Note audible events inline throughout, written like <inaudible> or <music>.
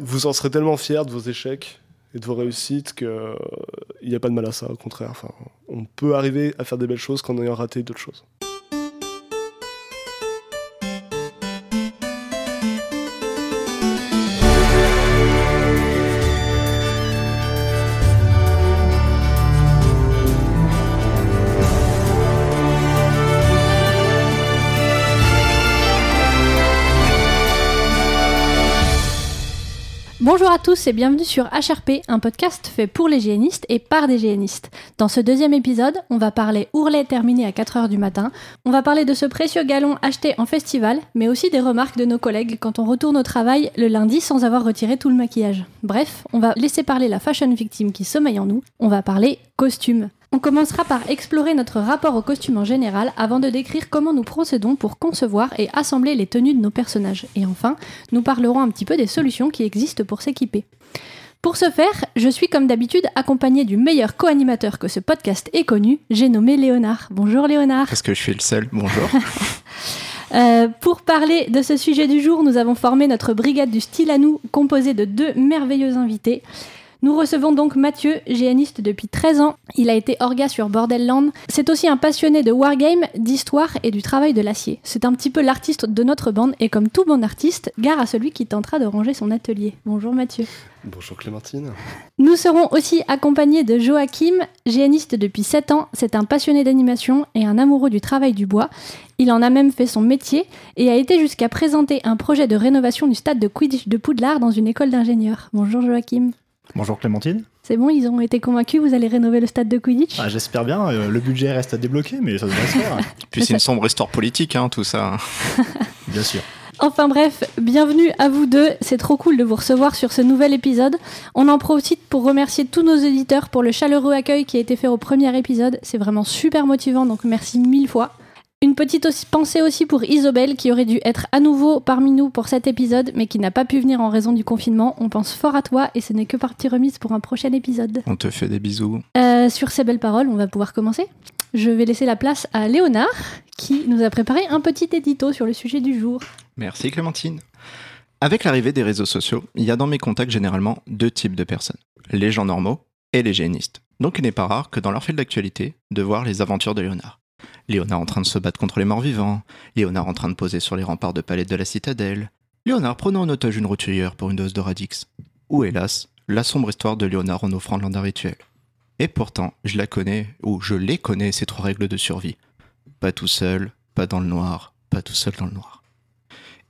vous en serez tellement fiers de vos échecs et de vos réussites qu'il n'y a pas de mal à ça, au contraire. Enfin, on peut arriver à faire des belles choses qu'en ayant raté d'autres choses. Bonjour à tous et bienvenue sur HRP, un podcast fait pour les génistes et par des génistes. Dans ce deuxième épisode, on va parler ourlet terminé à 4h du matin, on va parler de ce précieux galon acheté en festival, mais aussi des remarques de nos collègues quand on retourne au travail le lundi sans avoir retiré tout le maquillage. Bref, on va laisser parler la fashion victime qui sommeille en nous, on va parler costume. On commencera par explorer notre rapport au costume en général avant de décrire comment nous procédons pour concevoir et assembler les tenues de nos personnages. Et enfin, nous parlerons un petit peu des solutions qui existent pour s'équiper. Pour ce faire, je suis comme d'habitude accompagné du meilleur co-animateur que ce podcast ait connu, j'ai nommé Léonard. Bonjour Léonard. Parce que je suis le seul, bonjour. <laughs> Euh, pour parler de ce sujet du jour, nous avons formé notre brigade du style à nous, composée de deux merveilleux invités. Nous recevons donc Mathieu, géaniste depuis 13 ans. Il a été orga sur Bordelland. C'est aussi un passionné de wargame, d'histoire et du travail de l'acier. C'est un petit peu l'artiste de notre bande et comme tout bon artiste, gare à celui qui tentera de ranger son atelier. Bonjour Mathieu. Bonjour Clémentine. Nous serons aussi accompagnés de Joachim, géaniste depuis 7 ans. C'est un passionné d'animation et un amoureux du travail du bois. Il en a même fait son métier et a été jusqu'à présenter un projet de rénovation du stade de Quidditch de Poudlard dans une école d'ingénieurs. Bonjour Joachim. Bonjour Clémentine. C'est bon, ils ont été convaincus, vous allez rénover le stade de Quidditch ah, J'espère bien, euh, le budget reste à débloquer, mais ça devrait se faire. <laughs> Puis c'est une sombre histoire politique, hein, tout ça. <laughs> bien sûr. Enfin bref, bienvenue à vous deux, c'est trop cool de vous recevoir sur ce nouvel épisode. On en profite pour remercier tous nos éditeurs pour le chaleureux accueil qui a été fait au premier épisode, c'est vraiment super motivant, donc merci mille fois. Une petite pensée aussi pour Isobel qui aurait dû être à nouveau parmi nous pour cet épisode mais qui n'a pas pu venir en raison du confinement. On pense fort à toi et ce n'est que partie remise pour un prochain épisode. On te fait des bisous. Euh, sur ces belles paroles, on va pouvoir commencer. Je vais laisser la place à Léonard qui nous a préparé un petit édito sur le sujet du jour. Merci Clémentine. Avec l'arrivée des réseaux sociaux, il y a dans mes contacts généralement deux types de personnes. Les gens normaux et les génistes. Donc il n'est pas rare que dans leur fil d'actualité, de voir les aventures de Léonard. Léonard en train de se battre contre les morts vivants, Léonard en train de poser sur les remparts de palais de la citadelle, Léonard prenant en otage une roturière pour une dose de radix, ou hélas, la sombre histoire de Léonard en offrant l'un rituel. Et pourtant, je la connais, ou je les connais, ces trois règles de survie. Pas tout seul, pas dans le noir, pas tout seul dans le noir.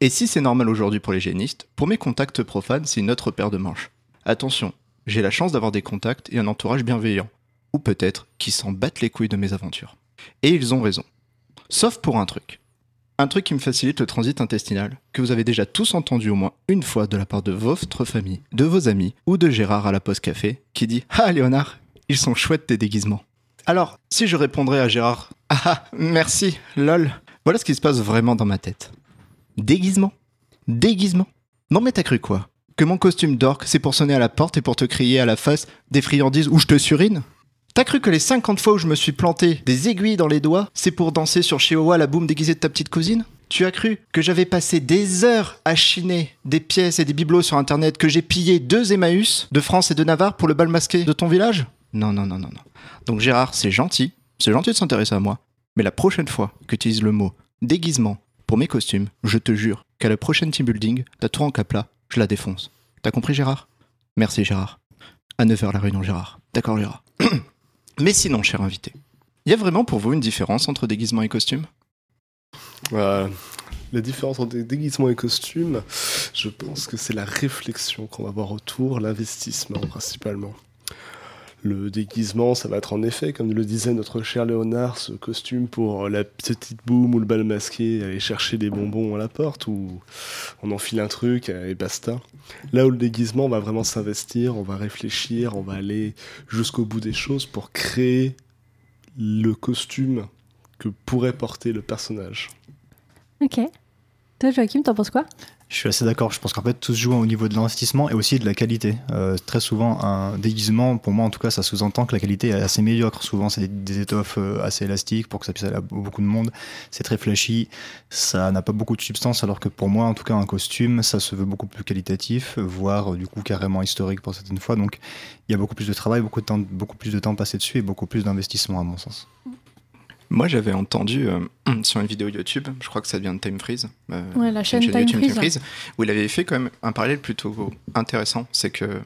Et si c'est normal aujourd'hui pour les génistes, pour mes contacts profanes, c'est une autre paire de manches. Attention, j'ai la chance d'avoir des contacts et un entourage bienveillant. Ou peut-être qui s'en battent les couilles de mes aventures. Et ils ont raison. Sauf pour un truc. Un truc qui me facilite le transit intestinal, que vous avez déjà tous entendu au moins une fois de la part de votre famille, de vos amis ou de Gérard à la poste café, qui dit Ah Léonard, ils sont chouettes tes déguisements. Alors, si je répondrais à Gérard Ah ah, merci, lol, voilà ce qui se passe vraiment dans ma tête. Déguisement Déguisement Non mais t'as cru quoi? Que mon costume d'orque, c'est pour sonner à la porte et pour te crier à la face des friandises où je te surine? T'as cru que les 50 fois où je me suis planté des aiguilles dans les doigts, c'est pour danser sur Chihuahua la boum déguisée de ta petite cousine? Tu as cru que j'avais passé des heures à chiner des pièces et des bibelots sur internet, que j'ai pillé deux Emmaüs de France et de Navarre pour le bal masqué de ton village? Non, non, non, non, non. Donc Gérard, c'est gentil, c'est gentil de s'intéresser à moi, mais la prochaine fois que tu utilises le mot déguisement pour mes costumes, je te jure qu'à la prochaine team building, la tour en capla, je la défonce. T'as compris Gérard? Merci Gérard. À 9h la réunion Gérard. D'accord Gérard. <clears throat> Mais sinon, cher invité, il y a vraiment pour vous une différence entre déguisement et costume? Euh, La différence entre déguisement et costume, je pense que c'est la réflexion qu'on va avoir autour, l'investissement principalement. Le déguisement, ça va être en effet, comme le disait notre cher Léonard, ce costume pour la petite boum ou le bal masqué, aller chercher des bonbons à la porte, ou on enfile un truc et basta. Là où le déguisement, on va vraiment s'investir, on va réfléchir, on va aller jusqu'au bout des choses pour créer le costume que pourrait porter le personnage. Ok. Toi, Joachim, t'en penses quoi? Je suis assez d'accord. Je pense qu'en fait, tout se joue au niveau de l'investissement et aussi de la qualité. Euh, très souvent, un déguisement, pour moi en tout cas, ça sous-entend que la qualité est assez médiocre. Souvent, c'est des, des étoffes euh, assez élastiques pour que ça puisse aller à beaucoup de monde. C'est très flashy. Ça n'a pas beaucoup de substance, alors que pour moi, en tout cas, un costume, ça se veut beaucoup plus qualitatif, voire euh, du coup carrément historique pour certaines fois. Donc, il y a beaucoup plus de travail, beaucoup, de temps, beaucoup plus de temps passé dessus et beaucoup plus d'investissement, à mon sens. Moi, j'avais entendu euh, <clears throat> sur une vidéo YouTube, je crois que ça vient de Time Freeze, euh, Ouais, la chaîne Time YouTube Freeze. où il avait fait quand même un parallèle plutôt intéressant. C'est que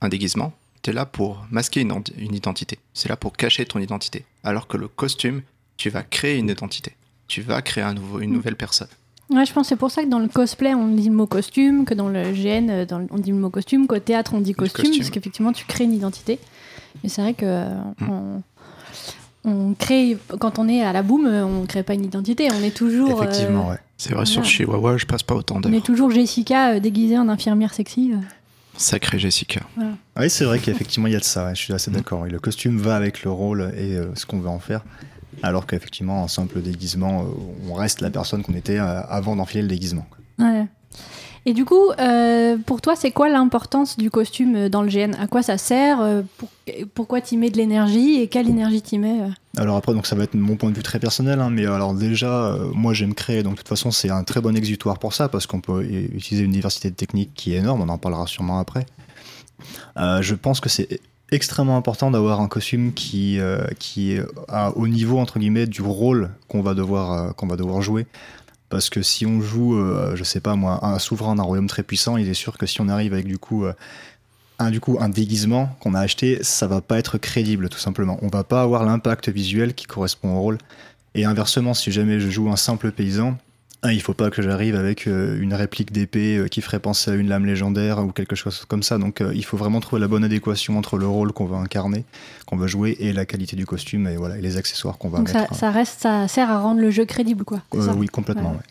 un déguisement, t'es là pour masquer une, enti- une identité. C'est là pour cacher ton identité. Alors que le costume, tu vas créer une identité. Tu vas créer un nouveau, une Mm. nouvelle personne. Ouais, je pense que c'est pour ça que dans le cosplay, on dit le mot costume, que dans le GN, euh, dans le- on dit le mot costume, qu'au théâtre, on dit costume, costume. parce qu'effectivement, tu crées une identité. Et c'est vrai que Mm. on, on crée, quand on est à la boum, euh, on crée pas une identité, on est toujours, euh, Effectivement, ouais. C'est vrai, Voilà. sur Chihuahua, je passe pas autant on d'heures. est toujours Jessica euh, déguisée en infirmière sexy. euh. Sacré Jessica. Oui, c'est vrai qu'effectivement, il y a de ça. ouais, je suis assez d'accord. Et le costume va avec le rôle et euh, ce qu'on veut en faire. Alors qu'effectivement, un simple déguisement, euh, on reste la personne qu'on était euh, avant d'enfiler le déguisement. quoi. Ouais. Et du coup, euh, pour toi, c'est quoi l'importance du costume dans le GN À quoi ça sert? Euh, pour- Pourquoi tu mets de l'énergie? Et quelle énergie tu mets euh? Alors après, donc ça va être mon point de vue très personnel, hein, mais alors déjà, moi j'aime créer, donc de toute façon c'est un très bon exutoire pour ça, parce qu'on peut utiliser une diversité de techniques qui est énorme, on en parlera sûrement après. Je pense que c'est extrêmement important d'avoir un costume qui, qui est au niveau, entre guillemets, du rôle qu'on va, devoir, qu'on va devoir jouer. Parce que si on joue, euh, je sais pas moi, un souverain d'un royaume très puissant, il est sûr que si on arrive avec du coup euh, un, du coup, un déguisement qu'on a acheté, ça va pas être crédible, tout simplement. On va pas avoir l'impact visuel qui correspond au rôle. Et inversement, si jamais je joue un simple paysan, il faut pas que j'arrive avec euh, une réplique d'épée euh, qui ferait penser à une lame légendaire ou quelque chose comme ça. Donc euh, il faut vraiment trouver la bonne adéquation entre le rôle qu'on va incarner, qu'on va jouer, et la qualité du costume et voilà et les accessoires qu'on va Donc ça, mettre. ça reste, ça sert à rendre le jeu crédible, quoi. Euh, ça oui, complètement. Ouais. ouais.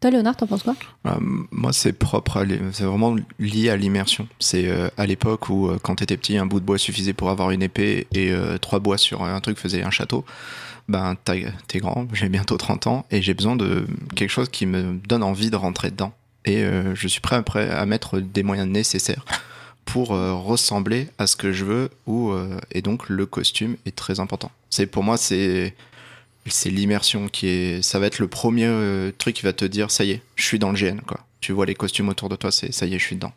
Toi, Léonard, t'en penses quoi? Euh, moi, c'est propre, c'est vraiment lié à l'immersion. C'est euh, à l'époque où, quand t'étais petit, un bout de bois suffisait pour avoir une épée et euh, trois bois sur un truc faisaient un château. Ben, t'es grand, j'ai bientôt 30 ans et j'ai besoin de quelque chose qui me donne envie de rentrer dedans. Et euh, je suis prêt après à mettre des moyens nécessaires pour euh, ressembler à ce que je veux. Ou, euh, et donc, le costume est très important. C'est pour moi, c'est c'est l'immersion qui est ça va être le premier euh, truc qui va te dire ça y est je suis dans le GN quoi tu vois les costumes autour de toi c'est ça y est je suis dedans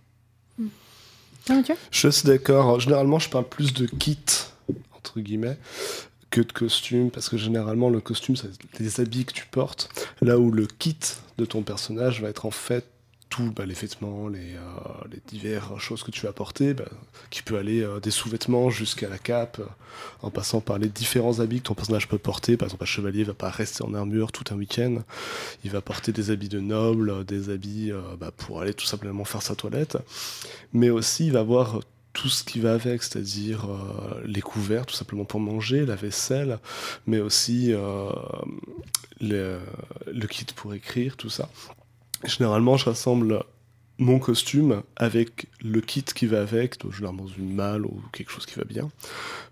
Je suis assez d'accord. Généralement, je parle plus de kit, entre guillemets, que de costume, parce que généralement, le costume, c'est les habits que tu portes, là où le kit de ton personnage va être en fait tout, bah, les vêtements, les, euh, diverses choses que tu vas porter, bah, qui peut aller euh, des sous-vêtements jusqu'à la cape, euh, en passant par les différents habits que ton personnage peut porter. Par exemple, un chevalier va pas rester en armure tout un week-end. Il va porter des habits de noble, des habits euh, bah, pour aller tout simplement faire sa toilette. Mais aussi, il va avoir tout ce qui va avec, c'est-à-dire euh, les couverts, tout simplement pour manger, la vaisselle, mais aussi euh, le, kit pour écrire, tout ça. Généralement, je rassemble mon costume avec le kit qui va avec, donc généralement une malle ou quelque chose qui va bien,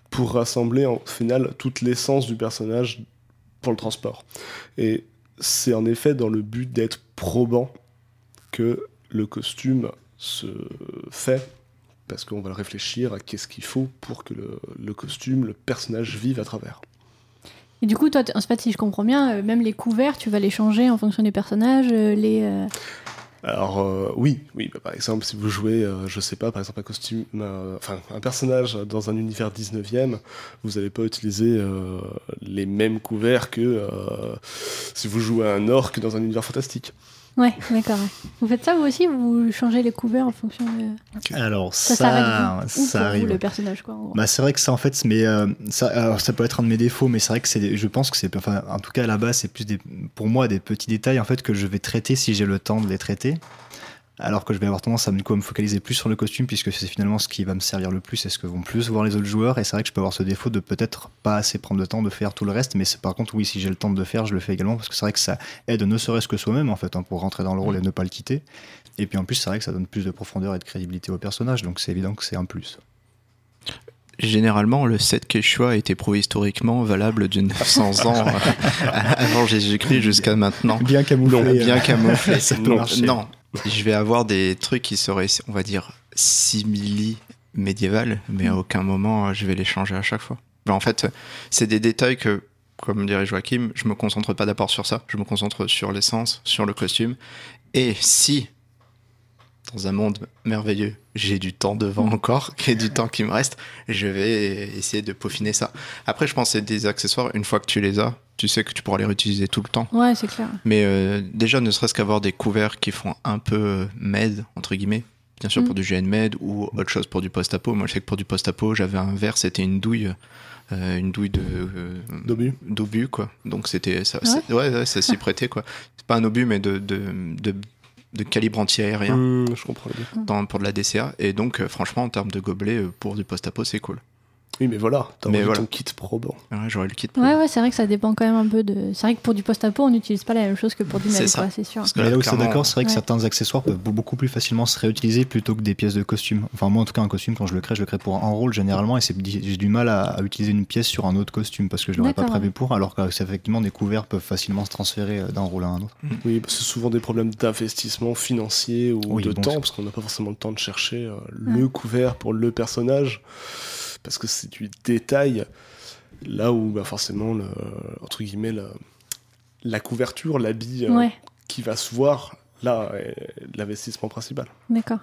pour rassembler en final toute l'essence du personnage pour le transport. Et c'est en effet dans le but d'être probant que le costume se fait, parce qu'on va réfléchir à qu'est-ce qu'il faut pour que le, le costume, le personnage vive à travers. Et du coup, toi, en fait, si je comprends bien, euh, même les couverts, tu vas les changer en fonction des personnages, euh, les... euh, Alors oui, oui, bah, par exemple, si vous jouez, je sais pas, par exemple un costume, enfin un personnage dans un univers 19e, vous n'allez pas utiliser les mêmes couverts que si vous jouez un orc dans un univers fantastique. Ouais, d'accord. Vous faites ça vous aussi Vous changez les couverts en fonction de... Alors Ça, ça, ça pour arrive. le personnage, quoi. Bah, c'est vrai que ça en fait, mais euh, ça, alors, ça peut être un de mes défauts, mais c'est vrai que c'est, je pense que c'est, enfin, en tout cas à la base, c'est plus des, pour moi des petits détails en fait que je vais traiter si j'ai le temps de les traiter. Alors que je vais avoir tendance à, du coup, à me focaliser plus sur le costume puisque c'est finalement ce qui va me servir le plus et ce que vont plus voir les autres joueurs. Et c'est vrai que je peux avoir ce défaut de peut-être pas assez prendre le temps de faire tout le reste, mais c'est par contre oui, si j'ai le temps de le faire, je le fais également parce que c'est vrai que ça aide ne serait-ce que soi-même en fait hein, pour rentrer dans le rôle et ne pas le quitter. Et puis en plus, c'est vrai que ça donne plus de profondeur et de crédibilité au personnage, donc c'est évident que c'est un plus. Généralement, le set Quechua a été prouvé historiquement valable de 900 ans <laughs> euh, avant Jésus-Christ jusqu'à maintenant. Bien camouflé. Bien camouflé. <laughs> Ça peut non, marcher. non, je vais avoir des trucs qui seraient, on va dire, simili médiéval, mais à aucun moment je vais les changer à chaque fois. Ben, en fait, c'est des détails que, comme dirait Joachim, je me concentre pas d'abord sur ça. Je me concentre sur l'essence, sur le costume. Et si dans un monde merveilleux, j'ai du temps devant encore, <laughs> et du temps qui me reste, je vais essayer de peaufiner ça. Après, je pense que c'est des accessoires, une fois que tu les as, tu sais que tu pourras les réutiliser tout le temps. Ouais, c'est clair. Mais euh, déjà, ne serait-ce qu'avoir des couverts qui font un peu med, entre guillemets, bien sûr pour du GN med ou autre chose pour du post-apo. Moi, je sais que pour du post-apo, j'avais un verre, c'était une douille. euh, une douille de euh, D'obus. d'obus quoi donc c'était ça Ah ouais c'est- ouais, ouais, ça s'y <laughs> prêtait quoi c'est pas un obus mais de de, de, de calibre anti-aérien Mmh, je comprends. bien. dans- pour de la DCA et donc euh, franchement en termes de gobelet euh, pour du post-apo c'est cool Oui, mais voilà, enlevé voilà. ton kit probant. Ouais, j'aurais le kit Ouais, ouais, c'est vrai que ça dépend quand même un peu de. C'est vrai que pour du post-apo, on n'utilise pas la même chose que pour du C'est mail, c'est sûr. Parce que Mais là, là où c'est d'accord, c'est vrai que Ouais. certains accessoires peuvent beaucoup plus facilement se réutiliser plutôt que des pièces de costume. Enfin, moi en tout cas, un costume, quand je le crée, je le crée pour un rôle généralement et c'est j'ai du mal à, à utiliser une pièce sur un autre costume parce que je l'aurais pas prévu pour, alors que c'est effectivement des couverts peuvent facilement se transférer euh, d'un rôle à un autre. Oui, c'est souvent des problèmes d'investissement financier ou Oui, de bon, temps, parce qu'on n'a pas forcément le temps de chercher euh, le couvert pour le personnage, parce que c'est du détail. Là où bah, forcément, le, entre guillemets, la, la couverture, l'habit euh, qui va se voir, là, est l'investissement principal. d'accord.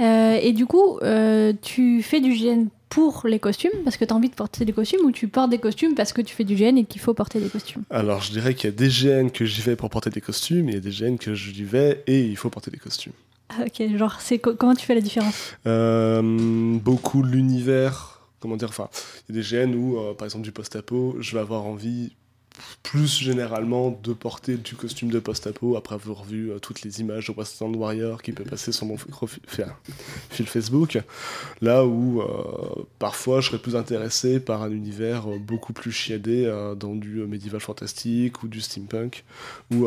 Euh, et du coup, euh, tu fais du GN pour les costumes parce que tu as envie de porter des costumes ou tu portes des costumes parce que tu fais du GN et qu'il faut porter des costumes? Alors, je dirais qu'il y a des GN que j'y vais pour porter des costumes, et il y a des GN que j'y vais et il faut porter des costumes. Ah, Ok, genre, c'est co- comment tu fais la différence? Euh, beaucoup l'univers, comment dire, enfin, il y a des GN où, euh, par exemple, du post-apo, je vais avoir envie plus généralement de porter du costume de post-apo après avoir vu euh, toutes les images de Western Warrior qui peut passer sur mon <laughs> fil Facebook. Là où euh, parfois je serais plus intéressé par un univers euh, beaucoup plus chiadé dans du médiéval fantastique ou du steampunk où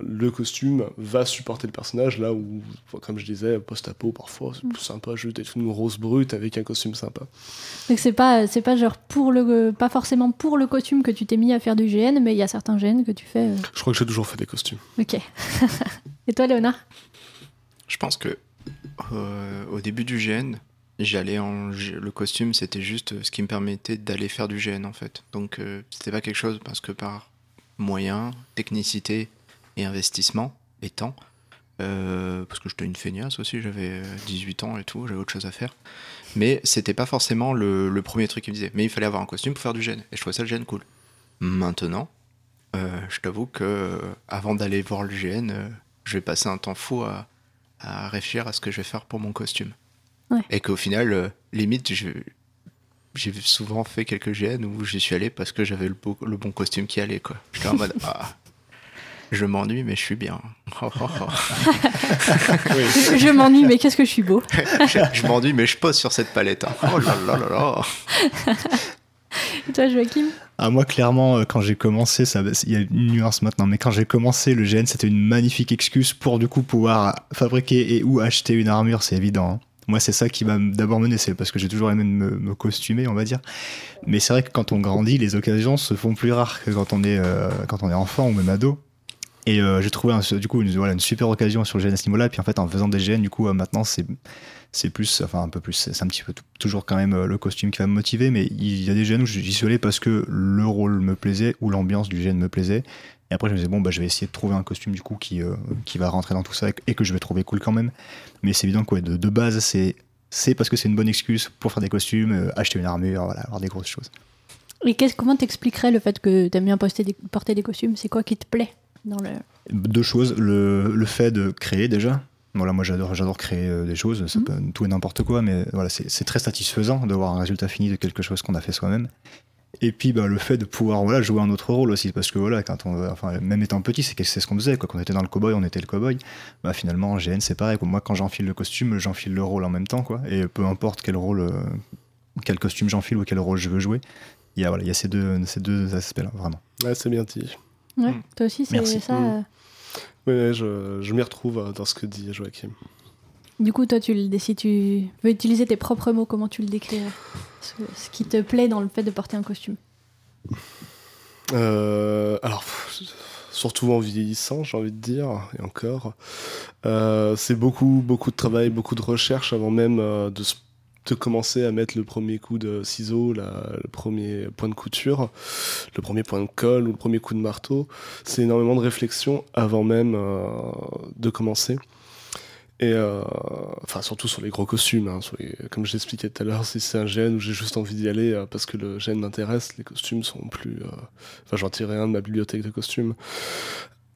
le costume va supporter le personnage là où, comme je disais, post-apo parfois c'est plus sympa juste d'être une grosse brute avec un costume sympa. Donc c'est pas, pas pas forcément pour le costume que tu t'es mis à faire du GN, mais il y a certains GN que tu fais. euh, Je crois que j'ai toujours fait des costumes. Ok. <laughs> et toi, Léonard? Je pense que euh, au début du GN, j'allais en le costume, c'était juste ce qui me permettait d'aller faire du GN en fait. Donc euh, c'était pas quelque chose parce que par moyen, technicité et investissement et temps, euh, parce que j'étais une feignasse aussi, j'avais euh, 18 ans et tout, j'avais autre chose à faire. Mais c'était pas forcément le, le premier truc qui me disait. Mais il fallait avoir un costume pour faire du GN et je trouvais ça le GN cool. Maintenant, euh, je t'avoue que euh, avant d'aller voir le GN, euh, je vais passer un temps fou à, à réfléchir à ce que je vais faire pour mon costume. Ouais. Et qu'au final, euh, limite, je- j'ai souvent fait quelques GN où j'y suis allé parce que j'avais le, bon costume qui allait. quoi. J'étais en mode, <laughs> ah, je m'ennuie, mais je suis bien. Oh, oh, oh. Je, je m'ennuie, mais qu'est-ce que je suis beau. <laughs> je je m'ennuie, mais je pose sur cette palette. hein. Oh là là là là. <laughs> Et toi, Joachim? Ah, moi, clairement, euh, quand j'ai commencé, il y a une nuance maintenant, mais quand j'ai commencé, le GN, c'était une magnifique excuse pour du coup pouvoir fabriquer et ou acheter une armure, c'est évident. hein. Moi, c'est ça qui m'a d'abord mené, c'est parce que j'ai toujours aimé me, me costumer, on va dire. Mais c'est vrai que quand on grandit, les occasions se font plus rares que quand on est, euh, quand on est enfant ou même ado. Et euh, j'ai trouvé un- du coup une, voilà, une super occasion sur le GN à ce niveau-là. Puis en fait, en faisant des GN, du coup, euh, maintenant, c'est c'est plus, enfin un peu plus, c'est un petit peu toujours quand même euh, le costume qui va me motiver, mais il y a des GN où j'y suis allé parce que le rôle me plaisait ou l'ambiance du GN me plaisait. Et après, je me disais, bon, bah, je vais essayer de trouver un costume du coup qui, euh, qui va rentrer dans tout ça et que je vais trouver cool quand même. Mais c'est évident que ouais, de, de base, c'est c'est parce que c'est une bonne excuse pour faire des costumes, euh, acheter une armure, voilà, avoir des grosses choses. Et qu'est-ce, comment t'expliquerais le fait que t'aimes bien porter des, porter des costumes? C'est quoi qui te plaît dans le... Deux choses, le, le fait de créer déjà. Voilà, moi j'adore, j'adore créer euh, des choses, ça Mhm. peut tout et n'importe quoi, mais voilà, c'est c'est très satisfaisant de voir un résultat fini de quelque chose qu'on a fait soi-même. Et puis bah, le fait de pouvoir voilà, jouer un autre rôle aussi, parce que voilà, quand on, enfin, même étant petit, c'est ce qu'on faisait. Quoi. Quand on était dans le cowboy, on était le cowboy. Bah, finalement, en GN, c'est pareil. quoi. Moi, quand j'enfile le costume, j'enfile le rôle en même temps. Quoi. Et peu importe quel rôle, euh, quel costume j'enfile ou quel rôle je veux jouer, il y a, voilà, il y a ces deux, ces deux aspects-là, vraiment. Ouais, c'est bien dit. Ouais, Mm. toi aussi, c'est Merci. ça. Mm. Euh, Oui, je, je m'y retrouve euh, dans ce que dit Joachim. Du coup, toi, tu le, si tu veux utiliser tes propres mots, comment tu le décrirais ce, ce qui te plaît dans le fait de porter un costume? Euh, alors, surtout en vieillissant, j'ai envie de dire, et encore. Euh, c'est beaucoup, beaucoup de travail, beaucoup de recherche avant même euh, de, commencer à mettre le premier coup de ciseau, le premier point de couture, le premier point de colle ou le premier coup de marteau. C'est énormément de réflexion avant même euh, de commencer. Et euh, enfin, surtout sur les gros costumes. Hein, comme je l'expliquais tout à l'heure, si c'est un gène où j'ai juste envie d'y aller euh, parce que le gène m'intéresse, les costumes sont plus. Enfin, j'en tire rien de ma bibliothèque de costumes.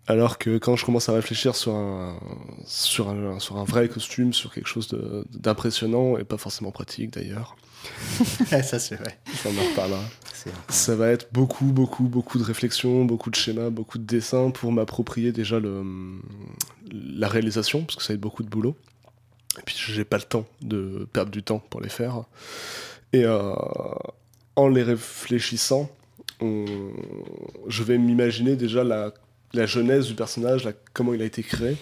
Alors que quand je commence à réfléchir sur un, sur un, sur un vrai costume, sur quelque chose d'impressionnant et pas forcément pratique d'ailleurs. <laughs> ça c'est vrai. Ça en reparlera. Ça va être beaucoup, beaucoup, beaucoup de réflexion, beaucoup de schémas, beaucoup de dessins pour m'approprier déjà le, la réalisation, parce que ça va être beaucoup de boulot. Et puis j'ai pas le temps de perdre du temps pour les faire. Et euh, en les réfléchissant, on... je vais m'imaginer déjà la, la genèse du personnage, comment il a été créé.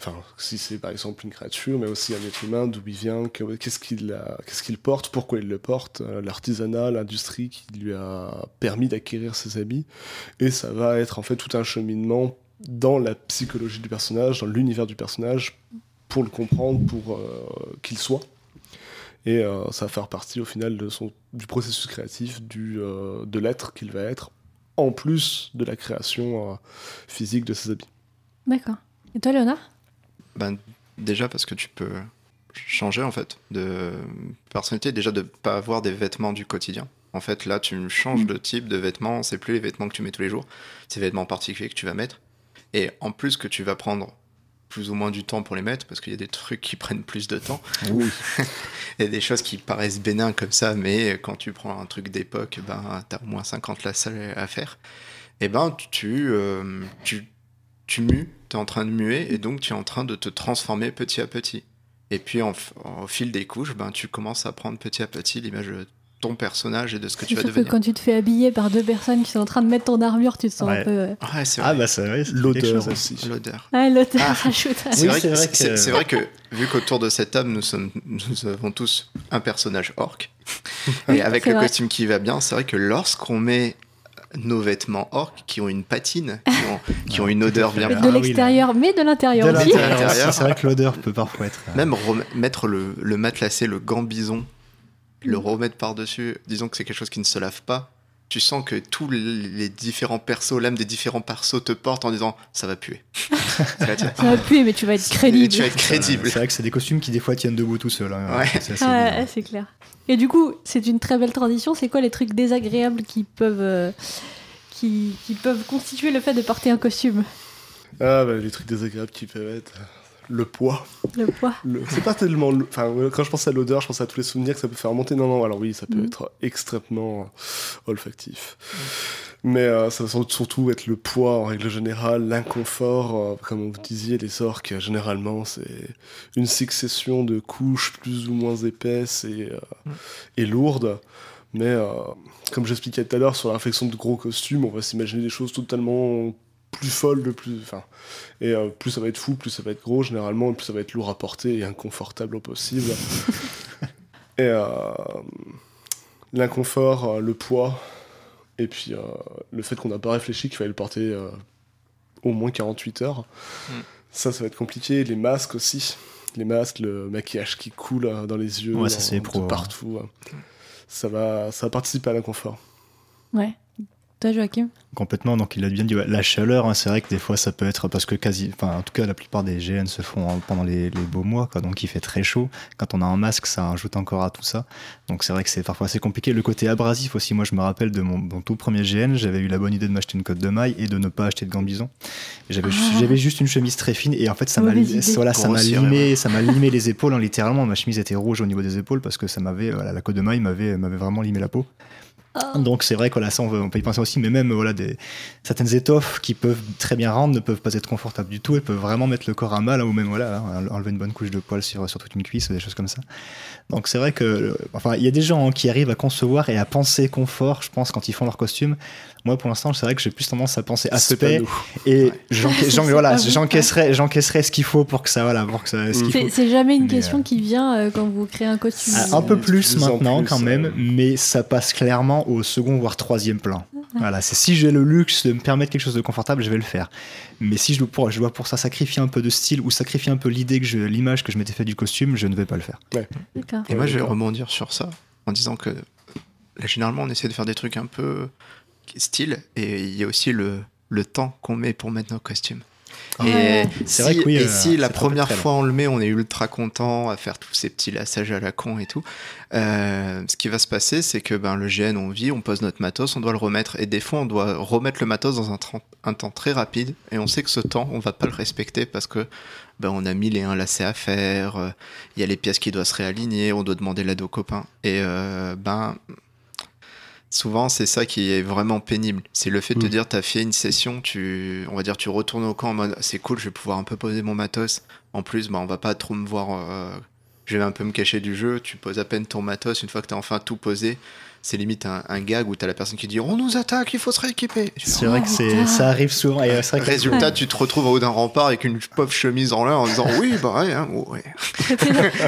Enfin, si c'est par exemple une créature, mais aussi un être humain, d'où il vient, qu'est-ce qu'il porte, pourquoi il le porte, euh, l'artisanat, l'industrie qui lui a permis d'acquérir ses habits. Et ça va être en fait tout un cheminement dans la psychologie du personnage, dans l'univers du personnage, pour le comprendre, pour euh, qu'il soit. Et euh, ça va faire partie au final du processus créatif, de l'être qu'il va être, en plus de la création physique de ses habits. D'accord. Et toi, Léonard? Ben, Déjà parce que tu peux changer en fait de personnalité, déjà de ne pas avoir des vêtements du quotidien. En fait, là, tu changes mm. de type de vêtements, c'est plus les vêtements que tu mets tous les jours, c'est les vêtements particuliers que tu vas mettre. Et en plus que tu vas prendre plus ou moins du temps pour les mettre, parce qu'il y a des trucs qui <laughs> prennent plus de temps. Oui. <laughs> Il y a des choses qui paraissent bénins comme ça, mais quand tu prends un truc d'époque, ben, tu as au moins 50 lasses à faire. Et ben, tu, euh, tu, tu mues, tu es en train de muer, et donc tu es en train de te transformer petit à petit. Et puis, en, au fil des couches, ben, tu commences à prendre petit à petit l'image ton personnage et de ce que tu vas devenir. que quand tu te fais habiller par deux personnes qui sont en train de mettre ton armure, tu te sens un peu. Euh, ouais, c'est Ah, bah, c'est L'odeur aussi. L'odeur. Ah, l'odeur, ah. <laughs> C'est vrai, que... vrai, que, vu qu'autour de cette table, nous, sommes, nous avons tous un personnage orc, <laughs> et avec le costume qui va bien, c'est vrai que lorsqu'on met nos vêtements orc qui ont une patine, qui ont, qui ont <laughs> une odeur bien. De ah l'extérieur, mais de l'intérieur aussi. C'est vrai que l'odeur peut parfois être. Euh, Même mettre le, le matelassé, le gant bison le mm. remettre par-dessus, disons que c'est quelque chose qui ne se lave pas, tu sens que tous les différents persos, l'âme des différents persos te portent en disant ça va puer. <laughs> ça va puer, mais tu vas être crédible. Tu vas être crédible. C'est vrai que c'est des costumes qui des fois tiennent debout tout seuls. Hein. Ouais. C'est clair. Et du coup, c'est une très belle transition. C'est quoi les trucs désagréables qui peuvent, euh, qui, qui, peuvent constituer le fait de porter un costume? Ah, bah, les trucs désagréables qui peuvent être le poids. Le poids. C'est pas tellement. Enfin, quand je pense à l'odeur, je pense à tous les souvenirs que ça peut faire monter. Non, non, alors oui, ça peut mm. être extrêmement olfactif. Mais euh, ça va surtout être le poids en règle générale, l'inconfort. Euh, comme vous disiez, les orques, généralement, c'est une succession de couches plus ou moins épaisses et, euh, mm. et lourdes. Mais comme j'expliquais tout à l'heure sur la réflexion de gros costumes, on va s'imaginer des choses totalement plus folle, de plus. Enfin, et euh, plus ça va être fou, plus ça va être gros généralement, et plus ça va être lourd à porter et inconfortable au possible. <laughs> et euh, l'inconfort, euh, le poids, et puis le fait qu'on n'a pas réfléchi qu'il fallait le porter au moins 48 heures. Mm. Ça, ça va être compliqué. Les masques aussi. Les masques, le maquillage qui coule dans les yeux, ouais, ça, dans, partout. Ça va, ça va participer à l'inconfort. Ouais. Toi, Joachim? Complètement. Donc, il a bien dit la chaleur. Hein, c'est vrai que des fois, ça peut être parce que quasi, enfin, en tout cas, la plupart des GN se font pendant les, beaux mois, quoi, donc il fait très chaud. Quand on a un masque, ça ajoute encore à tout ça. Donc, c'est vrai que c'est parfois assez compliqué. Le côté abrasif aussi. Moi, je me rappelle de mon, tout premier GN, j'avais eu la bonne idée de m'acheter une cote de maille et de ne pas acheter de gants bison. J'avais ah. j'avais juste une chemise très fine et en fait, ça m'a voilà, ça m'a limé, ça m'a limé les épaules. Hein, littéralement, ma chemise était rouge au niveau des épaules parce que ça m'avait, la cote de maille m'avait m'avait vraiment limé la peau. Oh. Donc c'est vrai que là, ça, on, peut y penser aussi, mais même voilà, des, certaines étoffes qui peuvent très bien rendre ne peuvent pas être confortables du tout. Elles peuvent vraiment mettre le corps à mal, ou même voilà, enlever une bonne couche de poils sur, sur toute une cuisse, des choses comme ça. Donc c'est vrai que, enfin, il y a des gens qui arrivent à concevoir et à penser confort, je pense, quand ils font leur costume. Moi, pour l'instant, c'est vrai que j'ai plus tendance à penser aspect et <laughs> j'encaisserai, j'encaisserai ce qu'il faut pour que ça, voilà, pour que ça. C'est jamais une question euh, qui vient euh, quand vous créez un costume. un peu plus maintenant, quand même, mais ça passe clairement au second voire troisième plan. Voilà, c'est si j'ai le luxe de me permettre quelque chose de confortable, je vais le faire. Mais si je dois pour, je dois pour ça sacrifier un peu de style ou sacrifier un peu l'idée que je, l'image que je m'étais fait du costume, je ne vais pas le faire. D'accord. Et moi, Ouais, je vais rebondir sur ça en disant que là, généralement, on essaie de faire des trucs un peu style et il y a aussi le, le temps qu'on met pour mettre nos costumes. Et, Ouais. C'est si, vrai que oui, et euh, si la première fois on le met, on est ultra content à faire tous ces petits lassages à la con et tout. euh, ce qui va se passer, c'est que ben, le GN, on vit, on pose notre matos, on doit le remettre. Et des fois, on doit remettre le matos dans un, temps très rapide. Et on sait que ce temps, on va pas le respecter parce que ben, on a mille et un lacets à faire. euh, Il y a les pièces qui doivent se réaligner, on doit demander l'aide aux copains. Et euh, ben. Souvent, c'est ça qui est vraiment pénible. C'est le fait de te Mm. dire, t'as fait une session, tu, on va dire, tu retournes au camp en mode, c'est cool, je vais pouvoir un peu poser mon matos. En plus, bah, on va pas trop me voir, euh, je vais un peu me cacher du jeu. Tu poses à peine ton matos. Une fois que t'as enfin tout posé, c'est limite un, un gag où t'as la personne qui dit, on nous attaque, il faut se rééquiper. C'est vrai que c'est, putain. ça arrive souvent. Et euh, c'est vrai que- Résultat, tu te retrouves en haut d'un rempart avec une pauvre chemise en l'air en disant oui, bah ouais, hein, ouais. <laughs>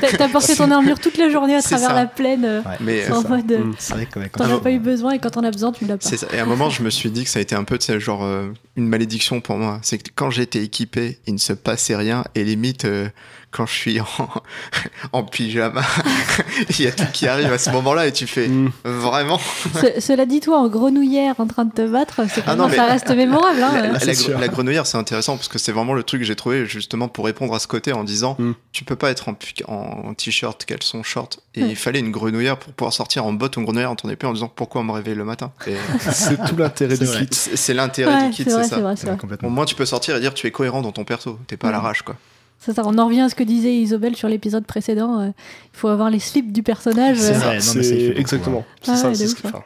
T'as t'as porté ton armure toute la journée à travers ça. la plaine euh, Ouais, Mais c'est en ça. mode. euh, Mm. C'est vrai que ouais, quand T'en as pas eu besoin et quand on a besoin, tu l'as pas. C'est ça. Et à un moment, je me suis dit que ça a été un peu, tu sais, genre euh, une malédiction pour moi. C'est que quand j'étais équipé, il ne se passait rien. Et limite, euh, quand je suis en, <laughs> en pyjama, <laughs> il y a tout qui arrive à ce moment-là et tu fais Mm. vraiment. Ce- cela dit, toi, en grenouillère en train de te battre, c'est Ah ça reste mémorable. Hein, La, la- c'est la- sûr. la grenouillère, c'est intéressant parce que c'est vraiment le truc que j'ai trouvé justement pour répondre à ce côté en disant Mm. tu peux pas être en, en t-shirt, caleçon, short. Et il fallait une grenouillère pour pouvoir sortir en botte ou en grenouillère en ton épée en disant pourquoi on me réveille le matin? <laughs> C'est tout l'intérêt du kit. c'est l'intérêt Ouais, du kit, c'est ça. vrai. Au moins, tu peux sortir et dire tu es cohérent dans ton perso. T'es pas à Ouais. l'arrache, quoi. C'est ça, on en revient à ce que disait Isobel sur l'épisode précédent. euh, il faut avoir les slips du personnage. C'est euh, vrai. non, mais ça, C'est exactement. C'est Ah ça, ouais, c'est ce enfin,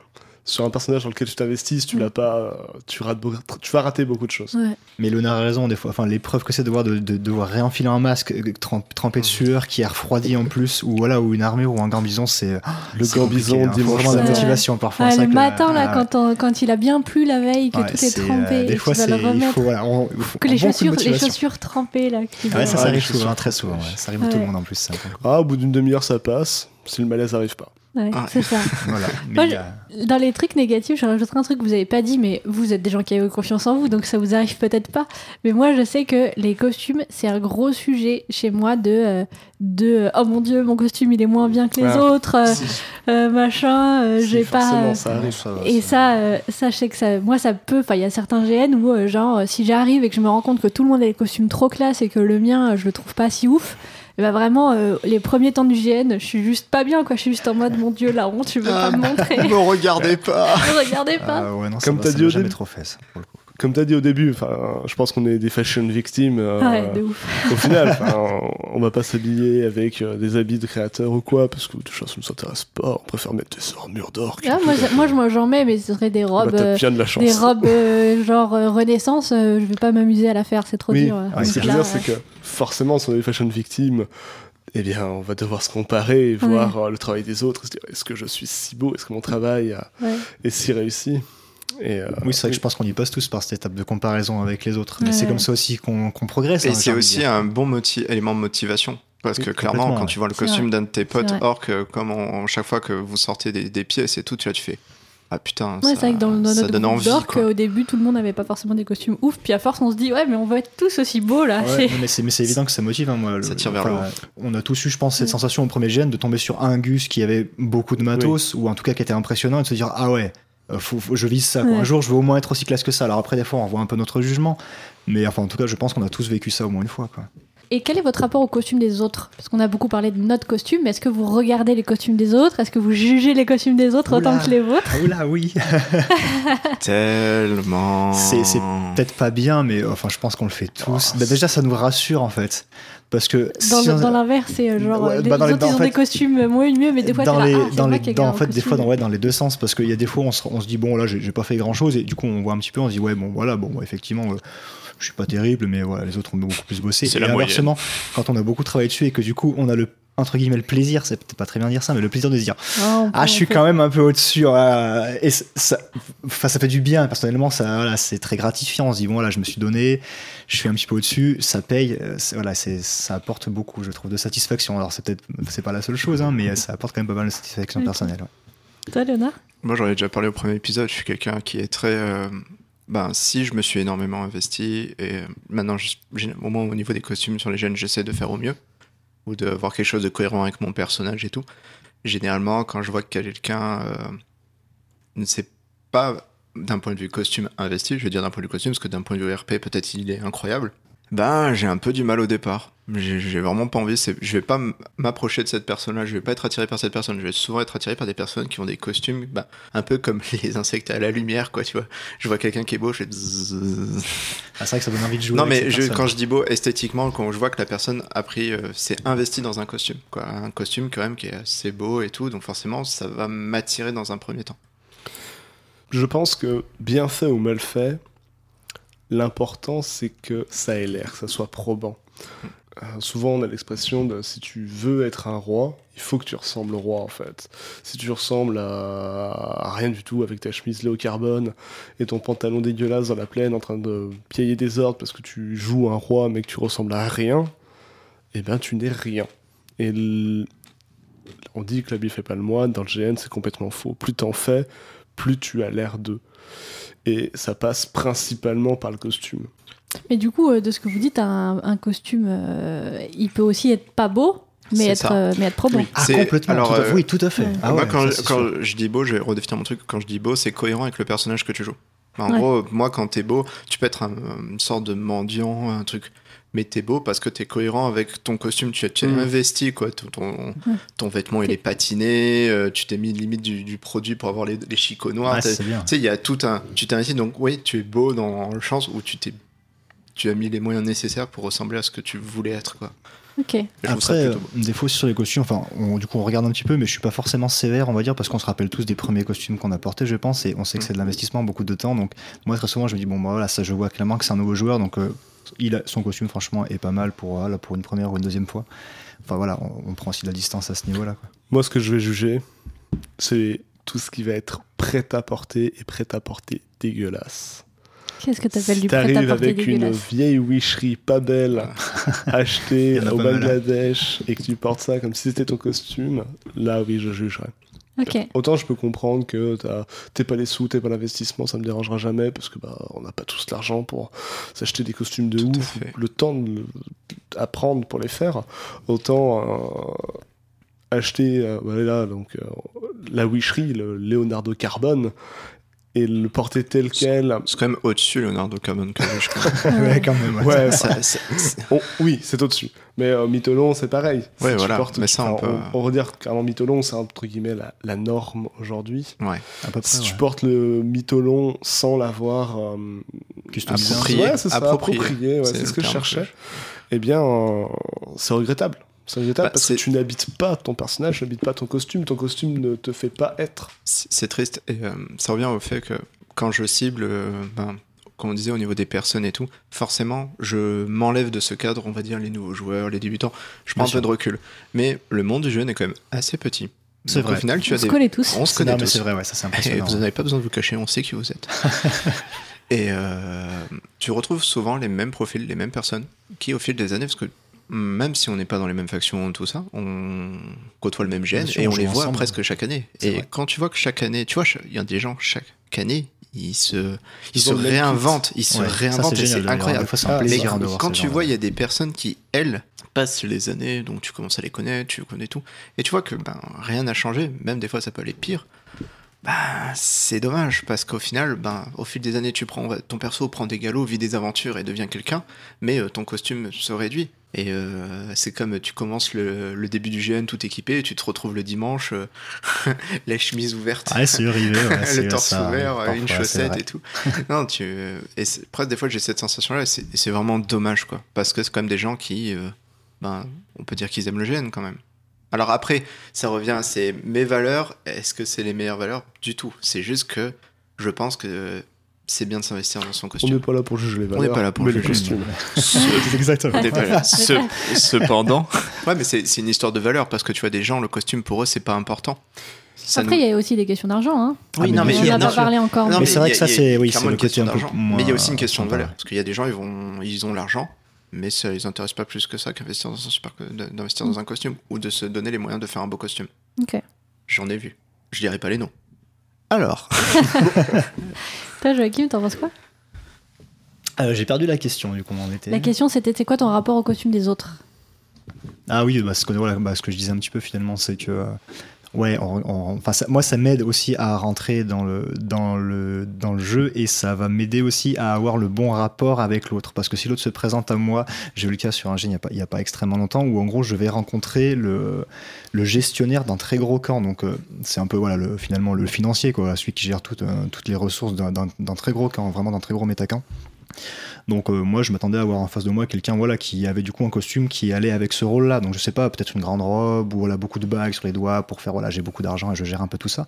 sur un personnage dans lequel tu t'investis, si tu l'as pas, euh, tu rates beaucoup- tu vas rater beaucoup de choses. ouais. Mais Léonard a raison, des fois. Enfin, l'épreuve que c'est de devoir, de, de, devoir réenfiler un masque euh, trem- trempé de sueur qui est refroidi en plus, ou voilà, ou une armure ou un gambison, c'est. Le c'est gambison, hein. Dimanche vraiment de la motivation parfois. Le matin, là, ah quand, on- quand il a bien plu la veille, que Ouais, tout est trempé, euh, des et fois, c'est, le il remettre. faut, voilà, que les chaussures, les motivation. chaussures trempées, là. qui Ah ouais, ça, arrive souvent, très souvent. Ça arrive à tout le monde en plus. Ah, au bout d'une demi-heure, ça passe. Si le malaise n'arrive pas. Ouais, Ah. c'est ça. <laughs> Voilà. Moi, Dans les trucs négatifs, je rajouterai un truc que vous avez pas dit, mais vous êtes des gens qui ont confiance en vous, donc ça vous arrive peut-être pas. Mais moi, je sais que les costumes, c'est un gros sujet chez moi de, euh, de euh, oh mon dieu, mon costume il est moins bien que les Ouais. autres, euh, euh, machin, euh, j'ai pas. ça arrive. ça Et ça- ça, je sais que ça, moi, ça peut. Enfin, il y a certains GN où, genre, si j'arrive et que je me rends compte que tout le monde a des costumes trop classe et que le mien, je le trouve pas si ouf, bah vraiment, euh, les premiers temps du GN, je suis juste pas bien, quoi. Je suis juste en mode, mon dieu, la honte, tu veux pas Ah. me montrer. <laughs> Me regardez pas. <laughs> Ne regardez pas. Ah ouais, non, Comme t'as dit au jamais trop fait ça. pour le coup. Comme tu as dit au début, enfin, je pense qu'on est des fashion victimes. euh, ouais, de ouf. au final, <laughs> on va pas s'habiller avec euh, des habits de créateurs ou quoi, parce que déjà ça nous intéresse pas. On préfère mettre des armures d'or. Ah, moi, moi, je- moi, j'en mets, mais ce serait des Bah, robes. t'as euh, bien de la chance. des robes genre Renaissance, je vais pas m'amuser à la faire, c'est trop Oui, dur. euh. ce que je veux dire, c'est que forcément, si on est des fashion victimes, eh bien, on va devoir se comparer et voir le travail des autres, et se dire est-ce que je suis si beau, est-ce que mon travail ouais. est si réussi? Et, euh, Oui, c'est vrai que je pense qu'on y passe tous par cette étape de comparaison avec les autres. Mais Ouais. c'est comme ça aussi qu'on progresse. Et hein, c'est aussi un bon moti- élément de motivation. Parce Oui, que clairement, quand ouais. tu vois le costume d'un de tes potes orc, euh, comme on- chaque fois que vous sortez des, des pièces et tout, tu, là, tu fais Ah putain, Ouais, ça, que dans, dans ça notre donne envie. quoi. au début, tout le monde n'avait pas forcément des costumes ouf, puis à force, on se dit, ouais, mais on va être tous aussi beaux là. Ouais, C'est- non, mais c'est évident que ça motive. hein, moi, Ça tire vers le haut. On a tous eu, je pense, cette sensation au premier gène de tomber sur un Gus qui avait beaucoup de matos, ou en tout cas qui était impressionnant, et de se dire Ah ouais, euh, faut, faut- je vise ça. quoi. Ouais. Un jour, je veux au moins être aussi classe que ça. Alors après, des fois, on voit un peu notre jugement. Mais enfin, en tout cas, je pense qu'on a tous vécu ça au moins une fois. Quoi. Et quel est votre rapport aux costumes des autres Parce qu'on a beaucoup parlé de notre costume, mais est-ce que vous regardez les costumes des autres Est-ce que vous jugez les costumes des autres autant que les vôtres Ah oula, oui. <laughs> Tellement. C'est- c'est Peut-être pas bien, mais enfin, je pense qu'on le fait tous. Oh, Bah, déjà, ça nous rassure en fait. Parce que Dans, si le- on- dans l'inverse, c'est euh, genre, Ouais, les, bah, dans les les- autres, ils en ont fait- des costumes moins mieux, mais des fois, dans les, là, ah, dans les, dans- en fait, des fois, dans, ouais, dans les deux sens, parce qu'il y a des fois, on se, on se dit bon là, j'ai j'ai pas fait grand chose, et du coup, on voit un petit peu, on se dit ouais, bon voilà, bon, effectivement, euh, je suis pas terrible, mais voilà, les autres ont beaucoup plus bossé. C'est et la inversement, quand on a beaucoup travaillé dessus et que du coup, on a le entre guillemets le plaisir, c'est peut-être pas très bien de dire ça, mais le plaisir de se dire Ah, ah, je suis quand même un peu au-dessus. voilà. Et ça, ça fait du bien. Personnellement, ça, voilà, c'est très gratifiant. On se dit, bon, voilà, je me suis donné, je suis un petit peu au-dessus, ça paye. euh, Voilà, c'est, ça apporte beaucoup, je trouve, de satisfaction. Alors, c'est peut-être, c'est pas la seule chose, hein, mais ça apporte quand même pas mal de satisfaction personnelle. ouais. Toi, Léonard? Moi, j'en ai déjà parlé au premier épisode. Je suis quelqu'un qui est très. euh, ben, si je me suis énormément investi, et euh, maintenant, au moins au niveau des costumes sur les jeunes, j'essaie de faire au mieux, ou de voir quelque chose de cohérent avec mon personnage et tout. Généralement, quand je vois que quelqu'un euh, ne sait pas d'un point de vue costume investi, je veux dire d'un point de vue costume, parce que d'un point de vue RP, peut-être il est incroyable, ben j'ai un peu du mal au départ. J'ai vraiment pas envie, je vais pas m'approcher de cette personne-là, je vais pas être attiré par cette personne, je vais souvent être attiré par des personnes qui ont des costumes, ben, un peu comme <laughs> les insectes à la lumière, quoi, tu vois. Je vois quelqu'un qui est beau, je fais. Ah, c'est vrai que ça donne envie de jouer. Non, mais je- quand je dis beau, esthétiquement, quand je vois que la personne a pris, euh, s'est investi dans un costume, quoi. Un costume, quand même, qui est assez beau et tout, donc forcément, ça va m'attirer dans un premier temps. Je pense que bien fait ou mal fait, l'important c'est que ça ait l'air, que ça soit probant. Euh, souvent on a l'expression de si tu veux être un roi, il faut que tu ressembles au roi en fait. Si tu ressembles à, rien du tout avec ta chemise Léo Carbone et ton pantalon dégueulasse dans la plaine en train de piailler des ordres parce que tu joues un roi mais que tu ressembles à rien, eh ben tu n'es rien. Et on dit que l'habit fait pas le moine, dans le GN c'est complètement faux. Plus t'en fais, plus tu as l'air d'eux. Et ça passe principalement par le costume. Mais du coup, euh, de ce que vous dites, un, un costume, euh, il peut aussi être pas beau, mais, être, euh, mais être probant. Oui. Ah, C'est- complètement. alors, tout à- euh, oui, tout à fait. Ouais. Ah Moi, ouais, quand, ça, je dis beau, je vais redéfinir mon truc. Quand je dis beau, c'est cohérent avec le personnage que tu joues. En Ouais. gros, moi, quand t'es beau, tu peux être un- une sorte de mendiant, un truc. Mais t'es beau parce que t'es cohérent avec ton costume. Tu tu es Mhm. investi, quoi. Ton, ton, ton vêtement, il est patiné. euh, tu t'es mis limite du, du produit pour avoir les, les chicots noirs. Tu sais, il y a tout un. Tu t'es investi, donc oui, tu es beau dans le sens où tu t'es. Tu as mis les moyens nécessaires pour ressembler à ce que tu voulais être, quoi. Ok. Et je trouve ça Après, euh, des fois aussi sur les costumes, enfin, on- du coup, on regarde un petit peu, mais je suis pas forcément sévère, on va dire, parce qu'on se rappelle tous des premiers costumes qu'on a portés, je pense, et on sait que c'est de l'investissement, beaucoup de temps. Donc, moi, très souvent, je me dis, bon, bah, voilà, ça, je vois clairement que c'est un nouveau joueur, donc euh, il a, son costume, franchement, est pas mal pour, voilà, pour une première ou une deuxième fois. Enfin, voilà, on, on prend aussi de la distance à ce niveau-là. Moi, ce que je vais juger, c'est tout ce qui va être prêt à porter et prêt à porter dégueulasse. Qu'est-ce que t'appelles Si du t'arrives prêt-à-porter avec une vieille wicherie pas belle <laughs> achetée <laughs> Il y en a au hein. Bangladesh et que tu portes ça comme si c'était ton costume, là oui, je jugerais. Ok. Autant je peux comprendre que t'es pas les sous, t'es pas l'investissement, ça me dérangera jamais parce que bah on n'a pas tous l'argent pour s'acheter des costumes de Tout ouf, le temps de d'apprendre pour les faire. Autant euh, acheter euh, voilà donc euh, la wicherie, le Leonardo Carbone et le porter tel quel. C'est quand même au-dessus, Leonardo je crois. <laughs> Ouais. quand même. ouais. Ouais, Ça- ça- on- oui, c'est au-dessus. Mais euh, Mytholon, c'est pareil. Si Ouais, tu voilà. portes- Mais ça, on peut- on, on va dire qu'un Mytholon, c'est entre guillemets la, la norme aujourd'hui. ouais. à peu près. Si tu portes le mytholon sans l'avoir euh, Customisé. Approprié. ouais, c'est ça, approprié. C'est ce que je que cherchais. Eh bien, euh, c'est regrettable. C'est regrettable Bah, parce que tu n'habites pas ton personnage, tu n'habites pas ton costume, ton costume ne te fait pas être. C'est triste et euh, ça revient au fait que quand je cible, euh, ben, comme on disait au niveau des personnes et tout, forcément, je m'enlève de ce cadre, on va dire les nouveaux joueurs, les débutants. Je prends Bien un sûr. peu de recul. Mais le monde du jeu est quand même assez petit. C'est vrai. Au final, tu On as se des. connaît tous. On se Non, connaît mais tous. c'est vrai, ouais, ça c'est Et impressionnant. vous n'avez pas besoin de vous cacher, on sait qui vous êtes. <laughs> et euh, tu retrouves souvent les mêmes profils, les mêmes personnes, qui au fil des années, parce que même si on n'est pas dans les mêmes factions, tout ça, on côtoie le même gène sûr, et on on les voit ensemble. presque chaque année. Et vrai. quand tu vois que chaque année, tu vois, il y a des gens chaque année, ils se, ils se réinventent, ils se Ouais, réinventent c'est incroyable. Des fois, Ah, Mais quand ces tu vois, il y a des personnes qui, elles, passent les années, donc tu commences à les connaître, tu connais tout, et tu vois que ben, rien n'a changé, même des fois ça peut aller pire. Bah, c'est dommage parce qu'au final, ben, au fil des années, tu prends ton perso prend des galops, vit des aventures et devient quelqu'un, mais euh, ton costume se réduit. Et euh, c'est comme tu commences le, le début du GN tout équipé, et tu te retrouves le dimanche, euh, <laughs> la chemise ouverte, Ouais, ouais, <laughs> le torse ça ouvert, une chaussette et tout. non, tu et presque des fois j'ai cette sensation là, et c'est et c'est vraiment dommage quoi, parce que c'est quand même des gens qui, euh, ben, on peut dire qu'ils aiment le GN quand même. Alors après, ça revient, c'est mes valeurs. Est-ce que c'est les meilleures valeurs? Du tout. C'est juste que je pense que c'est bien de s'investir dans son On costume. n'est pas là pour juger les n'est valeurs, pas là pour mais juger les costumes. <laughs> <laughs> Ce- Exactement. <laughs> Ce- cependant, ouais, mais c'est une histoire de valeur parce que tu vois des gens, le costume pour eux c'est pas important. Ça Après, nous- il y a aussi des questions d'argent. Hein. Oui, Ah, non, mais on il y a- n'en a pas parlé encore. Non, Mais c'est vrai que ça, c'est- oui, le une question côté d'argent. Mais il y a aussi une question de valeur. Parce qu'il y a des gens, ils, vont, ils ont l'argent, mais ça les intéresse pas plus que ça qu'investir dans un super, d'investir dans un costume ou de se donner les moyens de faire un beau costume. Ok. J'en ai vu. je dirais pas les noms. Alors, <laughs> <laughs> Toi, Joachim, t'en penses quoi? Euh, J'ai perdu la question, du coup, on en était. La question, c'était c'est quoi ton rapport au costume des autres? Ah oui, bah, ce, que, voilà, bah, ce que je disais un petit peu finalement, c'est que. euh, ouais, moi, ça m'aide aussi à rentrer dans le, jeu et ça va m'aider aussi à avoir le bon rapport avec l'autre. Parce que si l'autre se présente à moi, j'ai eu le cas sur un jeu il n'y a, pas- a pas extrêmement longtemps où en gros, je vais rencontrer le, gestionnaire d'un très gros camp. Donc, euh, c'est un peu voilà, le, finalement le financier, quoi, celui qui gère toutes, euh, toutes les ressources d'un très gros camp, vraiment d'un très gros métacamp. Donc euh, moi je m'attendais à avoir en face de moi quelqu'un voilà qui avait du coup un costume qui allait avec ce rôle-là. Donc je sais pas, peut-être une grande robe ou beaucoup de bagues sur les doigts pour faire voilà j'ai beaucoup d'argent et je gère un peu tout ça.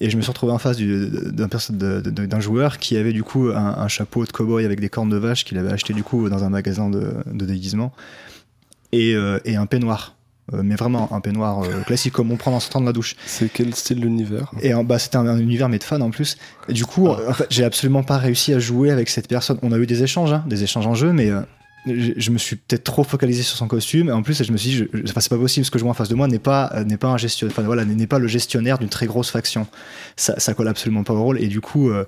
Et je me suis retrouvé en face du- d'un joueur qui avait du coup un, chapeau de cow-boy avec des cornes de vache qu'il avait acheté du coup dans un magasin de, déguisement euh, et un peignoir. Euh, mais vraiment un peignoir euh, classique comme on prend en sortant de la douche. C'est quel style d'univers? Et en- bah, c'était un, un univers mais de fans en plus. Et du coup, Ah. en fait, j'ai absolument pas réussi à jouer avec cette personne. On a eu des échanges, hein, des échanges en jeu, mais euh, je, je me suis peut-être trop focalisé sur son costume. Et en plus, je me suis dit, je- je- enfin, c'est pas possible. Ce que je vois en face de moi n'est pas euh, n'est pas un gestionnaire. Enfin voilà, n'est pas le gestionnaire d'une très grosse faction. Ça, ça colle absolument pas au rôle. Et du coup. euh,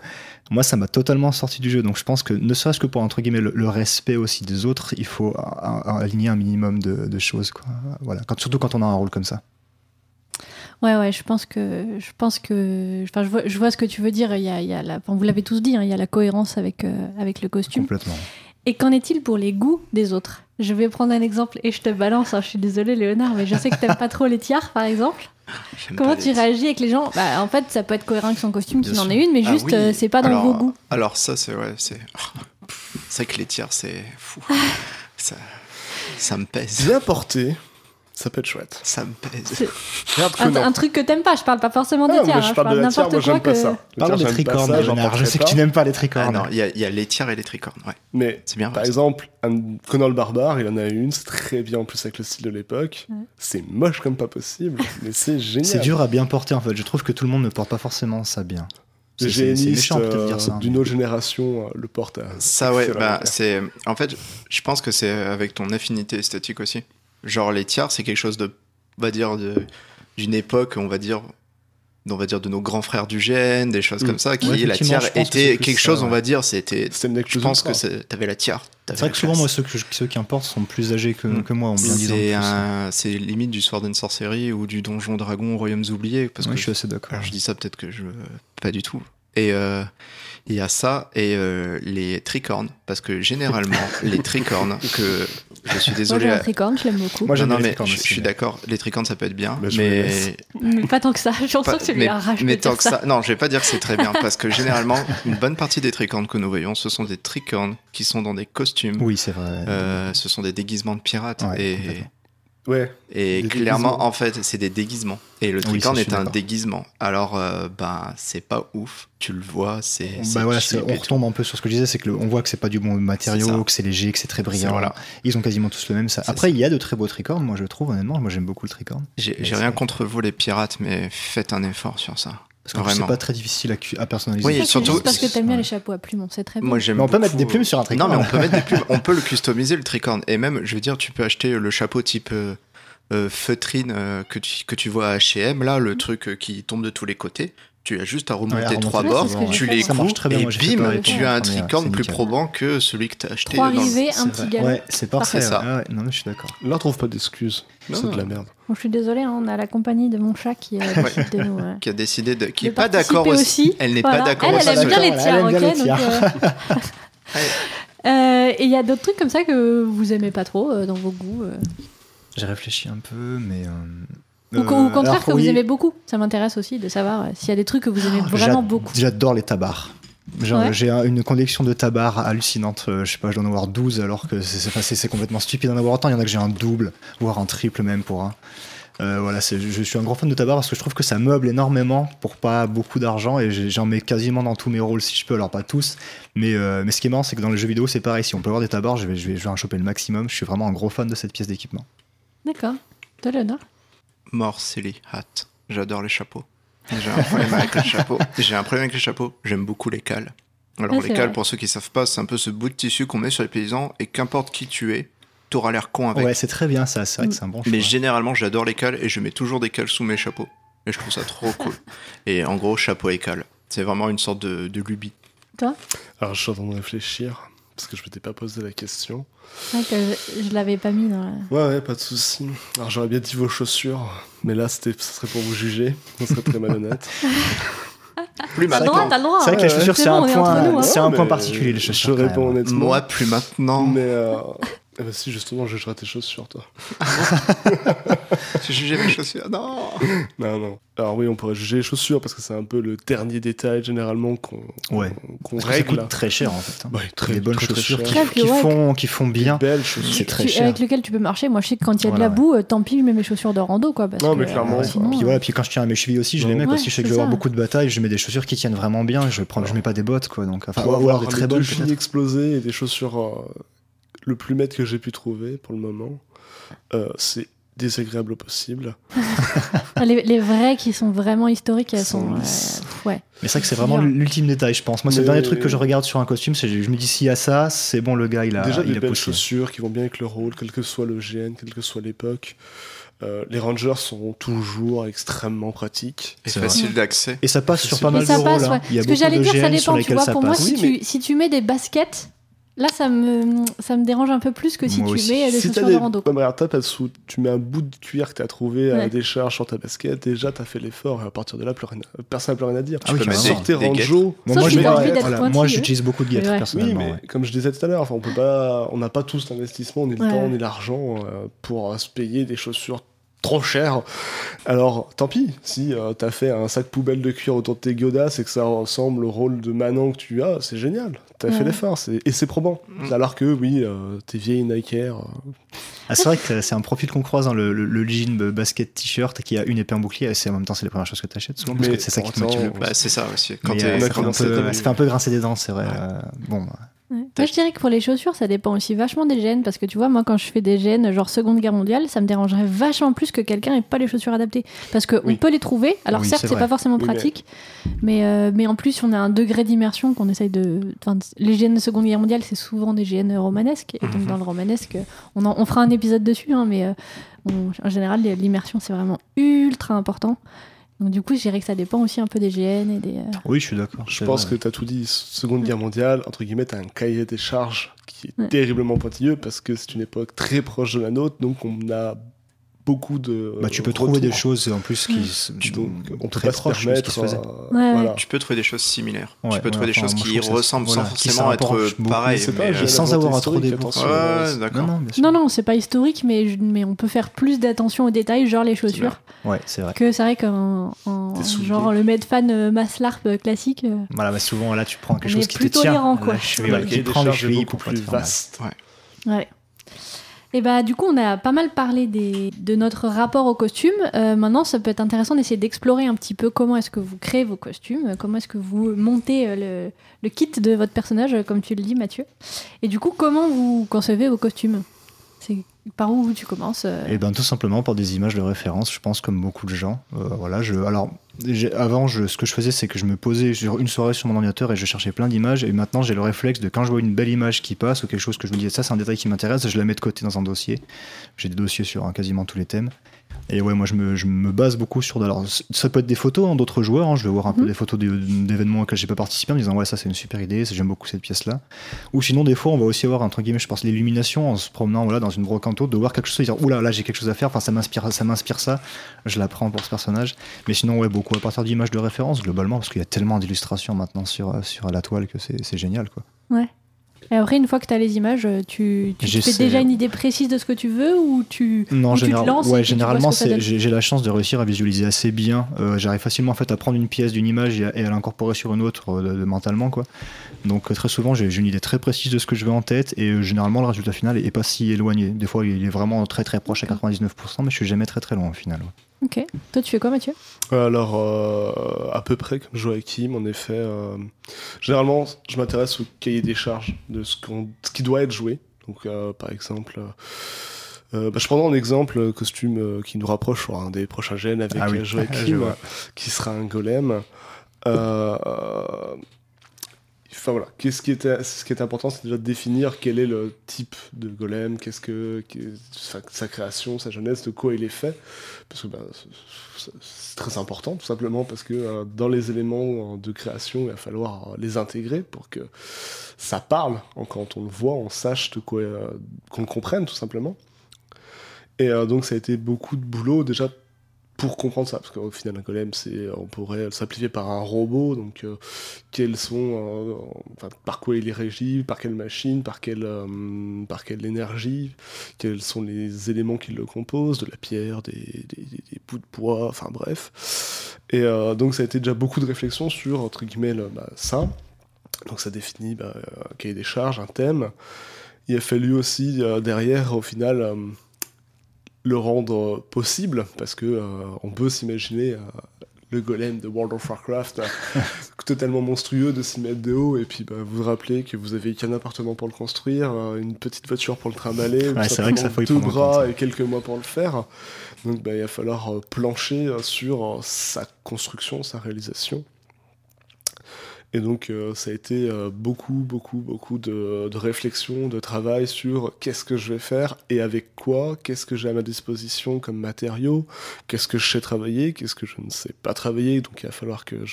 moi, ça m'a totalement sorti du jeu. Donc, je pense que ne serait-ce que pour entre guillemets le, le respect aussi des autres, il faut aligner un minimum de, de choses. Quoi. Voilà. Quand, surtout quand on a un rôle comme ça. Ouais, ouais, je pense que. Je pense que. Enfin, je vois, je vois ce que tu veux dire. Il y a, il y a la, enfin, vous l'avez tous dit, hein, il y a la cohérence avec, euh, avec le costume. Complètement. Et qu'en est-il pour les goûts des autres? Je vais prendre un exemple et je te balance. hein, je suis désolée, Léonard, mais je sais que t'aimes pas trop les tiares, par exemple. <laughs> Comment tu réagis avec les gens? Bah, En fait, ça peut être cohérent avec son costume, qu'il en ait une, mais Ah juste, oui. euh, c'est pas dans alors, vos goûts. Alors ça, c'est ouais, c'est <laughs> c'est que les tiers, c'est fou. <laughs> ça, ça me pèse. Bien porté, ça peut être chouette. Ça me pèse. <laughs> Un, truc que t'aimes pas. Je parle pas forcément des Ah, moi, hein, je parle de n'importe moi quoi j'aime pas que. ça. Parlons des tricornes, ça, j'en Léonard. Je sais que tu n'aimes pas les Ah tricornes. non, il y, a- il y a les tiers et les tricornes, ouais. Mais C'est bien. par exemple, un Conan le barbare, il en a une, c'est très bien en plus avec le style de l'époque. Ouais. C'est moche comme pas possible, mais c'est <laughs> génial. C'est dur à bien porter en fait. Je trouve que tout le monde ne porte pas forcément ça bien. Peut-être de euh, dire ça. d'une autre génération euh, le portent à. Ça, ouais, bah, ouais. c'est. En fait, je pense que c'est avec ton affinité esthétique aussi. Genre, les tiers, c'est quelque chose de. On va dire, de- d'une époque, on va dire. On va dire de nos grands frères du gène, des choses Mm. comme ça, qui Ouais, la que c'est était quelque ça, chose, on va dire, c'était. Je pense que c'est- t'avais la tiers. t'avais C'est vrai que souvent, moi, ceux, que je- ceux qui importent sont plus âgés que, Mm. que moi, ont bien 10 ans de C'est limite du Sword and Sorcery ou du Donjon Dragon Royaumes oubliés. Parce Ouais, que je suis assez d'accord. Alors, je dis ça peut-être que je pas du tout. Et euh, il y a ça et euh, les tricornes parce que généralement <laughs> les tricornes que je suis <laughs> Moi, désolé. j'ai un à- tricorne, je l'aime beaucoup. Moi, non, mais je, aussi, je suis d'accord. Les tricornes ça peut être bien, Bah, je mais <laughs> pas tant que ça. Pas, sens que c'est lui mais, rage mais tant que ça. ça. Non, je vais pas dire que c'est très bien <laughs> parce que généralement une bonne partie des tricornes que nous voyons, ce sont des tricornes qui sont dans des costumes. Oui, c'est vrai. Euh, ce sont des déguisements de pirates Ouais, et complètement. Ouais, Et clairement, déguisements. en fait, c'est des déguisements. Et le tricorne est un déguisement. Alors, euh, ben, c'est pas ouf. Tu le vois, c'est. Bah voilà, on tout. retombe un peu sur ce que je disais, c'est que le- on voit que c'est pas du bon matériau, que c'est léger, que c'est très brillant. voilà. Ils ont quasiment tous le même. Ça. Après, il y a de très beaux tricornes, moi je trouve, honnêtement. Moi j'aime beaucoup le tricorne. J'ai rien contre vous, les pirates, mais faites un effort sur ça. Parce que c'est pas très difficile à, personnaliser. Oui, surtout- parce que t'aimes bien les chapeaux à plumes, c'est très bien. Moi, j'aime Mais on peut mettre des plumes sur un Non, tricorne. mais on peut mettre des plumes. On peut le <laughs> customiser, le tricorne. Et même, je veux dire, tu peux acheter le chapeau type euh, euh, feutrine euh, que, tu, que tu vois à H&M, là, le truc euh, qui tombe de tous les côtés. Tu as juste à remonter Ouais, à remonter trois bords, tu les coupes, très bien, et pareil bim, tu as un tricorne plus probant que celui que tu as acheté. Trois rivets, un petit galon. Ouais, c'est parfait. Ça. ouais. Non, mais je suis d'accord. là, on trouve pas d'excuses. C'est de la merde. Bon, je suis désolée, hein, on a la compagnie de mon chat qui euh, de nous. euh, Qui a décidé de. Qui de est pas d'accord aussi. aussi. Elle n'est Voilà. pas d'accord aussi. elle aime bien les tiers, bien ok euh, <laughs> <laughs> euh, Et il y a d'autres trucs comme ça que vous aimez pas trop dans vos goûts. J'ai réfléchi un peu, mais. Ou, euh, au contraire alors, que oui, vous aimez beaucoup. Ça m'intéresse aussi de savoir euh, s'il y a des trucs que vous aimez vraiment j'ad- beaucoup. J'adore les tabards. Ouais. J'ai un- une collection de tabards hallucinante. Euh, je sais pas, je dois en avoir 12 alors que c'est- complètement stupide d'en avoir autant. Il y en a que j'ai un double, voire un triple même pour un. Euh, voilà, je suis un gros fan de tabac parce que je trouve que ça meuble énormément pour pas beaucoup d'argent et j'en mets quasiment dans tous mes rôles si je peux, alors pas tous. Mais, euh, mais ce qui est marrant, c'est que dans les jeux vidéo, c'est pareil. Si on peut avoir des tabards, je vais, je, vais, je vais en choper le maximum. Je suis vraiment un gros fan de cette pièce d'équipement. D'accord. De l'honneur. Mort silly hat. J'adore les chapeaux. J'ai un problème avec les chapeaux. J'ai un problème avec les chapeaux. J'aime beaucoup les cales. Alors Ah, les cales, vrai. pour ceux qui savent pas, c'est un peu ce bout de tissu qu'on met sur les paysans et qu'importe qui tu es, t'auras l'air con avec. Ouais, c'est très bien ça. C'est vrai que c'est un bon choix. Mais généralement, j'adore les cales et je mets toujours des cales sous mes chapeaux. Et je trouve ça trop cool. Et en gros, chapeau école. C'est vraiment une sorte de, de lubie. Alors, je suis en train de réfléchir, parce que je m'étais pas posé la question. C'est vrai que je, je l'avais pas mis dans la... Ouais, ouais, pas de souci. Alors, j'aurais bien dit vos chaussures, mais là, c'était, ce serait pour vous juger. Ce serait très malhonnête. <laughs> Plus T'as le droit, maintenant. t'as le droit. C'est vrai que les ouais, chaussures, c'est un on nous, point, hein. un mais point particulier, les chaussures. Je réponds honnêtement. Moi, plus maintenant. Mais euh... eh ben si, justement, je jugerai tes chaussures, toi. <laughs> Tu jugeais mes chaussures Non Non, non. Alors oui, on pourrait juger les chaussures, parce que c'est un peu le dernier détail, généralement, qu'on, Ouais. qu'on Parce que ça règle. coûte très cher en fait. hein. Ouais, très, des bonnes très, chaussures qui, Très, qui ouais. font, qui font bien. Des belles chaussures. C'est très Tu- cher. Avec lequel tu peux marcher. Moi, je sais que quand il y a de Voilà, la ouais. boue, euh, tant pis, je mets mes chaussures de rando, quoi. Parce Non, que, mais clairement, euh, sinon, Puis euh, puis quand je tiens à mes chevilles aussi, je les mets Ouais, parce que je sais que je vais avoir beaucoup de batailles, je mets des chaussures qui tiennent vraiment bien, je prends, je mets pas des bottes quoi, donc enfin, Faut ou alors avoir des très deux bonnes explosées et des chaussures euh, le plus maître que j'ai pu trouver pour le moment. Euh, c'est désagréable au possible. <laughs> les, les vraies qui sont vraiment historiques, elles Sont sont. euh, ouais. Mais c'est vrai que c'est vraiment l'ultime détail, je pense. Moi, c'est le dernier truc que je regarde sur un costume, c'est je me dis s'il y a ça, c'est bon, le gars il a, Déjà il des a belles poussé. chaussures qui vont bien avec le rôle, quel que soit le GN, quelle que soit l'époque. Euh, les Rangers sont toujours extrêmement pratiques. Et C'est facile d'accès. Et ça passe sur pas mal de rôles. ouais. hein. Il y a Ce que j'allais dire, ça dépend, tu vois. Pour moi, tu, si tu mets des baskets, là, ça me, ça me dérange un peu plus que si Moi tu aussi. mets euh, des si chaussures des... de rando. Ouais, toi, parce que tu mets un bout de cuir que t'as trouvé à Ouais. la décharge sur ta basket, déjà t'as fait l'effort et à partir de là, plus rien... personne n'a plus rien à dire. Ah oui, peux mettre carrément. des- des. Ranjo. Bon, moi, voilà, j'utilise beaucoup de guêtres Ouais. Oui, personnellement. mais ouais. comme je disais tout à l'heure, enfin, on peut pas, on n'a pas tous l'investissement, ni le Ouais. temps, ni l'argent euh, pour euh, se payer des chaussures trop chères. Alors, tant pis, si euh, t'as fait un sac poubelle de cuir autour de tes godasses et que ça ressemble au rôle de Manon que tu as, c'est génial. T'as Ouais. fait l'effort, c'est- et c'est probant. Mm. Alors que, oui, euh, tes vieilles Nike Air, euh, Ah, c'est vrai que c'est un profil qu'on croise dans le, le, le jean basket t-shirt qui a une épée en bouclier et c'est en même temps c'est les premières choses que tu achètes souvent parce que c'est ça qui te motive le plus. Bah, c'est ça aussi. Quand euh, ça, fait peu, ça fait un peu grincer des dents, c'est vrai. euh, bon, bah. Ouais. Moi, je dirais que pour les chaussures, ça dépend aussi vachement des gènes. Parce que tu vois, moi, quand je fais des gènes, genre Seconde Guerre mondiale, ça me dérangerait vachement plus que quelqu'un ait pas les chaussures adaptées. Parce qu'on Oui. peut les trouver. Alors, Oui, certes, c'est pas forcément Oui, pratique. Mais, euh, mais en plus, on a un degré d'immersion qu'on essaye de. enfin, les gènes de Seconde Guerre mondiale, c'est souvent des gènes romanesques. Et donc, Mhm. dans le romanesque, on, en- on fera un épisode dessus. hein, mais euh, on- en général, l'immersion, c'est vraiment ultra important. Donc, du coup, je dirais que ça dépend aussi un peu des gènes et des. euh, Oui, je suis d'accord. je pense vrai. que t'as tout dit. Seconde Guerre mondiale, entre guillemets, t'as un cahier des charges qui est Ouais. terriblement pointilleux parce que c'est une époque très proche de la nôtre, donc on a beaucoup de. Bah, tu peux trouver des choses en plus qui s- Tu- donc, on peut très pas se proches de ce qui permettre. se faisait. euh, Ouais, voilà. Tu peux trouver des choses similaires. Ouais, tu peux ouais, trouver des choses je qui ressemblent voilà, sans qui forcément être beaucoup. pareilles. Mais, euh, sans avoir trop historique, d'évo- attention. Ouais, euh, d'accord. Non, non, c'est pas historique, mais, je- mais on peut faire plus d'attention aux détails, genre les chaussures. Ouais, c'est vrai. Que c'est vrai qu'en genre le Medfan euh, Masslarp euh, classique. euh, Voilà, bah, souvent là, tu prends quelque chose qui te tient. est chevilles beaucoup plus vaste. Ouais. Et bah du coup on a pas mal parlé des, de notre rapport au costume. Euh, maintenant ça peut être intéressant d'essayer d'explorer un petit peu comment est-ce que vous créez vos costumes, comment est-ce que vous montez euh, le, le kit de votre personnage, euh, comme tu le dis Mathieu. Et du coup comment vous concevez vos costumes? Par où tu commences euh, Et ben tout simplement par des images de référence, je pense comme beaucoup de gens. Euh, voilà, je, alors avant, ce que je faisais, c'est que je me posais une soirée sur mon ordinateur et je cherchais plein d'images. Et maintenant, j'ai le réflexe de quand je vois une belle image qui passe ou quelque chose que je me dis ça, c'est un détail qui m'intéresse, je la mets de côté dans un dossier. J'ai des dossiers sur hein, quasiment tous les thèmes. Et ouais, moi je me, je me base beaucoup sur. Alors, ça peut être des photos hein, d'autres joueurs. hein. je vais voir un peu Mhm. des photos d'événements auxquels j'ai pas participé en me disant ouais, ça c'est une super idée, j'aime beaucoup cette pièce-là. Ou sinon, des fois, on va aussi avoir entre guillemets, je pense, l'illumination en se promenant voilà, dans une brocante haute, de voir quelque chose et dire oula, là j'ai quelque chose à faire, enfin ça m'inspire ça, m'inspire ça, je la prends pour ce personnage. Mais sinon, ouais, beaucoup à partir d'images de référence globalement, parce qu'il y a tellement d'illustrations maintenant sur, sur la toile que c'est c'est génial quoi. Et après une fois que tu as les images, euh, tu, tu te fais déjà une idée précise de ce que tu veux ou tu, Non, ou tu te lances ouais, généralement, j'ai la chance de réussir à visualiser assez bien. Euh, J'arrive facilement en fait à prendre une pièce d'une image et à, l'incorporer sur une autre euh, de- mentalement quoi. Donc très souvent, j'ai une idée très précise de ce que je veux en tête et euh, généralement le résultat final est, est pas si éloigné. Des fois, il est vraiment très très proche à 99%, mais je suis jamais très très loin au final. ouais. Ok. Toi tu fais quoi Mathieu? Alors, euh, à peu près comme Joachim, en effet. euh, généralement, je m'intéresse au cahier des charges de ce, qu'on- ce qui doit être joué. Donc, euh, par exemple, euh, euh, bah, je prendrai un exemple euh, costume euh, qui nous rapproche sur un des prochains gènes avec Ah oui, euh, Joachim, <laughs> qui sera un golem. Euh, Enfin voilà, qu'est-ce qui était, ce qui est important, c'est déjà de définir quel est le type de golem, qu'est-ce que, sa, création, sa jeunesse, de quoi il est fait, parce que bah, c'est- très important, tout simplement parce que euh, dans les éléments euh, de création, il va falloir euh, les intégrer pour que ça parle, quand on le voit, on sache de quoi, euh, qu'on le comprenne, tout simplement. Et donc ça a été beaucoup de boulot déjà pour comprendre ça, parce qu'au final un golem, c'est, on pourrait simplifier par un robot, donc euh, quels sont, euh, par quoi il est régi, par quelle machine, par quelle, euh, par quelle énergie, quels sont les éléments qui le composent, de la pierre, des, des, bouts de bois, enfin bref. Et donc ça a été déjà beaucoup de réflexion sur, entre guillemets, le, bah, ça. Donc ça définit bah, un cahier des charges, un thème. Il a fallu aussi derrière, au final, le rendre possible, parce que euh, on peut s'imaginer euh, le golem de World of Warcraft euh, <laughs> totalement monstrueux de 6 mètres de haut, et puis bah, vous vous rappelez que vous avez qu'un appartement pour le construire, euh, une petite voiture pour le trimballer, ou Ouais, c'est vrai que ça, simplement faut y deux prendre en compte, bras et quelques mois pour le faire. Donc bah, il va falloir euh, plancher euh, sur euh, sa construction, sa réalisation. Et donc euh, ça a été euh, beaucoup, beaucoup, beaucoup de, de réflexion, de travail sur qu'est-ce que je vais faire et avec quoi, qu'est-ce que j'ai à ma disposition comme matériaux, qu'est-ce que je sais travailler, qu'est-ce que je ne sais pas travailler, donc il va falloir que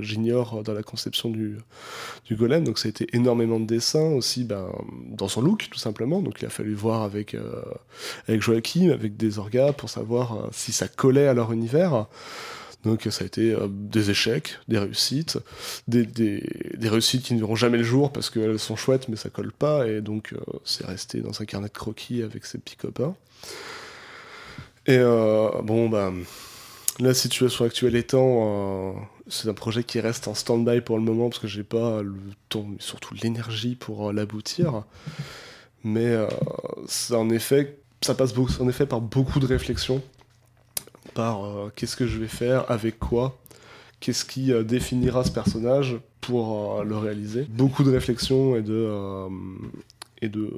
j'ignore dans la conception du, du golem. Donc ça a été énormément de dessins aussi ben, dans son look tout simplement, donc il a fallu voir avec, euh, avec Joachim, avec des orgas pour savoir euh, si ça collait à leur univers. Donc ça a été euh, des échecs, des réussites, des, réussites qui ne verront jamais le jour parce qu'elles sont chouettes mais ça colle pas et donc euh, c'est resté dans un carnet de croquis avec ses petits copains. Et euh, bon bah la situation actuelle étant, c'est un projet qui reste en stand-by pour le moment parce que j'ai pas le temps mais surtout l'énergie pour l'aboutir. Mais c'est en effet ça passe en effet par beaucoup de réflexions par euh, qu'est-ce que je vais faire, avec quoi, qu'est-ce qui euh, définira ce personnage pour euh, le réaliser. Beaucoup de réflexion et de, euh, et de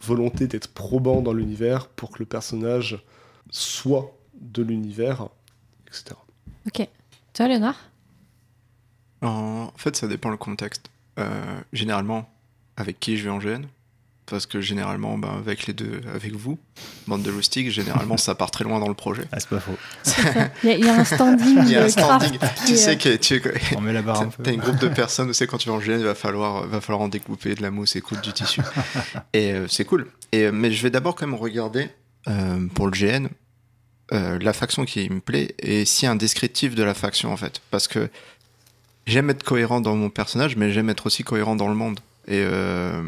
volonté d'être probant dans l'univers pour que le personnage soit de l'univers, etc. Ok. Toi, Léonard? En fait, ça dépend le contexte. Euh, généralement, avec qui je vais en GN Parce que généralement, ben, avec les deux, avec vous, bande de loustiques, généralement, ça part très loin dans le projet. Ah, c'est pas faux. Il y, a- il y a un standing <laughs> Il y a un standing. Tu sais que tu On met la barre un peu. T'as une groupe de personnes, tu sais, quand tu vas en GN, il va falloir, va falloir en découper de la mousse et coudre du tissu. <laughs> et euh, c'est cool. Et, euh, mais je vais d'abord quand même regarder, euh, pour le GN, euh, la faction qui me plaît et si un descriptif de la faction, en fait. Parce que j'aime être cohérent dans mon personnage, mais j'aime être aussi cohérent dans le monde. Et euh,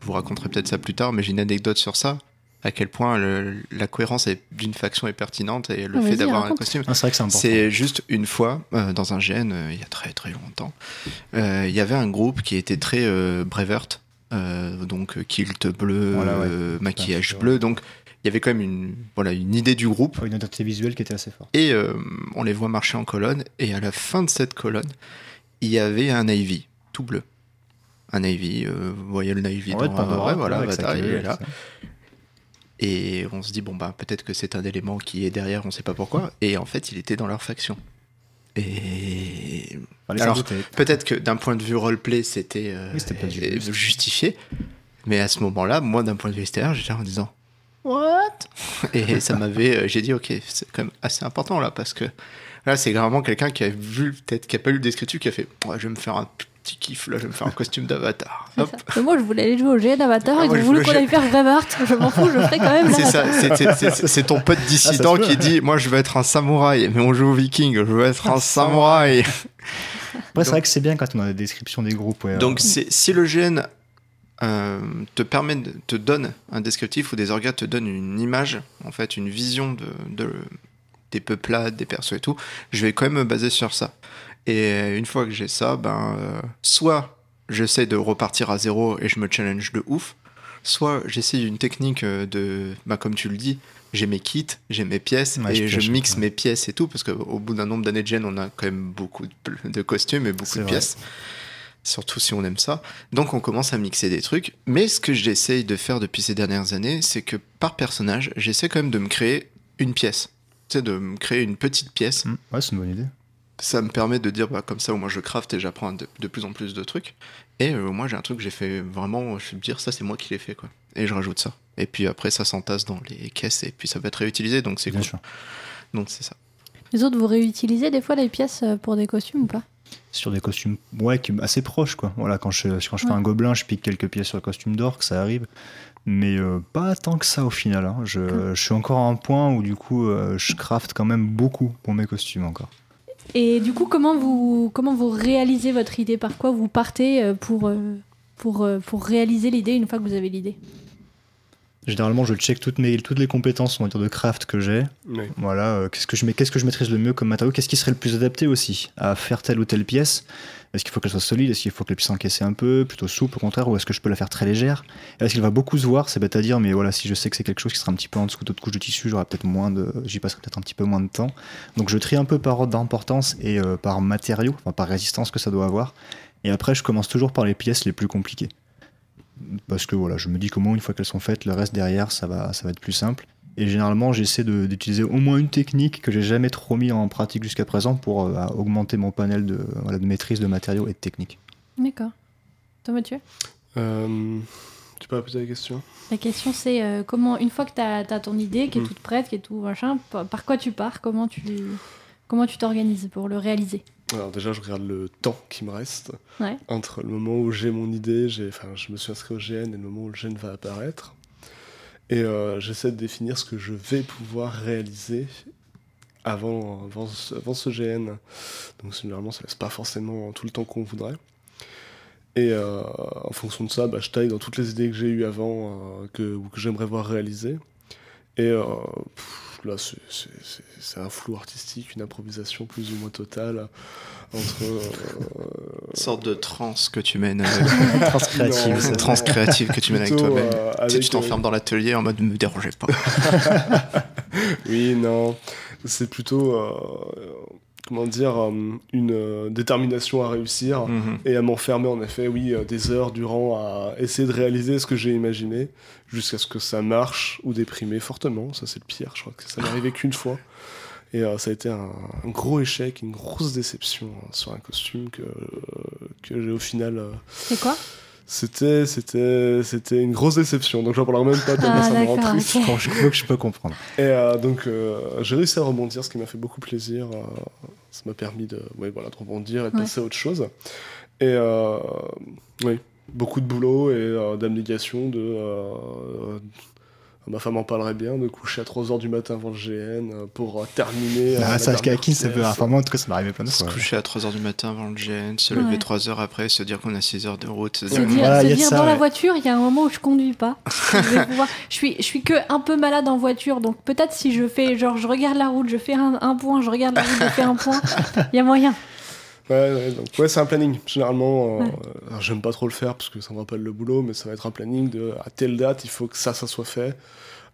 je vous raconterai peut-être ça plus tard, mais j'ai une anecdote sur ça. À quel point le- la cohérence d'une faction est pertinente et le fait d'avoir un costume. Ah, c'est vrai que c'est important. C'est juste une fois, euh, dans un GN, euh, il y a très très longtemps, euh, il y avait un groupe qui était très euh, Brevert, euh, donc euh, kilt bleu, Voilà, ouais. euh, maquillage bleu, donc il y avait quand même une, voilà, une idée du groupe. Une identité visuelle qui était assez forte. Et euh, on les voit marcher en colonne, et à la fin de cette colonne, il y avait un Navy, tout bleu. Un Navy, euh, vous voyez le Navy Ouais, dans- Pandora, ouais, voilà, Avatar, il est là. Et on se dit, bon, bah, peut-être que c'est un élément qui est derrière, on sait pas pourquoi. Et en fait, il était dans leur faction. Et Alors, peut-être que d'un point de vue roleplay, c'était euh, Oui, euh, justifié. Mais à ce moment-là, moi, d'un point de vue extérieur, j'étais en disant, What? <laughs> Et ça m'avait. euh, J'ai dit, ok, c'est quand même assez important là, parce que là, c'est vraiment quelqu'un qui a vu, peut-être, qui a pas lu le descriptif, qui a fait, ouais, je vais me faire un petit kiff, là, je vais me faire un costume d'avatar. Moi, je voulais aller jouer au GN Avatar. Ah, je voulu voulais qu'on aille faire Brevart. Je m'en fous, je ferai quand même. C'est c'est- ton pote dissident Ah, qui dit Moi je veux être un samouraï, mais on joue au viking, je veux être un samouraï. Après, c'est vrai que c'est bien quand on a des descriptions des groupes. ouais, Donc euh, si le GN euh, te permet, de- te donne un descriptif ou des orgas te donnent une image, en fait, une vision de, de- des peuplades, des persos et tout, je vais quand même me baser sur ça. Et une fois que j'ai ça, ben, euh, soit j'essaie de repartir à zéro et je me challenge de ouf, soit j'essaie une technique euh, de, bah, comme tu le dis, j'ai mes kits, j'ai mes pièces Ouais, et je mixe ouais. mes pièces et tout, parce qu'au bout d'un nombre d'années de GN, on a quand même beaucoup de, costumes et beaucoup C'est de vrai. pièces surtout si on aime ça. Donc on commence à mixer des trucs. Mais ce que j'essaye de faire depuis ces dernières années, c'est que par personnage, j'essaie quand même de me créer une pièce. Tu sais, de me créer une petite pièce. hmm, Ouais, c'est une bonne idée. Ça me permet de dire, bah, comme ça, au moins je craft et j'apprends de, de plus en plus de trucs. Et euh, moi, j'ai un truc que j'ai fait vraiment, je vais me dire, ça, c'est moi qui l'ai fait, quoi. Et je rajoute ça. Et puis après, ça s'entasse dans les caisses et puis ça va être réutilisé, donc c'est cool. sûr. Donc c'est ça. Les autres, vous réutilisez des fois les pièces euh, pour des costumes ou pas? Sur des costumes ouais, qui- assez proches, quoi. Voilà, quand je, quand je fais un gobelin, je pique quelques pièces sur le costume d'orque, ça arrive. Mais euh, pas tant que ça au final. hein. Je, je suis encore à un point où du coup, euh, je craft quand même beaucoup pour mes costumes encore. Et du coup, comment vous, comment vous réalisez votre idée? Par quoi vous partez euh, pour, euh, pour, euh, pour réaliser l'idée une fois que vous avez l'idée? Généralement, je check toutes, mes, toutes les compétences on va dire, de craft que j'ai. Oui. Voilà, euh, qu'est-ce que je mets, qu'est-ce que je maîtrise le mieux comme matériau, qu'est-ce qui serait le plus adapté aussi à faire telle ou telle pièce? Est-ce qu'il faut qu'elle soit solide? Est-ce qu'il faut qu'elle puisse encaisser un peu, plutôt souple au contraire, ou est-ce que je peux la faire très légère? Est-ce qu'il va beaucoup se voir? C'est bête à dire, mais voilà, si je sais que c'est quelque chose qui sera un petit peu en dessous d'autres couches de tissu, j'aurai peut-être moins de, j'y passerai peut-être un petit peu moins de temps. Donc je trie un peu par ordre d'importance et euh, par matériau, enfin par résistance que ça doit avoir. Et après, je commence toujours par les pièces les plus compliquées. Parce que voilà, je me dis moins une fois qu'elles sont faites, le reste derrière, ça va être plus simple. Et généralement, j'essaie d'utiliser au moins une technique que j'ai jamais trop mis en pratique jusqu'à présent pour euh, augmenter mon panel de, voilà, de maîtrise de matériaux et de techniques. D'accord. Toi, Mathieu? Euh, tu peux répéter la question? La question, c'est euh, comment, une fois que tu as, ton idée qui est Mm. toute prête, qui est tout machin, par, par quoi tu pars? Comment tu comment tu t'organises pour le réaliser? Alors déjà, je regarde le temps qui me reste Ouais. entre le moment où j'ai mon idée, j'ai, enfin, je me suis inscrit au GN et le moment où le GN va apparaître. Et euh, j'essaie de définir ce que je vais pouvoir réaliser avant, avant, ce- avant ce GN. Donc généralement, ça laisse pas forcément tout le temps qu'on voudrait. Et euh, en fonction de ça, bah, je taille dans toutes les idées que j'ai eues avant euh, que, ou que j'aimerais voir réalisées. Et là, c'est- un flou artistique, une improvisation plus ou moins totale entre. euh, Une sorte de transe que tu mènes avec, <laughs> Non, transe créative que tu mènes avec toi-même. euh, Tu sais, avec, tu t'enfermes dans l'atelier en mode me dérangez pas. <laughs> Oui, non. C'est plutôt, euh, comment dire, euh, une euh, détermination à réussir Mhm. et à m'enfermer, en effet, oui, euh, des heures durant à essayer de réaliser ce que j'ai imaginé jusqu'à ce que ça marche ou déprimer fortement. Ça, c'est le pire. Je crois que ça m'est arrivé qu'une fois. Et euh, ça a été un, un gros échec, une grosse déception hein, sur un costume que, que j'ai au final. euh, C'est quoi? C'était, c'était, c'était une grosse déception. Donc, j'en parlerai même pas tellement Ah, ça me rend triste. ok. Bon, je crois que je peux comprendre. Et euh, donc, euh, j'ai réussi à rebondir, ce qui m'a fait beaucoup plaisir. euh, ça m'a permis de, ouais, voilà, de rebondir et de Ouais. passer à autre chose. Et euh, oui, beaucoup de boulot et euh, d'abnégation. De, euh, ma femme en parlerait bien, de coucher à 3h du matin avant le GN euh, pour euh, terminer. euh, Ah, ça, qui ça peut. Enfin, moi, en tout cas, ça m'arrivait plein de Se coucher à 3h du matin avant le GN, se Ouais. lever 3 heures après, se dire qu'on a 6 heures de route. se dire- Voilà, se il y a dire ça, dans la voiture, il y a un moment où je conduis pas. <laughs> je, vais pouvoir- je suis, je suis que un peu malade en voiture, donc peut-être si je fais, genre, je regarde la route, je fais un, un point, je regarde la route, je fais un point, il y a moyen. Ouais, ouais, donc, ouais, c'est un planning. Généralement, euh, Ouais. euh, j'aime pas trop le faire parce que ça me rappelle le boulot, mais ça va être un planning de à telle date, il faut que ça, ça soit fait.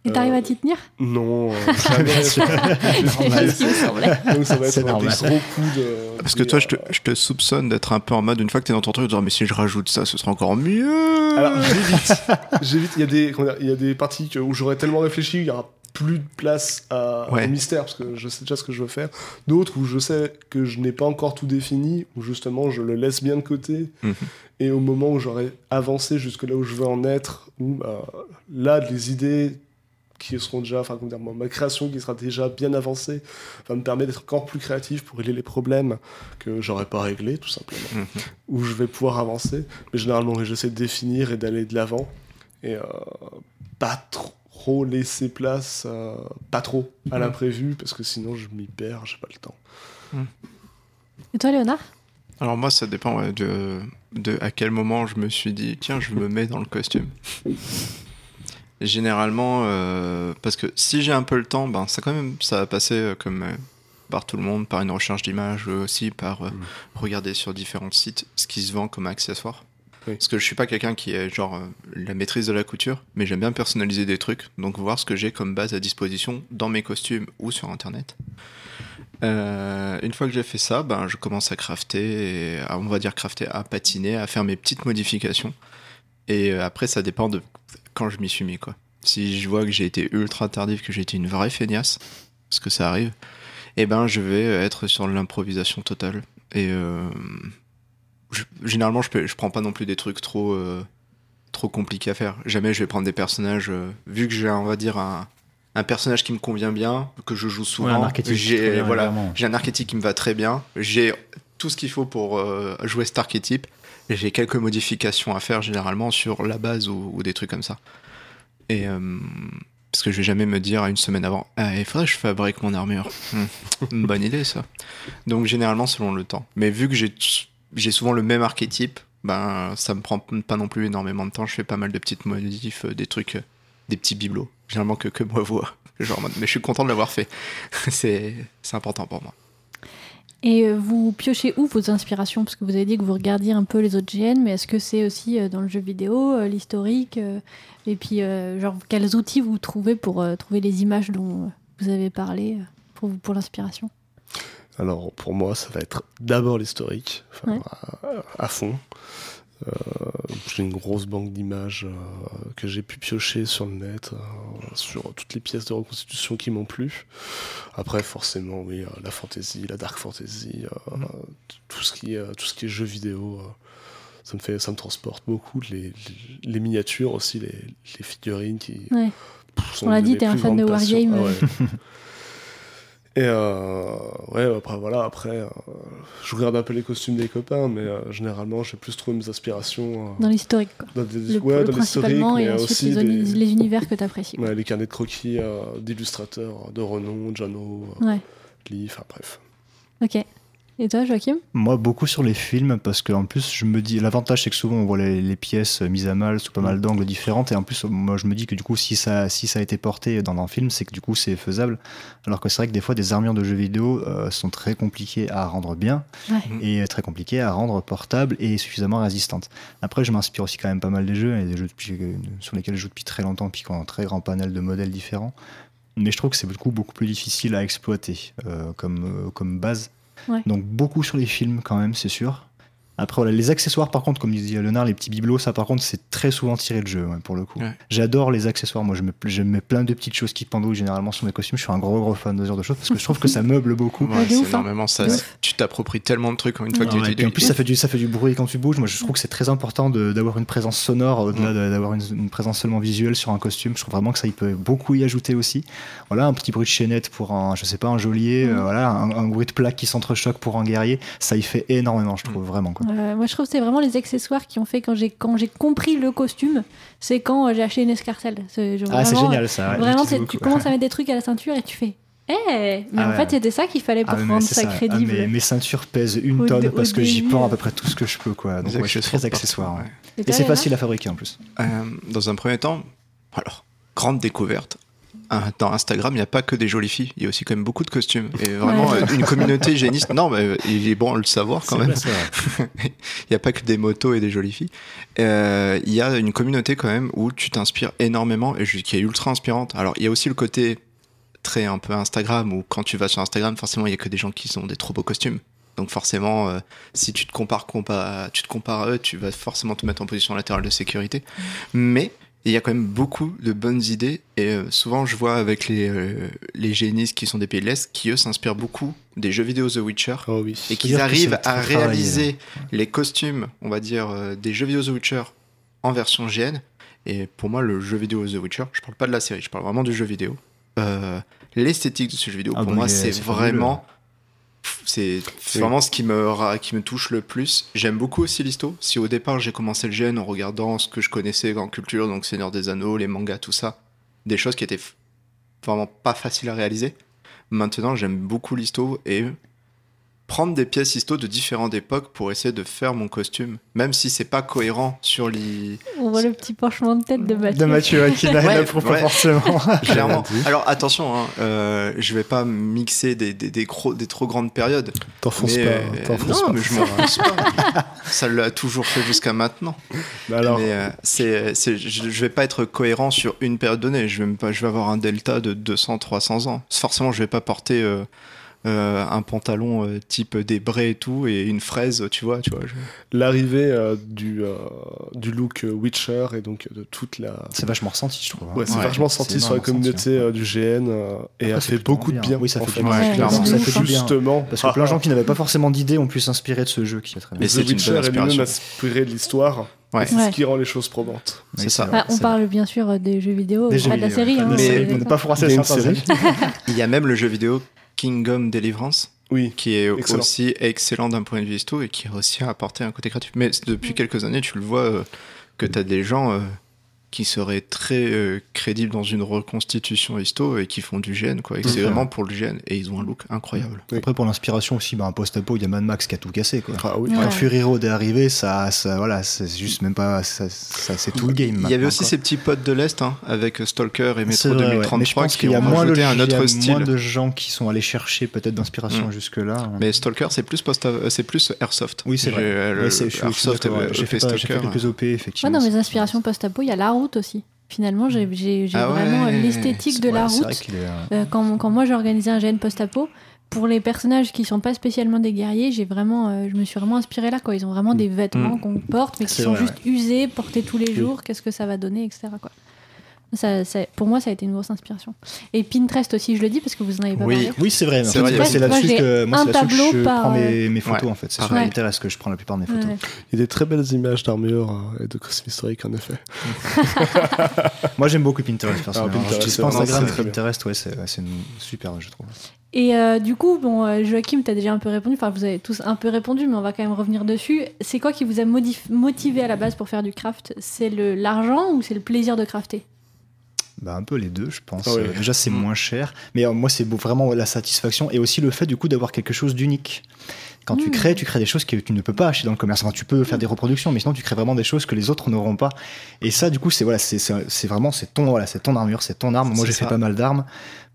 Et t'arrives Euh, à t'y tenir? Non, <laughs> euh, jamais. C'est. Donc ça va être un des normal. gros coups de. Parce que toi, je te, je te soupçonne d'être un peu en mode, une fois que t'es dans ton truc, de dire, mais si je rajoute ça, ce sera encore mieux. Alors j'évite. J'évite. Il y a des, comment dire, il y a des parties où j'aurais tellement réfléchi, il y aura plus de place à, Ouais. au mystère parce que je sais déjà ce que je veux faire. D'autres où je sais que je n'ai pas encore tout défini, où justement je le laisse bien de côté. Mhm. Et au moment où j'aurai avancé jusque là où je veux en être, où bah, là les idées qui seront déjà, enfin comment dire, ma ma création qui sera déjà bien avancée, va me permettre d'être encore plus créatif pour régler les problèmes que j'aurais pas réglés tout simplement Mhm. où je vais pouvoir avancer. Mais généralement, j'essaie de définir et d'aller de l'avant. Et euh, pas trop laisser place, euh, pas trop à l'imprévu, parce que sinon je m'y perds, j'ai pas le temps. Et toi, Léonard? Alors moi, ça dépend ouais, de, de à quel moment je me suis dit, tiens, je me mets dans le costume. Généralement, euh, parce que si j'ai un peu le temps, ben ça quand même, ça va passer euh, comme euh, par tout le monde, par une recherche d'images, aussi par euh, Mm. regarder sur différents sites ce qui se vend comme accessoire. Parce que je suis pas quelqu'un qui est genre euh, la maîtrise de la couture, mais j'aime bien personnaliser des trucs, donc voir ce que j'ai comme base à disposition dans mes costumes ou sur internet. Euh, une fois que j'ai fait ça, ben, je commence à crafter, et à, on va dire crafter, à patiner, à faire mes petites modifications. Et euh, après, ça dépend de quand je m'y suis mis. Quoi. Si je vois que j'ai été ultra tardif, que j'ai été une vraie feignasse, parce que ça arrive, eh ben, je vais être sur l'improvisation totale. Et je- généralement, je, peux, je prends pas non plus des trucs trop, euh, trop compliqués à faire. Jamais je vais prendre des personnages. euh, vu que j'ai, on va dire, un, un personnage qui me convient bien, que je joue souvent, un archétype qui te j'ai voilà, un archétype qui me va très bien. J'ai tout ce qu'il faut pour euh, jouer cet archétype. Et j'ai quelques modifications à faire généralement sur la base ou, ou des trucs comme ça. Et parce que je vais jamais me dire à une semaine avant, ah, il faudrait que je fabrique mon armure. Hmm, une bonne idée ça. Donc généralement selon le temps. Mais vu que j'ai j'ai souvent le même archétype, ben ça me prend pas non plus énormément de temps. Je fais pas mal de petites modifs, euh, des trucs, euh, des petits bibelots. Généralement que que moi <laughs> vois. Genre, mais je suis content de l'avoir fait. <laughs> c'est important pour moi. Et euh, vous piochez où vos inspirations? Parce que vous avez dit que vous regardiez un peu les autres GN, mais est-ce que c'est aussi dans le jeu vidéo, l'historique Et puis, genre, quels outils vous trouvez pour trouver les images dont vous avez parlé pour, pour l'inspiration? Alors pour moi, ça va être d'abord l'historique, Ouais. à, à fond. Euh, j'ai une grosse banque d'images euh, que j'ai pu piocher sur le net, euh, sur toutes les pièces de reconstitution qui m'ont plu. Après, forcément, oui, la fantasy, la dark fantasy, euh, tout ce qui est tout ce qui est jeux vidéo, ça me fait, ça me transporte beaucoup. Les, les, les miniatures aussi, les, les figurines qui, Ouais. pff, sont On l'a dit, t'es un fan de. Wargame, Ah ouais. <laughs> Et euh, ouais, après voilà, après, euh, je regarde un peu les costumes des copains, mais euh, généralement, j'ai plus trouvé mes inspirations euh, Dans l'historique, quoi. dans, des, Le, ouais, le dans et ensuite aussi les, uni- des- les univers que t'apprécies. quoi. ouais, les carnets de croquis d'illustrateurs de renom, Jano, euh, Ouais. Lee, enfin bref. Ok. Et toi, Joachim? Moi, beaucoup sur les films, parce qu'en plus, je me dis, l'avantage, c'est que souvent, on voit les, les pièces mises à mal sous pas mal d'angles différents, et en plus, moi, je me dis que du coup, si ça, si ça a été porté dans un film, c'est que du coup, c'est faisable. Alors que c'est vrai que des fois, des armures de jeux vidéo euh, sont très compliquées à rendre bien, Ouais. et très compliquées à rendre portables et suffisamment résistantes. Après, je m'inspire aussi quand même pas mal des jeux, et des jeux depuis- sur lesquels je joue depuis très longtemps, puis qui ont un très grand panel de modèles différents. Mais je trouve que c'est beaucoup, beaucoup plus difficile à exploiter euh, comme, euh, comme base. Donc beaucoup sur les films quand même, c'est sûr. Après, voilà, les accessoires, par contre, comme disait Léonard, les petits bibelots, ça, par contre, c'est très souvent tiré de jeu, ouais, pour le coup. Ouais. J'adore les accessoires. Moi, je mets, je mets plein de petites choses qui pendouillent généralement sur mes costumes. Je suis un gros, gros fan de ce genre de choses parce que je trouve que ça <laughs> meuble beaucoup. Ouais, c'est hein. énormément ça. Tu t'appropries tellement de trucs en une fois que tu Ouais, et puis en plus, ça fait, du, ça fait du bruit quand tu bouges. Moi, je trouve que c'est très important d'avoir une présence sonore au-delà de- d'avoir une, une présence seulement visuelle sur un costume. Je trouve vraiment que ça, il peut beaucoup y ajouter aussi. Voilà, un petit bruit de chaînette pour un, je sais pas, un geôlier. Mhm. euh, voilà, un, un bruit de plaque qui s'entrechoque pour un guerrier. Ça y fait énormément, je trouve, vraiment. Quoi. Euh, moi, je trouve que c'est vraiment les accessoires qui ont fait quand j'ai quand j'ai compris le costume. C'est quand euh, j'ai acheté une escarcelle. C'est genre Ah, c'est génial ça. ouais, Vraiment, c'est- tu commences à mettre des trucs à la ceinture et tu fais. Eh Mais Ah en ouais. fait, c'était ça qu'il fallait pour Ah, rendre ça, ça. Ah, crédible. mes, ceintures pèsent une Au tonne parce que j'y euh. à peu près tout ce que je peux. Quoi. Donc, ouais, je suis très accessoire. ouais. Et Et c'est facile à fabriquer en plus. Euh, dans un premier temps, alors, grande découverte. Ah, Dans Instagram, il n'y a pas que des jolies filles, il y a aussi quand même beaucoup de costumes. Et vraiment, Ouais. euh, une communauté <laughs> hygiéniste. Non, mais il est bon de le savoir quand même. <laughs> Il n'y a pas que des motos et des jolies filles. Euh, Il y a une communauté quand même où tu t'inspires énormément et qui est ultra inspirante. Alors, il y a aussi le côté très un peu Instagram où quand tu vas sur Instagram, forcément, il y a que des gens qui ont des trop beaux costumes. Donc forcément, euh, si tu te compares, compa- tu te compares à eux, tu vas forcément te mettre en position latérale de sécurité. Mais il y a quand même beaucoup de bonnes idées et euh, souvent je vois avec les, euh, les génistes qui sont des pays de l'Est qui eux s'inspirent beaucoup des jeux vidéo The Witcher Oh oui. et qu'ils arrivent à réaliser les costumes, on va dire, euh, des jeux vidéo The Witcher en version GN. Et pour moi, le jeu vidéo The Witcher, je parle pas de la série, je parle vraiment du jeu vidéo. Euh, L'esthétique de ce jeu vidéo, Ah pour bah, moi, c'est c'est vraiment. C'est Oui. vraiment ce qui me, qui me touche le plus. J'aime beaucoup aussi l'histo. Si au départ j'ai commencé le GN en regardant ce que je connaissais en culture, donc Seigneur des Anneaux, les mangas, tout ça, des choses qui étaient vraiment pas faciles à réaliser. Maintenant, j'aime beaucoup l'histo et prendre des pièces histo de différentes époques pour essayer de faire mon costume, même si c'est pas cohérent sur les. On voit le petit penchement de tête de Mathieu. De Mathieu, ouais, qui <laughs> n'a- Ouais, pas ouais. forcément. <laughs> Clairement. Alors attention, hein, euh, je vais pas mixer des, des, des, gros- des trop grandes périodes. T'enfonces pas. euh, t'enfonces non, pas. mais je m'enfonce pas. <laughs> Ça l'a toujours fait jusqu'à maintenant. Bah alors, mais euh, c'est, c'est, je, je vais pas être cohérent sur une période donnée. Je vais, pas, je vais avoir un delta de 200, 300 ans. Forcément, je vais pas porter euh, un pantalon euh, type des brais et tout, et une fraise, tu vois. Tu vois je- L'arrivée euh, du, euh, du look Witcher et donc de toute la. C'est vachement ressenti, je trouve. hein. Ouais, c'est Ouais, vachement c'est senti sur la communauté euh, du GN euh, et Après, a fait beaucoup de bien. bien. Oui, ça en fait bien. Ouais, clairement, c'est ça fait hein. du bien. Justement, Parce que plein de gens qui n'avaient pas forcément d'idées ont pu s'inspirer de ce jeu qui est très bien. Mais The c'est une Witcher est lui-même inspiré de l'histoire. Ouais. C'est Ouais. ce qui rend les choses probantes. Oui, c'est ça. vrai, Ah, on parle bien sûr des jeux vidéo, Des pas jeux de la vidéo, série. hein, Mais- On n'est pas une certains série. <laughs> Il y a même le jeu vidéo Kingdom Deliverance, Oui. qui est Excellent. aussi excellent d'un point de vue histo et qui a aussi apporté un côté créatif. Mais depuis quelques années, tu le vois euh, que tu as des gens euh, qui seraient très euh, crédibles dans une reconstitution histo et qui font du GN, quoi. Et que c'est vraiment pour le GN. Et ils ont un look incroyable. Oui. Après, pour l'inspiration aussi, bah, un post-apo, il y a Mad Max qui a tout cassé. Quoi. Ah oui. Ouais. Quand Fury Road est arrivé, ça, ça, voilà, c'est juste même pas, ça, ça- c'est tout le game. Il y avait aussi quoi. ces petits potes de l'Est, hein, avec Stalker et Metro vrai, ouais. 2033, Mais je pense qui qu'il y a ont moins, de, un il y a autre moins style. de gens qui sont allés chercher peut-être d'inspiration Mm. jusque-là. Mais Stalker, c'est plus, post euh, c'est plus Airsoft. Oui, c'est vrai. euh, Ouais, Airsoft, ouais. J'ai fait Stalker. quelques OP, effectivement. dans mes inspirations post-apo, il y a la route aussi. Finalement, j'ai j'ai Ah ouais, vraiment l'esthétique de Ouais, la route. est, euh, Euh, quand, quand moi j'ai organisé un GN post-apo, pour les personnages qui sont pas spécialement des guerriers, j'ai vraiment, euh, je me suis vraiment inspirée là. Quoi. Ils ont vraiment des vêtements Mm. qu'on porte, mais qui sont vrai, juste usés, portés tous les jours. Qu'est-ce que ça va donner, etc. Quoi. Ça, ça- pour moi, ça a été une grosse inspiration. Et Pinterest aussi, je le dis parce que vous en avez pas Oui. parlé. Oui, c'est vrai. C'est là-dessus que, moi, un c'est là-dessus que je par, prends euh, mes, mes photos, Ouais. en fait. C'est sur. Pinterest que je prends la plupart de mes photos. Ouais. Il y a des très belles images d'armure euh, et de costumes historiques, en effet. <laughs> Moi, j'aime beaucoup Pinterest, personnellement. Pinterest, je dis c'est pas vraiment Instagram. Pinterest, ouais, c'est ouais, c'est une- super, je trouve. Et euh, du coup, bon, euh, Joachim, tu as déjà un peu répondu, enfin vous avez tous un peu répondu, mais on va quand même revenir dessus. C'est quoi qui vous a modif- motivé à la base pour faire du craft? C'est le- l'argent ou c'est le plaisir de crafter? Bah, un peu les deux, je pense. Ah oui. Euh, déjà, c'est Mm. moins cher. Mais euh, moi, c'est vraiment la satisfaction et aussi le fait, du coup, d'avoir quelque chose d'unique. Quand tu Mm. crées, tu crées des choses que tu ne peux pas acheter dans le commerce. Enfin, tu peux faire des reproductions, mais sinon, tu crées vraiment des choses que les autres n'auront pas. Et ça, du coup, c'est voilà, c'est vraiment c'est ton voilà, c'est ton armure, c'est ton arme. Moi, j'ai fait ça. pas mal d'armes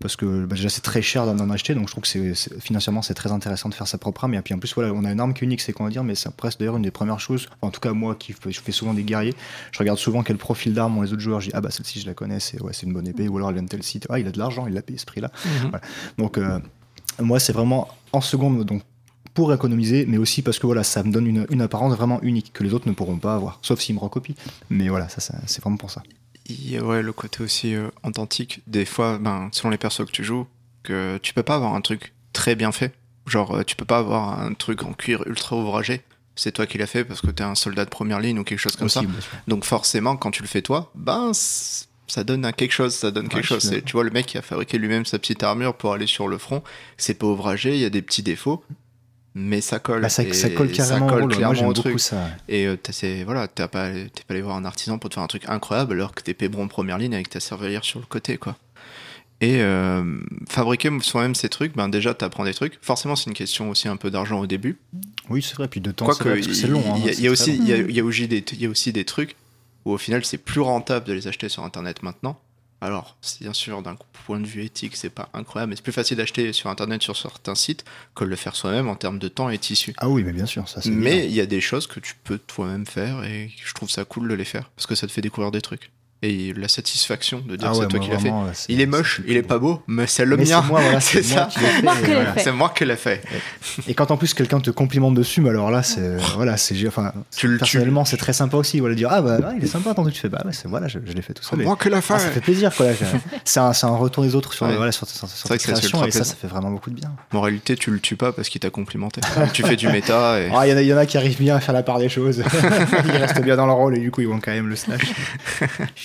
parce que bah, déjà c'est très cher d'en acheter, donc je trouve que c'est financièrement c'est très intéressant de faire sa propre arme. Et puis en plus, voilà, on a une arme qui est unique, c'est qu'on va dire, mais c'est presque d'ailleurs une des premières choses. enfin, en tout cas, moi qui fais, je fais souvent des guerriers, je regarde souvent quel profil d'arme ont les autres joueurs. Je dis ah bah celle-ci je la connais, c'est ouais, c'est une bonne épée, ou alors elle vient de tel site. Ah, il a de l'argent, il l'a payé ce prix-là. Voilà. Donc euh, moi c'est vraiment en seconde donc pour économiser, mais aussi parce que voilà, ça me donne une, une apparence vraiment unique que les autres ne pourront pas avoir, sauf s'ils me recopient. Mais voilà, ça, ça c'est vraiment pour ça. A, ouais, le côté aussi euh, authentique. Des fois, ben, selon les persos que tu joues, que tu peux pas avoir un truc très bien fait. Genre, euh, tu peux pas avoir un truc en cuir ultra ouvragé. C'est toi qui l'as fait parce que t'es un soldat de première ligne ou quelque chose comme Aussi, ça. Donc forcément, quand tu le fais toi, ben ça donne un quelque chose, ça donne Ouais, quelque je chose. Tu vois, le mec qui a fabriqué lui-même sa petite armure pour aller sur le front, c'est pas ouvragé, il y a des petits défauts, mais ça colle. Bah, ça, ça colle carrément. Ça colle rôle. Moi clairement j'aime au truc. ça. Et euh, t'as ces- voilà, pas, t'es pas allé voir un artisan pour te faire un truc incroyable alors que t'es pébron en première ligne avec ta servalière sur le côté, quoi. Et euh, fabriquer soi-même ces trucs, ben déjà t'apprends des trucs. Forcément, c'est une question aussi un peu d'argent au début. Oui, c'est vrai. Puis de temps, c'est que long. hein, il y, a aussi, il y a aussi des trucs où au final c'est plus rentable de les acheter sur internet maintenant. Alors, bien sûr, d'un point de vue éthique, c'est pas incroyable, mais c'est plus facile d'acheter sur internet sur certains sites que de le faire soi-même en termes de temps et tissu. Ah oui, mais bien sûr, ça c'est. Mais il y a des choses que tu peux toi-même faire et je trouve ça cool de les faire parce que ça te fait découvrir des trucs. Et la satisfaction de dire Ah c'est toi qui l'as fait. Il est moche, il est pas beau, mais c'est le Mais mien. c'est moi, voilà, <laughs> c'est c'est moi ça. qui l'ai fait, que et fait. C'est moi qui l'ai fait. Et quand en plus quelqu'un te complimente dessus, mais alors là, c'est voilà, c'est enfin, Tu personnellement, c'est très sympa aussi. Voilà, dire ah bah ouais, il est sympa ton truc. Tu fais bah ouais, c'est voilà, je, je l'ai fait tout seul. Moi qui l'ai Ah, ça fait. fait plaisir quoi. là. <laughs> C'est un, c'est un retour des autres sur Ouais. voilà sur, sur, sur que ultra et ça, ça fait vraiment beaucoup de bien. En réalité, tu le tues pas parce qu'il t'a complimenté. <laughs> tu fais du méta. Ah, il y, en a- il y en a qui arrivent bien à faire la part des choses. ils restent bien dans leur rôle et du coup ils vont quand même le slash.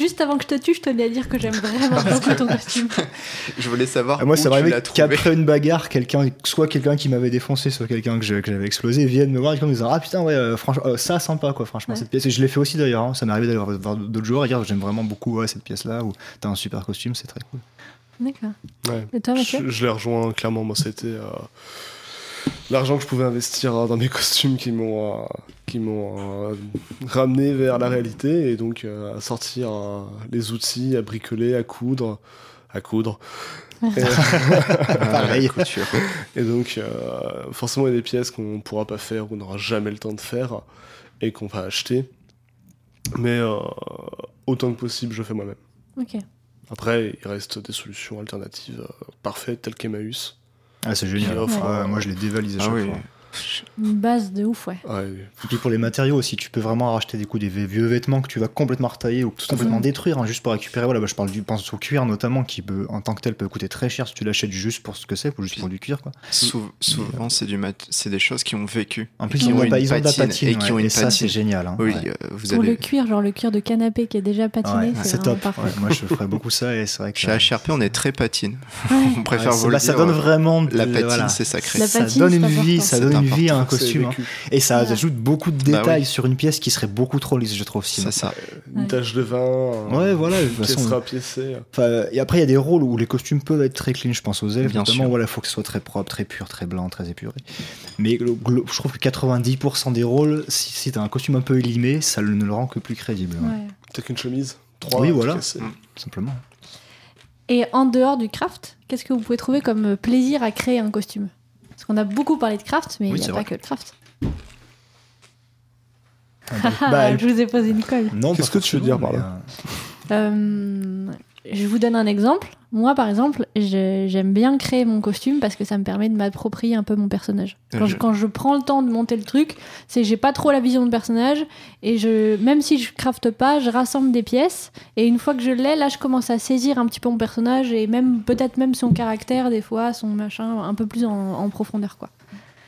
Juste avant que je te tue, je tenais à dire que j'aime vraiment <laughs> beaucoup ton costume. <laughs> Je voulais savoir. Ah, moi, où ça m'arrivait qu'après une bagarre, quelqu'un, soit quelqu'un qui m'avait défoncé, soit quelqu'un que j'avais explosé, vienne me voir et me disant Ah putain, ouais, euh, franchement, euh, ça sympa quoi, franchement, Ouais. cette pièce. Et je l'ai fait aussi d'ailleurs, hein. ça m'est arrivé d'aller voir d'autres joueurs et dire J'aime vraiment beaucoup ouais, cette pièce là, ou t'as un super costume, c'est très cool. D'accord. Ouais. Et toi, Mathieu? Je, je les rejoins clairement. Moi, c'était euh, l'argent que je pouvais investir euh, dans mes <laughs> costumes qui m'ont euh, qui m'ont euh, ramené vers la réalité et donc euh, à sortir euh, les outils, à bricoler, à coudre, à coudre. <laughs> Et, <laughs> Pareil. la couture. et donc, euh, forcément, il y a des pièces qu'on pourra pas faire ou on n'aura jamais le temps de faire et qu'on va acheter. Mais euh, autant que possible, je fais moi-même. Ok. Après, il reste des solutions alternatives euh, parfaites telles qu'Emmaüs. Ah, c'est génial. Qui offre, Ouais, euh, moi, je l'ai dévalisé Ah chaque oui. fois. Une base de ouf, ouais. Ouais, Et puis pour les matériaux aussi, tu peux vraiment racheter des coups des vieux vêtements que tu vas complètement retailler ou complètement détruire hein, juste pour récupérer. Voilà, bah, je parle du pense au cuir notamment qui peut en tant que tel peut coûter très cher si tu l'achètes juste pour ce que c'est, ou juste pour du cuir quoi. Sou- souvent, c'est du mat- c'est des choses qui ont vécu. En plus ils ont, ont pas- ils ont de la patine, et qui ont une et ça c'est génial. hein, Oui, ouais. euh, vous Pour avez. le cuir, genre le cuir de canapé qui est déjà patiné, Ouais, c'est top. parfait. Ouais, moi je ferais beaucoup ça et c'est vrai que Chez ça, HRP, on est très patine. <laughs> On préfère vous le bah, ça dire, donne euh, vraiment de- La patine, c'est sacré. Ça donne une vie, ça donne une vie à un costume hein. et ça Ouais. ajoute beaucoup de Bah détails oui. sur une pièce qui serait beaucoup trop lisse, je trouve. C'est ça. Une tache de vin. Ouais, voilà, de Une pièce façon, rapiécée. Enfin, et après, il y a des rôles où les costumes peuvent être très clean, je pense aux elfes, Bien notamment, sûr. voilà, il faut que ce soit très propre, très pur, très blanc, très épuré. Mais je trouve que 90% des rôles, si, si t'as un costume un peu élimé, ça le- ne le rend que plus crédible, ouais, qu'une chemise. Trois. Oui, voilà. Mm. simplement. Et en dehors du craft, qu'est-ce que vous pouvez trouver comme plaisir à créer un costume? Parce qu'on a beaucoup parlé de craft, mais il Oui, n'y a c'est pas vrai. que le craft. <laughs> bah, Ah, je vous ai posé une colle. non, Qu'est-ce que tu veux dire par là Euh, je vous donne un exemple. Moi, par exemple, j'aime bien créer mon costume parce que ça me permet de m'approprier un peu mon personnage. Quand, je, je- quand je prends le temps de monter le truc, c'est j'ai pas trop la vision de personnage et je, même si je crafte pas, je rassemble des pièces et une fois que je l'ai, là, je commence à saisir un petit peu mon personnage et même peut-être même son caractère des fois, son machin, un peu plus en, en profondeur, quoi.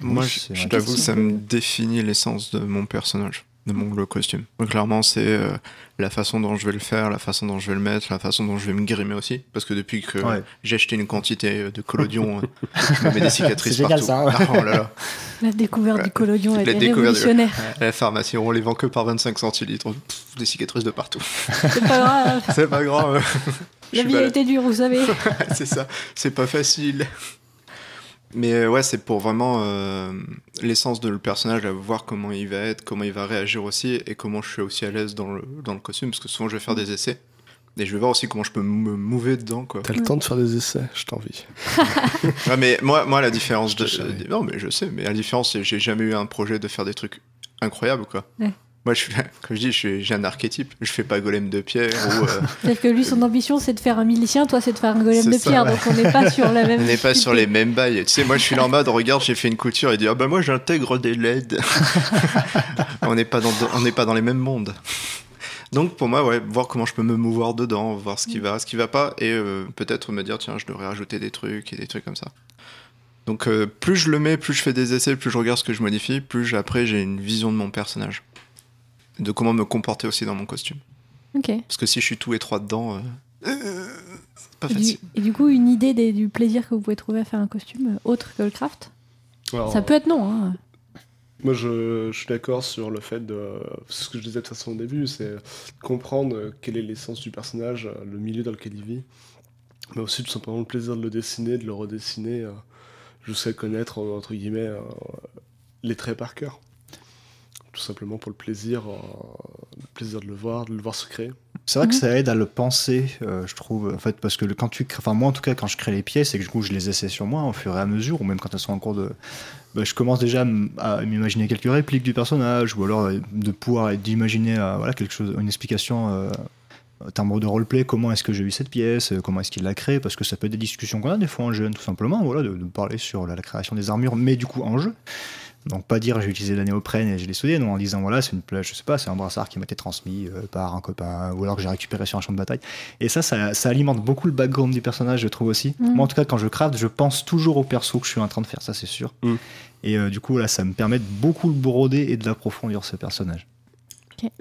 Moi, je, je t'avoue, ça me définit l'essence de mon personnage, de mon costume. Donc, clairement, c'est euh, la façon dont je vais le faire, la façon dont je vais le mettre, la façon dont je vais me grimer aussi. Parce que depuis que Ouais. j'ai acheté une quantité de collodion, euh, je me mets des <laughs> cicatrices partout. ça, hein. Ah, oh là là. <laughs> La découverte du collodion du- révolutionnaire. À la pharmacie, on les vend que par 25 centilitres. Pff, des cicatrices de partout. C'est pas grave. <laughs> C'est pas grave. La vie a été dure, vous savez. c'est ça, c'est pas facile. Mais euh, ouais, c'est pour vraiment euh, l'essence de le personnage, à voir comment il va être, comment il va réagir aussi, et comment je suis aussi à l'aise dans le, dans le costume, parce que souvent je vais faire des essais, et je vais voir aussi comment je peux me mouver dedans, quoi. T'as le temps de faire des essais, je t'envie. <laughs> Ouais, mais moi, moi la différence de... Non, mais je sais, mais la différence, c'est que j'ai jamais eu un projet de faire des trucs incroyables, quoi. Ouais. Moi, je suis, <laughs> comme je dis, j'ai un archétype. Je fais pas golem de pierre ou... euh, <laughs> C'est-à-dire que lui, son ambition, c'est de faire un milicien, toi, c'est de faire un golem C'est de ça, pierre, ouais. donc on n'est pas sur la <laughs> même. On n'est pas sur les mêmes bails. Tu sais, moi, je suis là en mode, regarde, j'ai fait une couture et dit, ah bah moi, j'intègre des LED. on n'est pas dans, on n'est pas dans les mêmes mondes. Donc, pour moi, ouais, voir comment je peux me mouvoir dedans, voir ce qui va, ce qui va pas, et euh, peut-être me dire, tiens, je devrais rajouter des trucs et des trucs comme ça. Donc, euh, plus je le mets, plus je fais des essais, plus je regarde ce que je modifie, plus après j'ai une vision de mon personnage. De comment me comporter aussi dans mon costume. Ok. Parce que si je suis tout étroit dedans, euh, euh, c'est pas Et du, facile. et du coup, une idée des- du plaisir que vous pouvez trouver à faire un costume euh, autre que le craft? Alors, Ça peut être non. Hein. Moi, je, je suis d'accord sur le fait de. C'est ce que je disais de toute façon au début, c'est comprendre quelle est l'essence du personnage, euh, le milieu dans lequel il vit, mais aussi tout simplement le plaisir de le dessiner, de le redessiner, jusqu'à connaître, entre guillemets, les traits par cœur. Tout simplement pour le plaisir, euh, le plaisir de le voir, de le voir se créer. C'est vrai que Mhm. ça aide à le penser, euh, je trouve, en fait, parce que le- quand tu, crées- enfin moi en tout cas, quand je crée les pièces et que du coup je les essaie sur moi au fur et à mesure, ou même quand elles sont en cours de, bah, je commence déjà à m'imaginer quelques répliques du personnage, ou alors euh, de pouvoir d'imaginer euh, voilà quelque chose, une explication. Euh, en termes de roleplay, comment est-ce que j'ai eu cette pièce, euh, comment est-ce qu'il l'a créée, parce que ça peut être des discussions qu'on a des fois en jeune, tout simplement, voilà, de, de parler sur la, la création des armures, mais du coup en jeu. Donc pas dire j'ai utilisé la néoprène et je l'ai soudé, non, en disant voilà c'est une plage, je sais pas, c'est un brassard qui m'a été transmis euh, par un copain, ou alors que j'ai récupéré sur un champ de bataille. Et ça, ça, ça alimente beaucoup le background du personnage, je trouve aussi. Mm. Moi en tout cas quand je craft, je pense toujours au perso que je suis en train de faire, ça c'est sûr. Mm. Et euh, du coup là, ça me permet de beaucoup le broder et de l'approfondir ce personnage.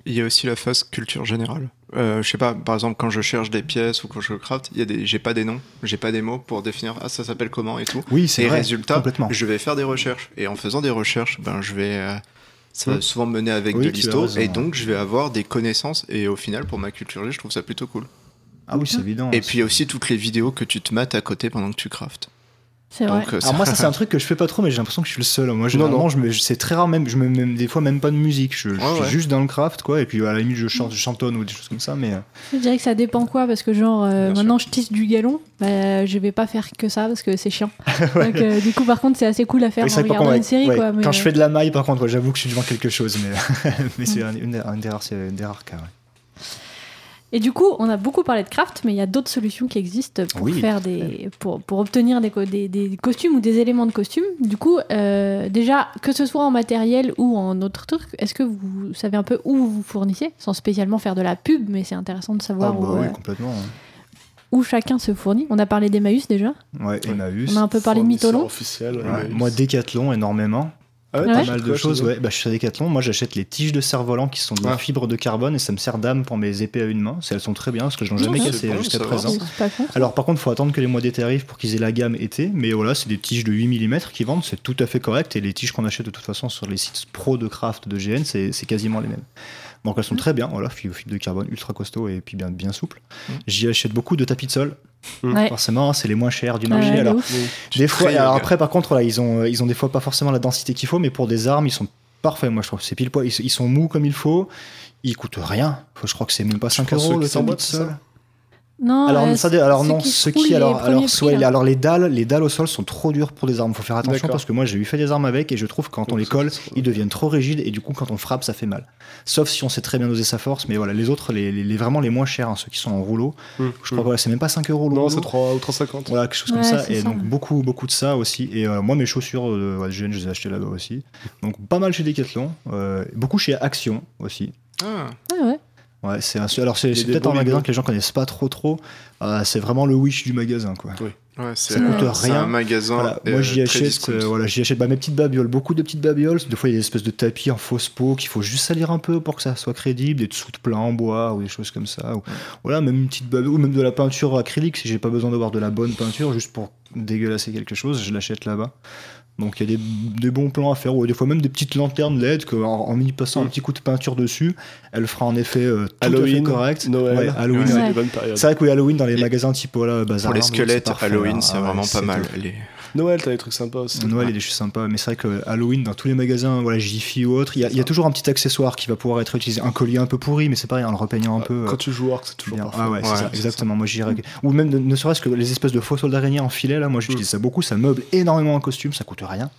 Il y a aussi la phase culture générale. Euh, je sais pas, par exemple, quand je cherche des pièces ou quand je craft, il y a des, j'ai pas des noms, j'ai pas des mots pour définir ah ça s'appelle comment et tout. Oui, c'est Et vrai, résultat, complètement. je vais faire des recherches et en faisant des recherches, ben je vais euh, ça va Mm. souvent me mener avec Oui, de l'histo et donc je vais avoir des connaissances et au final pour ma culture G, je trouve ça plutôt cool. Ah oui, c'est évident. Et puis il y a aussi toutes les vidéos que tu te mates à côté pendant que tu craftes. C'est vrai. Donc euh, Alors moi ça <laughs> c'est un truc que je fais pas trop mais j'ai l'impression que je suis le seul. Moi généralement je me- c'est très rare même je me mets des fois même pas de musique, je, je Ouais, suis ouais. juste dans le craft quoi et puis à la limite je chante je chantonne ou des choses comme ça mais euh, Je dirais que ça dépend quoi, parce que genre, euh, sûr. maintenant je tisse du galon, bah, je vais pas faire que ça parce que c'est chiant. <laughs> Donc, euh, du coup, par contre, c'est assez cool à faire en regardant contre, une série, ouais, quoi. mais, quand je fais de la maille par contre j'avoue que je suis devant quelque chose mais <laughs> mais c'est un, une- un des rares c'est un des rares cas. Et du coup, on a beaucoup parlé de craft, mais il y a d'autres solutions qui existent pour Oui. faire des, pour, pour obtenir des, des, des costumes ou des éléments de costume. Du coup, euh, déjà, que ce soit en matériel ou en autre truc, est-ce que vous savez un peu où vous vous fournissez, sans spécialement faire de la pub, mais c'est intéressant de Ah, savoir bah où, oui, euh, complètement. hein. où chacun se fournit. On a parlé d'Emmaüs déjà. Ouais, Emmaüs. On a un peu parlé de Mytholon. officiel. Ouais, Emmaüs. Moi, Decathlon, énormément. Ah ouais, Ouais. Pas t'achètes mal de choses, ouais. Bah, je suis à Decathlon. Moi, j'achète les tiges de cerf-volant qui sont de la Ah. fibre de carbone et ça me sert d'âme pour mes épées à une main. Elles sont très bien parce que je n'en ai jamais cassé bon, jusqu'à présent. Alors par contre, il faut attendre que les mois d'été arrivent pour qu'ils aient la gamme été, mais voilà, c'est des tiges de 8 mm qui vendent, c'est tout à fait correct, et les tiges qu'on achète de toute façon sur les sites pro de craft de GN, c'est quasiment les mêmes. Donc elles sont très bien, voilà, fibre de carbone, ultra costaud et puis bien, bien souple. J'y achète beaucoup de tapis de sol, Ouais. forcément, c'est les moins chers du marché. alors, des fois, alors après, par contre, là, ils ont, ils ont des fois pas forcément la densité qu'il faut, mais pour des armes, ils sont parfaits. Moi, je trouve c'est pile poil. Ils, ils sont mous comme il faut. Ils coûtent rien. Je crois que c'est même pas 5 prends ceux euros le tapis de sol. ça Non, Alors, euh, ça alors non, qui roulent, qui les alors, alors, soit- alors les dalles, les dalles au sol sont trop dures pour les armes. Faut faire attention parce que moi j'ai eu fait des armes avec et je trouve que quand on les colle, ils deviennent trop rigides et du coup quand on frappe ça fait mal. Sauf si on sait très bien doser sa force, mais voilà les autres, les, les- les- vraiment les moins chers, hein, ceux qui sont en rouleau, Hum, je crois que voilà, c'est même pas 5 euros le Non, c'est 3 ou 3,50. Voilà, quelque chose comme Ouais, ça. c'est Et ça, donc beaucoup, beaucoup de ça aussi. Et euh, moi, mes chaussures de ouais, GN, je les ai achetées là-bas aussi. Donc pas mal chez Decathlon. Euh, beaucoup chez Action aussi. Ah, Ah ouais. Ouais, c'est un, alors c'est peut-être un magasin que les gens connaissent pas trop trop. Euh, c'est vraiment le wish du magasin quoi. ouais, c'est Ça coûte euh, rien. un magasin. Voilà, euh, moi j'y achète, euh, voilà, j'y achète bah, mes petites babioles, beaucoup de petites babioles. Des fois il y a des espèces de tapis en fausse peau qu'il faut juste salir un peu pour que ça soit crédible, des dessous de plein en bois ou des choses comme ça. Ou, voilà, même une petite babiole, ou même de la peinture acrylique si j'ai pas besoin d'avoir de la bonne peinture juste pour dégueulasser quelque chose, je l'achète là-bas. Donc il y a des, des bons plans à faire, ou des fois même des petites lanternes LED que en, en y passant un Mm. petit coup de peinture dessus, elle fera en effet euh, tout à fait Halloween, correct. Noël, Ouais, Halloween, Ouais. c'est vrai que oui, Halloween dans les Et magasins type voilà, Bazar, Pour les squelettes, parfait, Halloween, hein. c'est Ah ouais, vraiment pas mal. Les- Noël, t'as des trucs sympas aussi. Noël, il y a des choses sympas, mais c'est vrai que Halloween, dans tous les magasins, voilà, Jiffy ou autre, il y, a- il y a toujours un petit accessoire qui va pouvoir être utilisé. Un collier un peu pourri, mais c'est pareil, en le repeignant un peu. Quand euh, tu joues Orc, c'est toujours bien. parfait. Ah ouais, c'est Ouais, ça, exactement. Moi, j'irais. Ou même, ne, ne serait-ce que les espèces de faux soldats araignées en filet, là, moi, j'utilise ça beaucoup. Ça meuble énormément un costume, ça coûte rien.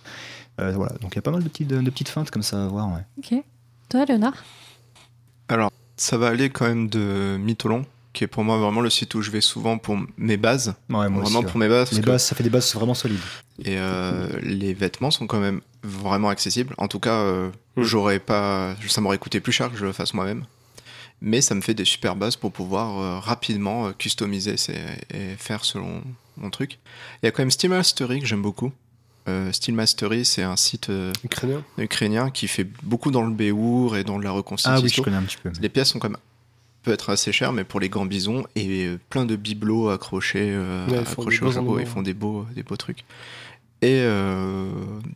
Euh, voilà, donc il y a pas mal de petites, de, petites feintes comme ça à voir. Ouais. Ok. Toi, Léonard? Ça va aller quand même de Mytholon, qui est pour moi vraiment le site où je vais souvent pour mes bases. Ouais, moi vraiment aussi, pour mes bases. Les parce que- bases, ça fait des bases vraiment solides. Et euh, les vêtements sont quand même vraiment accessibles. En tout cas, euh, Mm. j'aurais pas, ça m'aurait coûté plus cher que je le fasse moi-même. Mais ça me fait des super bases pour pouvoir euh, rapidement euh, customiser ces- et faire selon mon truc. Il y a quand même Steel Mastery que j'aime beaucoup. Euh, Steel Mastery, c'est un site euh, Ukrainien. ukrainien qui fait beaucoup dans le béour et dans de la Ah oui, je reconstitution. connais un petit peu. Les pièces sont quand même peut être assez chères, mais pour les grands bisons et euh, plein de bibelots accrochés, euh, Ouais, accrochés des au chapeau, ils font des beaux, des beaux trucs. Et euh,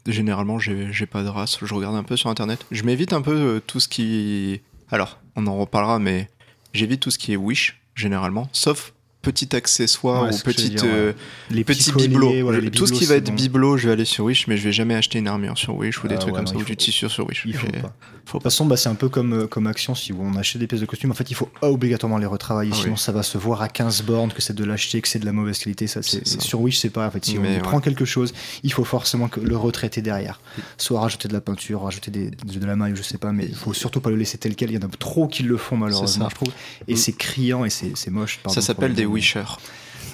généralement, j'ai pas de race. Je regarde un peu sur internet. Je m'évite un peu euh, tout ce qui. Alors, on en reparlera, mais j'évite tout ce qui est Wish généralement, sauf petit accessoire Ouais, ou ce dire, ouais. euh, Les Petit bibelot. voilà, les tout ce bibelots, qui va être bon. bibelot, je vais aller sur Wish, mais je vais jamais acheter une armure sur Wish ou des Ah trucs ouais, comme non, ça, ou du tissu sur Wish. Il faut J'ai- pas. faut De toute façon, bah, c'est un peu comme, euh, comme action. Si on achète des pièces de costume, en fait, il faut obligatoirement les retravailler. Ah sinon, oui. ça va se voir à 15 bornes que c'est de l'acheter, que c'est de la mauvaise qualité. Ça, c'est. Sur Wish, c'est pas. En fait, si Mais on ouais. prend quelque chose, il faut forcément que le retraiter derrière. Soit rajouter de la peinture, rajouter des, de la maille, je sais pas, mais il faut surtout pas le laisser tel quel. Il y en a trop qui le font, malheureusement, je trouve. Et Mm. c'est criant et c'est, moche. Ça s'appelle le des Wishers.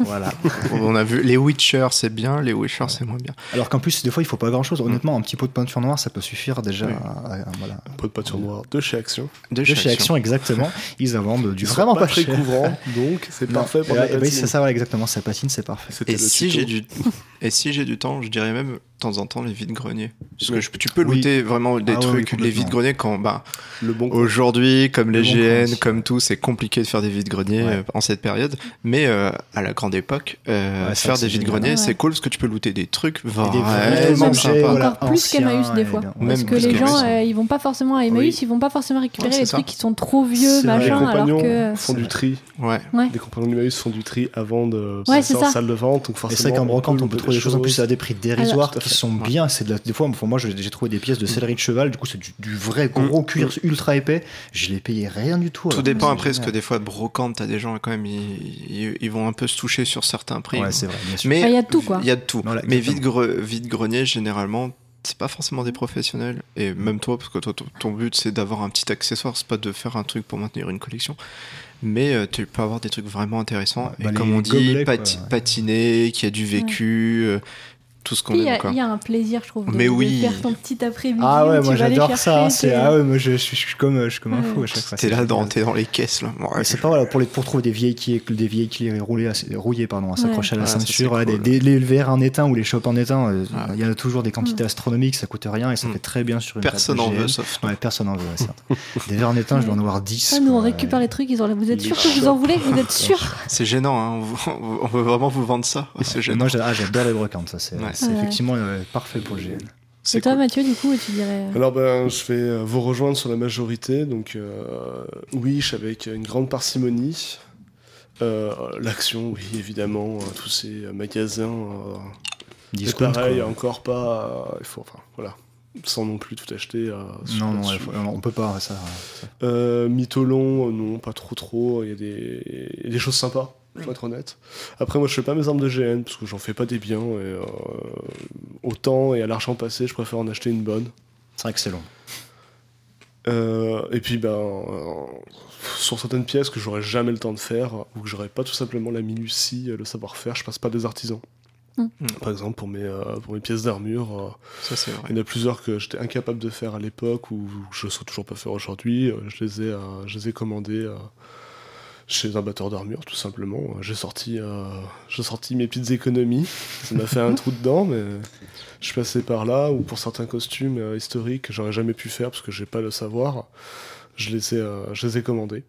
Voilà. <laughs> On a vu les Witchers, c'est bien, les Wishers, c'est moins bien. Alors qu'en plus, des fois, il faut pas grand chose. Honnêtement, un petit pot de peinture noire, ça peut suffire déjà. Oui. à- à- voilà. Un peu de peinture noire de chez Action. De De chez Action. Action, exactement. <laughs> Ils en vendent du Ils vraiment pas, pas, très cher. couvrant, donc c'est parfait pour et la oui, patine. c'est ça, voilà, exactement. Ça patine, c'est parfait. Et si j'ai du <laughs> et si j'ai du temps, je dirais même de temps en temps les vides greniers. Parce que je- tu peux Oui. looter vraiment des Ah oui, trucs, les vides greniers quand bah le bon aujourd'hui comme les Le GN, comme tout, c'est compliqué de faire des vides greniers Ouais. euh, en cette période. Mais euh, à la grande époque, euh, Ouais, c'est faire des c'est vides greniers, Ouais. c'est cool parce que tu peux looter des trucs Et des vraiment sympas. voilà, Encore plus qu'Emmaüs, des et fois. Même Parce que les gens, euh, ils vont pas forcément à Emmaüs, Oui. ils vont pas forcément récupérer Ouais, les c'est ça. trucs qui sont trop vieux, C'est machin, alors compagnons que. font du tri. Ouais. Les compagnons d'Emmaüs font du tri avant de c'est en salle de vente. Donc Et forcément, c'est vrai qu'en brocante, on peut trouver des choses en plus à des prix dérisoires qui sont Ouais. bien. C'est de la- des fois, pour moi, j'ai trouvé des pièces de céleri de cheval. Du coup, c'est du, du vrai gros Mm. cuir ultra épais. Je l'ai payé rien du tout. Tout dépend après, parce que des fois, brocante, t'as des gens quand même, ils, ils- ils vont un peu se toucher sur certains prix. Ouais, c'est vrai, bien sûr. Mais Enfin, il y a de tout, quoi. Il y a de tout. Voilà, Mais vide, gre- vide grenier, généralement, c'est pas forcément des professionnels. Et même toi, parce que toi, ton, ton but c'est d'avoir un petit accessoire, c'est pas de faire un truc pour maintenir une collection. Mais euh, tu peux avoir des trucs vraiment intéressants. Bah, et comme on dit, gobelets, quoi, pati- ouais. patiner, qui a du vécu, euh, tout ce qu'on Il y, aime. il y a un plaisir, je trouve, de, Mais de oui. faire ton petit après-midi. Ah ouais, moi j'adore ça. tes- ah ouais, moi je, je suis- je suis comme je suis comme un Ouais. fou à chaque fois. T'es c'est là, dans, t'es dans les caisses. Là. Ouais, c'est pas voilà, pour, les, pour trouver des vieilles clés, des vieilles roulées, à- rouillées pardon, à s'accrocher à la Ah, ceinture, cool. des, des- les verres en étain ou les chopes en étain, euh, Ah. il y a toujours des quantités astronomiques, ça coûte rien et ça Mm. fait très bien sur une Personne en de veut, sauf. Ouais, personne en veut, certes. <laughs> Des verres en étain, je dois en avoir 10. Ah, nous, on récupère les trucs, ils ont... vous êtes sûr que vous en voulez? Vous êtes <laughs> sûr C'est gênant, hein. on, veut vraiment vous vendre ça. C'est gênant. Moi ah, j'adore les brocantes, ça c'est Ouais. C'est Ouais. effectivement euh, parfait pour le GN. C'est Et toi, cool. Mathieu, du coup, tu dirais. Alors ben, je vais euh, vous rejoindre sur la majorité. Donc euh, Wish avec une grande parcimonie. Euh, L'action, oui, évidemment, euh, tous ces euh, magasins. Euh, pareil, quoi. encore pas. euh, il faut, enfin, voilà. Sans non plus tout acheter. euh, Non, non, ouais, faut- on peut pas, ça. ça- Euh, Mytholon, euh, non, pas trop trop. Il y, a des... il y a des choses sympas, pour être honnête. Après, moi, je fais pas mes armes de GN parce que j'en fais pas des biens. Et, euh, au temps et à l'argent passé, je préfère en acheter une bonne. C'est vrai que c'est long. Euh, et puis, ben, euh, sur certaines pièces que j'aurais jamais le temps de faire ou que j'aurais pas tout simplement la minutie, le savoir-faire, je passe pas des artisans. Mm. Par exemple, pour mes, euh, pour mes pièces d'armure, euh, il y en a plusieurs que j'étais incapable de faire à l'époque ou que je ne sais toujours pas faire aujourd'hui. Euh, Je les ai, euh, je les ai commandés euh, chez un batteur d'armure, tout simplement. J'ai sorti, euh, j'ai sorti mes petites économies. Ça m'a fait un trou dedans, mais je suis passé par là. Ou pour certains costumes euh, historiques que j'aurais jamais pu faire parce que j'ai pas le savoir, je les ai, euh, je les ai commandés.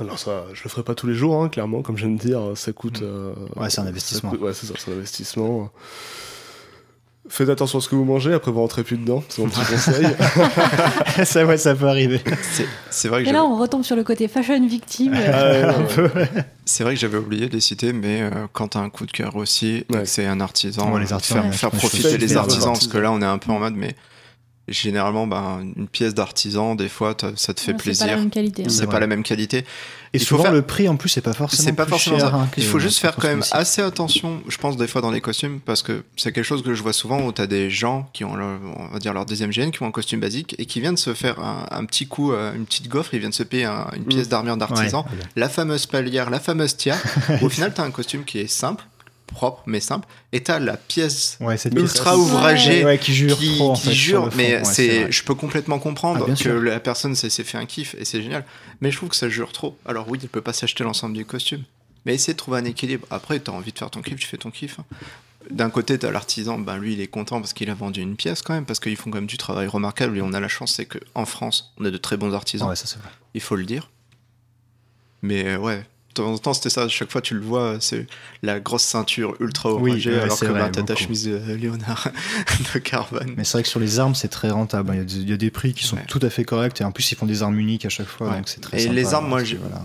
Alors ça, je le ferai pas tous les jours, hein, clairement, comme je viens de dire, ça coûte... euh, Ouais, c'est un investissement. coûte- ouais, c'est ça, c'est un investissement. Faites attention à ce que vous mangez, après vous rentrez plus dedans, c'est mon petit conseil. <laughs> ça, ouais, ça peut arriver. C'est- C'est vrai que Et là, on retombe sur le côté fashion victime. euh, Ah, c'est vrai que j'avais oublié de les citer, mais euh, quand t'as un coup de cœur aussi, Ouais. c'est un artisan, Ouais, les artisans, faire, ouais, faire profiter les artisans, parce que là on est un peu en mode, mais généralement, ben, une pièce d'artisan, des fois, ça te fait ouais, C'est pas la plaisir. même qualité. hein. C'est pas la même qualité. Et Il souvent, faire- le prix en plus, c'est pas forcément. C'est pas plus forcément cher, ça. hein, que- Il faut juste faire quand même assez attention, je pense, des fois dans les costumes, parce que c'est quelque chose que je vois souvent où t'as des gens qui ont, leur, on va dire, leur deuxième GN, qui ont un costume basique et qui viennent se faire un, un petit coup, euh, une petite gaufre, ils viennent se payer un- une pièce d'armure d'artisan, Ouais, ouais. la fameuse palière, la fameuse tiare. <laughs> Au final, t'as un costume qui est simple, propre, mais simple, et t'as la pièce Ouais, cette ultra pièce- ouvragée Ouais, qui jure qui, trop, en qui fait, jure, fond. mais Ouais, c'est, je peux complètement comprendre Ah, que sûr. la personne s'est, fait un kiff et c'est génial. Mais je trouve que ça jure trop. Alors oui, elle peut pas s'acheter l'ensemble du costume, mais essayer de trouver un équilibre. Après, t'as envie de faire ton kiff, tu fais ton kiff. hein. D'un côté, t'as l'artisan, ben lui, il est content parce qu'il a vendu une pièce quand même, parce qu'ils font quand même du travail remarquable et on a la chance, c'est qu'en France, on a de très bons artisans, Ouais, ça c'est vrai. il faut le dire. Mais euh, ouais. De temps en temps, c'était ça. Chaque fois, tu le vois, c'est la grosse ceinture ultra Oui, ouvragée, ouais, alors c'est que ben, t'as ta chemise euh, Léonard <laughs> de carbone. Mais c'est vrai que sur les armes, c'est très rentable. Il y, a des, il y a des prix qui sont Ouais. tout à fait corrects et en plus, ils font des armes uniques à chaque fois, Ouais. donc c'est très Et sympa, les armes, moi, j'ai- voilà.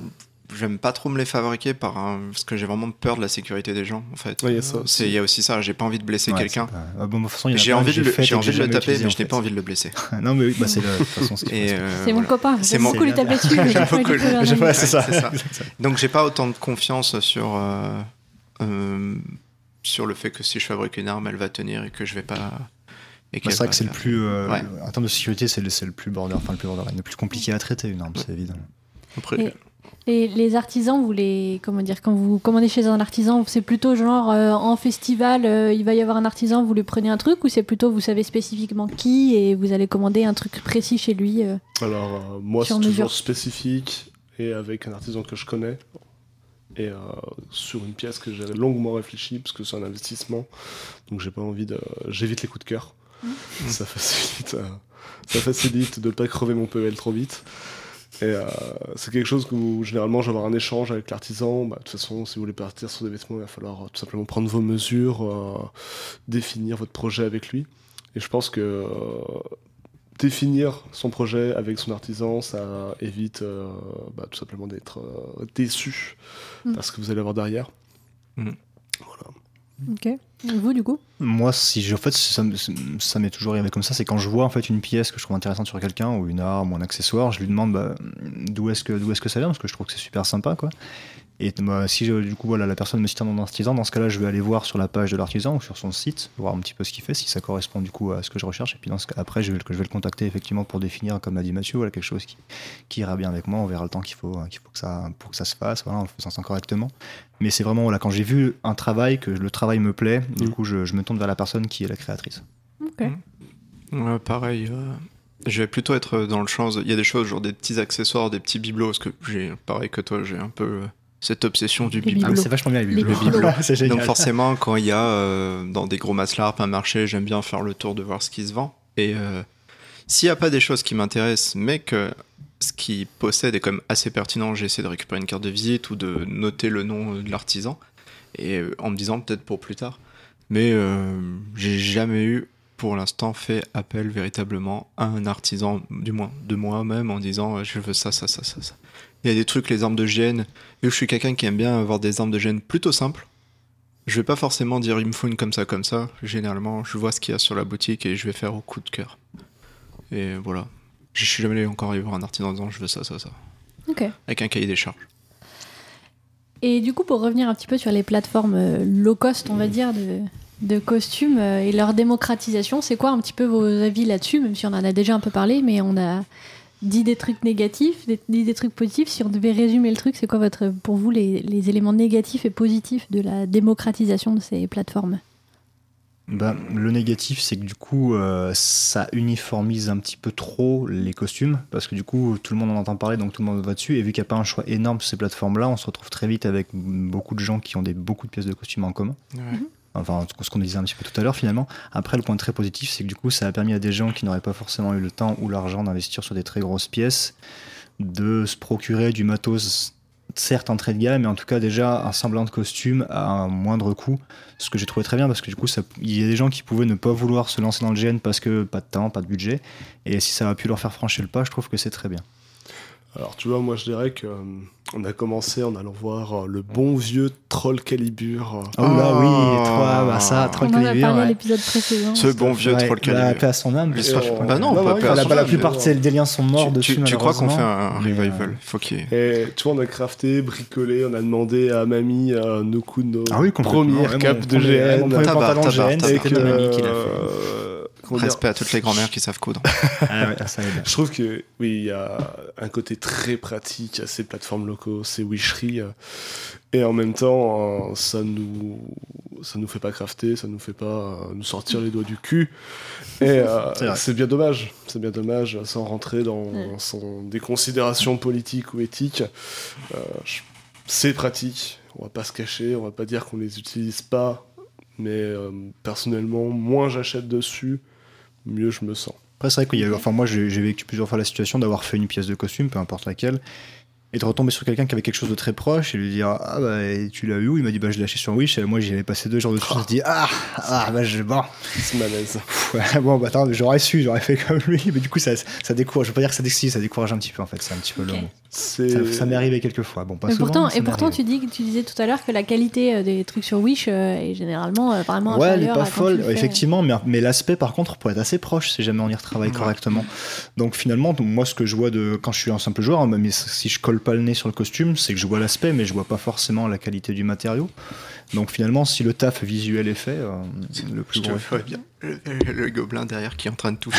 J'aime pas trop me les fabriquer par un- parce que j'ai vraiment peur de la sécurité des gens en fait. Ouais, il y a aussi. C'est il y a aussi ça. J'ai pas envie de blesser Ouais, quelqu'un. pas- Ah, bon, J'ai envie de le, que envie de le taper, utilisé, mais en je n'ai fait. pas envie de le blesser. <laughs> non, mais oui, bah, c'est <laughs> euh, C'est mon voilà. copain. C'est J'aime mon- beaucoup lui taper dessus. c'est ça. <laughs> Donc j'ai pas autant de confiance sur euh, euh, sur le fait que si je fabrique une arme, elle va tenir et que je vais pas. Bah, c'est vrai que c'est le plus. euh, Ouais. En termes de sécurité, c'est le, c'est le plus border, enfin le plus borderline, le plus compliqué à traiter une arme, c'est évident. Après, Et- Et les artisans, vous les comment dire quand vous commandez chez un artisan, c'est plutôt genre euh, en festival, euh, il va y avoir un artisan, vous lui prenez un truc ou c'est plutôt vous savez spécifiquement qui et vous allez commander un truc précis chez lui. euh. Alors, moi, c'est toujours spécifique et avec un artisan que je connais. Et sur une pièce que j'avais longuement réfléchi, parce que c'est un investissement. Donc, j'ai pas envie de. J'évite les coups de cœur. Ça facilite. Ça facilite de pas crever mon PL trop vite. Et euh, c'est quelque chose où généralement je vais avoir un échange avec l'artisan. Bah, de toute façon, si vous voulez partir sur des vêtements, il va falloir euh, tout simplement prendre vos mesures, euh, définir votre projet avec lui. Et je pense que euh, définir son projet avec son artisan, ça évite euh, bah, tout simplement d'être euh, déçu Mm. parce que vous allez avoir derrière. Mm. Voilà. Ok. Vous du coup Moi, si en fait, ça m'est toujours arrivé comme ça, c'est quand je vois en fait une pièce que je trouve intéressante sur quelqu'un ou une arme ou un accessoire, je lui demande bah, d'où est-ce que d'où est-ce que ça vient parce que je trouve que c'est super sympa quoi. Et moi, si je- du coup voilà, la personne me cite un nom d'artisan, dans ce cas-là, je vais aller voir sur la page de l'artisan ou sur son site, voir un petit peu ce qu'il fait, si ça correspond du coup à ce que je recherche. Et puis dans ce cas, après, je vais, je vais le contacter effectivement pour définir, comme l'a dit Mathieu, voilà, quelque chose qui, qui ira bien avec moi. On verra le temps qu'il faut, qu'il faut que ça, pour que ça se fasse, voilà, en le faisant ça correctement. Mais c'est vraiment voilà, quand j'ai vu un travail, que le travail me plaît, du Mm. coup, je, je me tourne vers la personne qui est la créatrice. Ok. Ouais, pareil. euh, je vais plutôt être dans le champ. Il y a des choses, genre des petits accessoires, des petits bibelots, parce que j'ai, pareil que toi, j'ai un peu euh, cette obsession du bibelot. Ah, c'est vachement bien les c'est génial. Donc forcément, quand il y a euh, dans des gros maslarp un marché, j'aime bien faire le tour de voir ce qui se vend. Et euh, s'il n'y a pas des choses qui m'intéressent, mais que ce qu'ils possèdent est quand même assez pertinent, j'essaie de récupérer une carte de visite ou de noter le nom de l'artisan, et euh, en me disant peut-être pour plus tard. Mais euh, j'ai jamais eu, pour l'instant, fait appel véritablement à un artisan, du moins de moi-même, en disant je veux ça, ça, ça, ça, ça. Il y a des trucs, les armes de gêne. Et je suis quelqu'un qui aime bien avoir des armes de gêne plutôt simples. Je vais pas forcément dire il me faut une comme ça, comme ça. Généralement, je vois ce qu'il y a sur la boutique et je vais faire au coup de cœur. Et voilà. Je suis jamais encore allé voir un artisan en disant je veux ça, ça, ça. Ok. Avec un cahier des charges. Et du coup, pour revenir un petit peu sur les plateformes euh, low cost, on va dire, de, de costumes euh, et leur démocratisation, c'est quoi un petit peu vos avis là-dessus, même si on en a déjà un peu parlé, mais on a dit des trucs négatifs, dit des trucs positifs. Si on devait résumer le truc, c'est quoi votre, pour vous les, les éléments négatifs et positifs de la démocratisation de ces plateformes? Bah, le négatif, c'est que du coup, euh, ça uniformise un petit peu trop les costumes, parce que du coup, tout le monde en entend parler, donc tout le monde va dessus. Et vu qu'il n'y a pas un choix énorme sur ces plateformes-là, on se retrouve très vite avec beaucoup de gens qui ont des, beaucoup de pièces de costumes en commun. Enfin, ce qu'on disait un petit peu tout à l'heure finalement. Après, le point très positif, c'est que du coup, ça a permis à des gens qui n'auraient pas forcément eu le temps ou l'argent d'investir sur des très grosses pièces, de se procurer du matos, certes entrée de gamme, mais en tout cas déjà un semblant de costume à un moindre coût. Ce que j'ai trouvé très bien parce que du coup, il y a des gens qui pouvaient ne pas vouloir se lancer dans le GN parce que pas de temps, pas de budget. Et si ça a pu leur faire franchir le pas, je trouve que c'est très bien. Alors, tu vois, moi, je dirais que euh, on a commencé en allant voir euh, le bon vieux Troll Calibur. euh, Oh là oui, toi, bah ça, Troll On en a Calibur, parlé à ouais. l'épisode précédent. Ce bon vieux Ouais, troll bah, Calibur. paix à son âme. C'est-. Bah non, pas paix à la, son bah, la âme, plupart de des liens sont morts Tu, dessus. tu- tu crois qu'on fait un revival euh, Faut qu'il y ait- Et tu vois, on a crafté, bricolé, on a demandé à mamie euh, nos coups nos Ah oui, complètement. premières Ouais, capes de GN. mon premier Tabar, pantalon tabar, GN, tabar. c'était ma mamie qui l'a fait. Respect à toutes les grand-mères qui savent coudre. <laughs> Ah ouais, ça aide. Je trouve que oui, il y a un côté très pratique à ces plateformes locaux, ces wisheries, euh, et en même temps, euh, ça nous ça nous fait pas crafter, ça nous fait pas euh, nous sortir les doigts du cul, et euh, <laughs> C'est bien dommage, c'est bien dommage, sans rentrer dans, sans des considérations politiques ou éthiques. Euh, c'est pratique, on va pas se cacher, on va pas dire qu'on les utilise pas, mais euh, personnellement, moins j'achète dessus, mieux je me sens. Après, c'est vrai qu'il y a eu, enfin, moi, j'ai vécu plusieurs fois la situation d'avoir fait une pièce de costume, peu importe laquelle, et de retomber sur quelqu'un qui avait quelque chose de très proche et lui dire Ah, bah, tu l'as eu où? Il m'a dit Bah, je l'ai acheté sur Wish, et moi, j'y avais passé deux jours dessus. Je me suis dit Ah, ah, bah, je, bon, C'est malaise. ouais, bon, bah, attends, j'aurais su, j'aurais fait comme lui, mais du coup, ça, ça décourage. Je veux pas dire que ça décourage, ça décourage un petit peu, en fait, c'est un petit peu le Ok. mot. C'est Ça, ça m'est arrivé quelques fois. Bon, pas Mais souvent, pourtant, mais et pourtant tu, dis, tu disais tout à l'heure que la qualité euh, des trucs sur Wish euh, est généralement euh, vraiment Ouais, elle est pas folle, effectivement, mais, mais l'aspect par contre pourrait être assez proche si jamais on y retravaille Ouais. correctement. Donc finalement, moi ce que je vois de quand je suis un simple joueur, hein, mais si je colle pas le nez sur le costume, c'est que je vois l'aspect, mais je vois pas forcément la qualité du matériau. Donc finalement, si le taf visuel est fait, euh, le plus Je gros. bien. Le, le gobelin derrière qui est en train de <laughs> train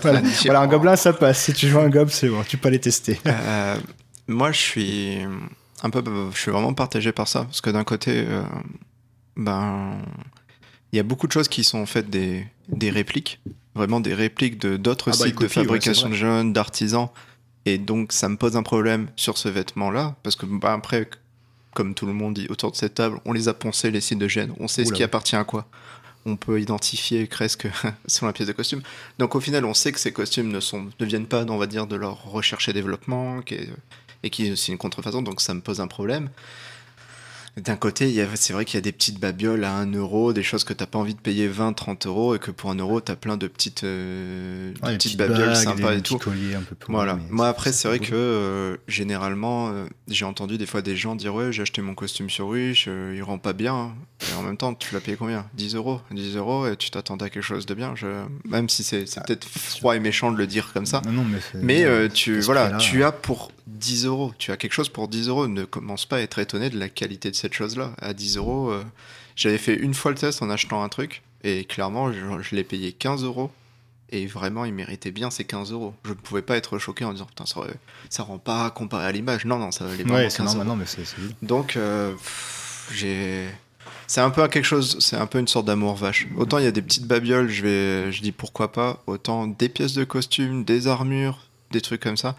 voilà, Voilà, un oh. gobelin ça passe. Si tu joues un gobe, c'est bon, tu peux les tester. Euh, moi, je suis un peu, je suis vraiment partagé par ça, parce que d'un côté, euh, ben, il y a beaucoup de choses qui sont en fait des, des répliques, vraiment des répliques de d'autres Ah bah, sites de copie, fabrication de jeunes, d'artisans, et donc ça me pose un problème sur ce vêtement-là, parce que bah, après, comme tout le monde dit autour de cette table, on les a poncés les sites de gènes, on sait ce qui appartient à quoi. On peut identifier presque <laughs> selon la pièce de costume. Donc au final, on sait que ces costumes ne, sont, ne viennent pas, on va dire, de leur recherche et développement, qui est- et qui est aussi une contrefaçon, donc ça me pose un problème. D'un côté, c'est vrai qu'il y a des petites babioles à 1 euro, des choses que t'as pas envie de payer 20, 30 euros, et que pour 1 euro, t'as plein de petites, euh, de Ouais, des petites petites babioles bagues, sympas des et tout. un peu pourris, Voilà. Moi, après, c'est vrai que euh, généralement, euh, j'ai entendu des fois des gens dire Ouais, j'ai acheté mon costume sur Wish, il rend pas bien. Et en même temps, tu l'as payé combien? 10 euros 10 euros et tu t'attendais à quelque chose de bien. Je... Même si c'est c'est peut-être froid et méchant de le dire comme ça. Non, non, mais, tu, voilà, tu as pour 10 euros. Tu as quelque chose pour 10 euros. Ne commence pas à être étonné de la qualité de cette chose-là. À 10 euros, euh, j'avais fait une fois le test en achetant un truc. Et clairement, je, je l'ai payé 15 euros. Et vraiment, il méritait bien ces 15 euros. Je ne pouvais pas être choqué en disant Putain, ça, ça rend pas comparé à l'image. Non, non, ça valait vraiment Ouais, 15 c'est euros. non, mais. Donc, euh, j'ai. C'est un peu quelque chose, c'est un peu une sorte d'amour vache. Autant il y a des petites babioles, je vais, je dis pourquoi pas. Autant des pièces de costume, des armures, des trucs comme ça.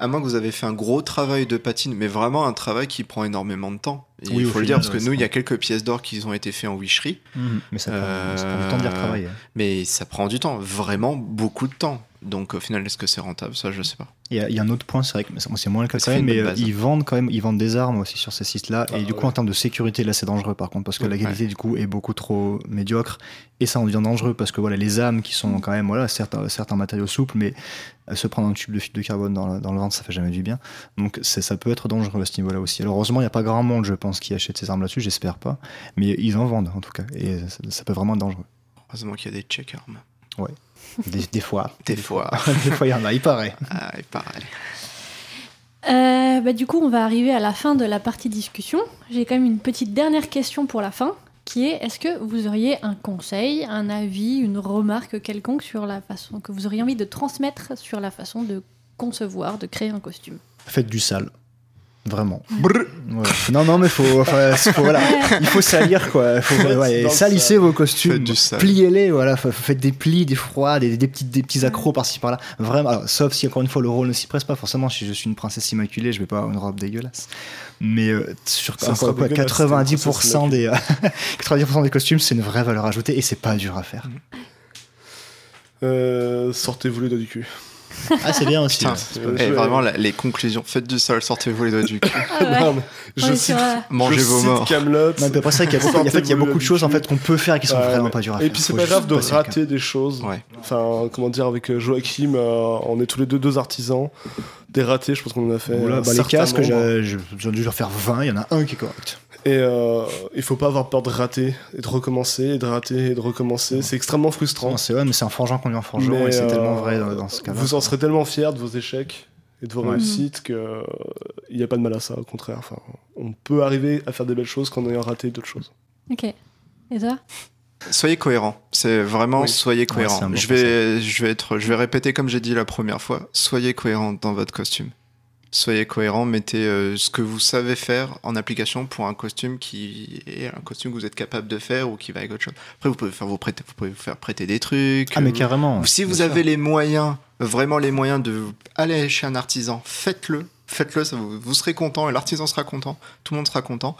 À moins que vous avez fait un gros travail de patine, mais vraiment un travail qui prend énormément de temps. Oui, il au faut le dire parce que nous, il y a quelques pièces d'or qui ont été faites en wicherie, Mhm. Mais ça prend, ça prend du temps de les Euh, retravailler. mais ça prend du temps, vraiment beaucoup de temps. Donc au final, est-ce que c'est rentable? Ça, je sais pas. Il y, a, il y a un autre point, c'est vrai que c'est moins le cas quand même, mais euh, ils vendent quand même, ils vendent des armes aussi sur ces sites-là, Ah, et du coup ouais. en termes de sécurité, là c'est dangereux par contre, parce que la Ouais. qualité du coup est beaucoup trop médiocre, et ça en devient dangereux parce que voilà les âmes qui sont quand même voilà certains certains matériaux souples, mais euh, se prendre un tube de fibre de carbone dans, le- dans le ventre, ça fait jamais du bien, donc ça peut être dangereux à ce niveau-là aussi. Alors heureusement il n'y a pas grand monde, je pense, qui achète ces armes là-dessus, j'espère pas, mais ils en vendent en tout cas, et ça, ça peut vraiment être dangereux. Heureusement qu'il y a des check armes. Des, des fois, Des fois. <laughs> des fois il y en a, il paraît. Ah, et pareil. Euh, bah, du coup, on va arriver à la fin de la partie discussion. J'ai quand même une petite dernière question pour la fin, qui est est-ce que vous auriez un conseil, un avis, une remarque quelconque sur la façon que vous auriez envie de transmettre sur la façon de concevoir, de créer un costume? Faites du sale. Vraiment. Brr. Ouais. Non, non, mais faut, enfin, faut- voilà. il faut salir quoi. Faut, ouais, le salissez vos costumes, pliez-les, voilà. Faites des plis, des froids, des, des petits, des petits accros par-ci par-là. Vraiment. Alors, sauf si encore une fois le rôle ne s'y presse pas. Forcément, si je suis une princesse immaculée, je vais pas avoir une robe dégueulasse. Mais euh, sur Ça encore sera une fois, dégueulasse, c'était une 90% des euh, <laughs> 90% des costumes, c'est une vraie valeur ajoutée et c'est pas dur à faire. Euh, Sortez-vous les doigts du cul. Ah, c'est bien aussi. Putain, ouais. c'est Et vais- vraiment, la- les conclusions. Faites du sale, sortez-vous les doigts du cul. <laughs> Ah ouais. Non, mais je Ouais, cite, vrai. Mangez je vos morts. Kaamelott. Non, mais après ça, il y a beaucoup, en fait, il y a beaucoup de choses en fait qu'on peut faire qui sont Ouais, vraiment pas dures à Et puis c'est pas juste grave de rater des choses. Ouais. Enfin, comment dire, avec euh, Joachim, euh, on est tous les deux deux artisans. Des ratés, je pense qu'on en a fait. Voilà, un bah, les casques, j'ai- j'ai dû en faire 20, il y en a un qui est correct. Et euh, il faut pas avoir peur de rater, et de recommencer, et de rater, et de recommencer. C'est extrêmement frustrant. C'est ouais, mais c'est en forgeant qu'on est en forgeant, Mais, et c'est euh, tellement vrai dans, dans ce cas-là. Vous en serez tellement fiers de vos échecs et de vos Ouais. réussites que euh, il n'y a pas de mal à ça, au contraire. Enfin, on peut arriver à faire des belles choses qu'en ayant raté d'autres choses. Ok. Et toi? Soyez cohérent. C'est vraiment Oui. soyez cohérent. bon je vais, je vais être, je vais répéter comme j'ai dit la première fois. Soyez cohérent dans votre costume. Soyez cohérent. Mettez euh, ce que vous savez faire en application pour un costume qui est un costume que vous êtes capable de faire ou qui va avec autre chose. Après, vous pouvez faire vous prêter, vous pouvez vous faire prêter des trucs. Ah, mais euh, carrément. si vous sûr. avez les moyens, vraiment les moyens de aller chez un artisan, faites-le. Faites-le, vous, vous serez content et l'artisan sera content, tout le monde sera content.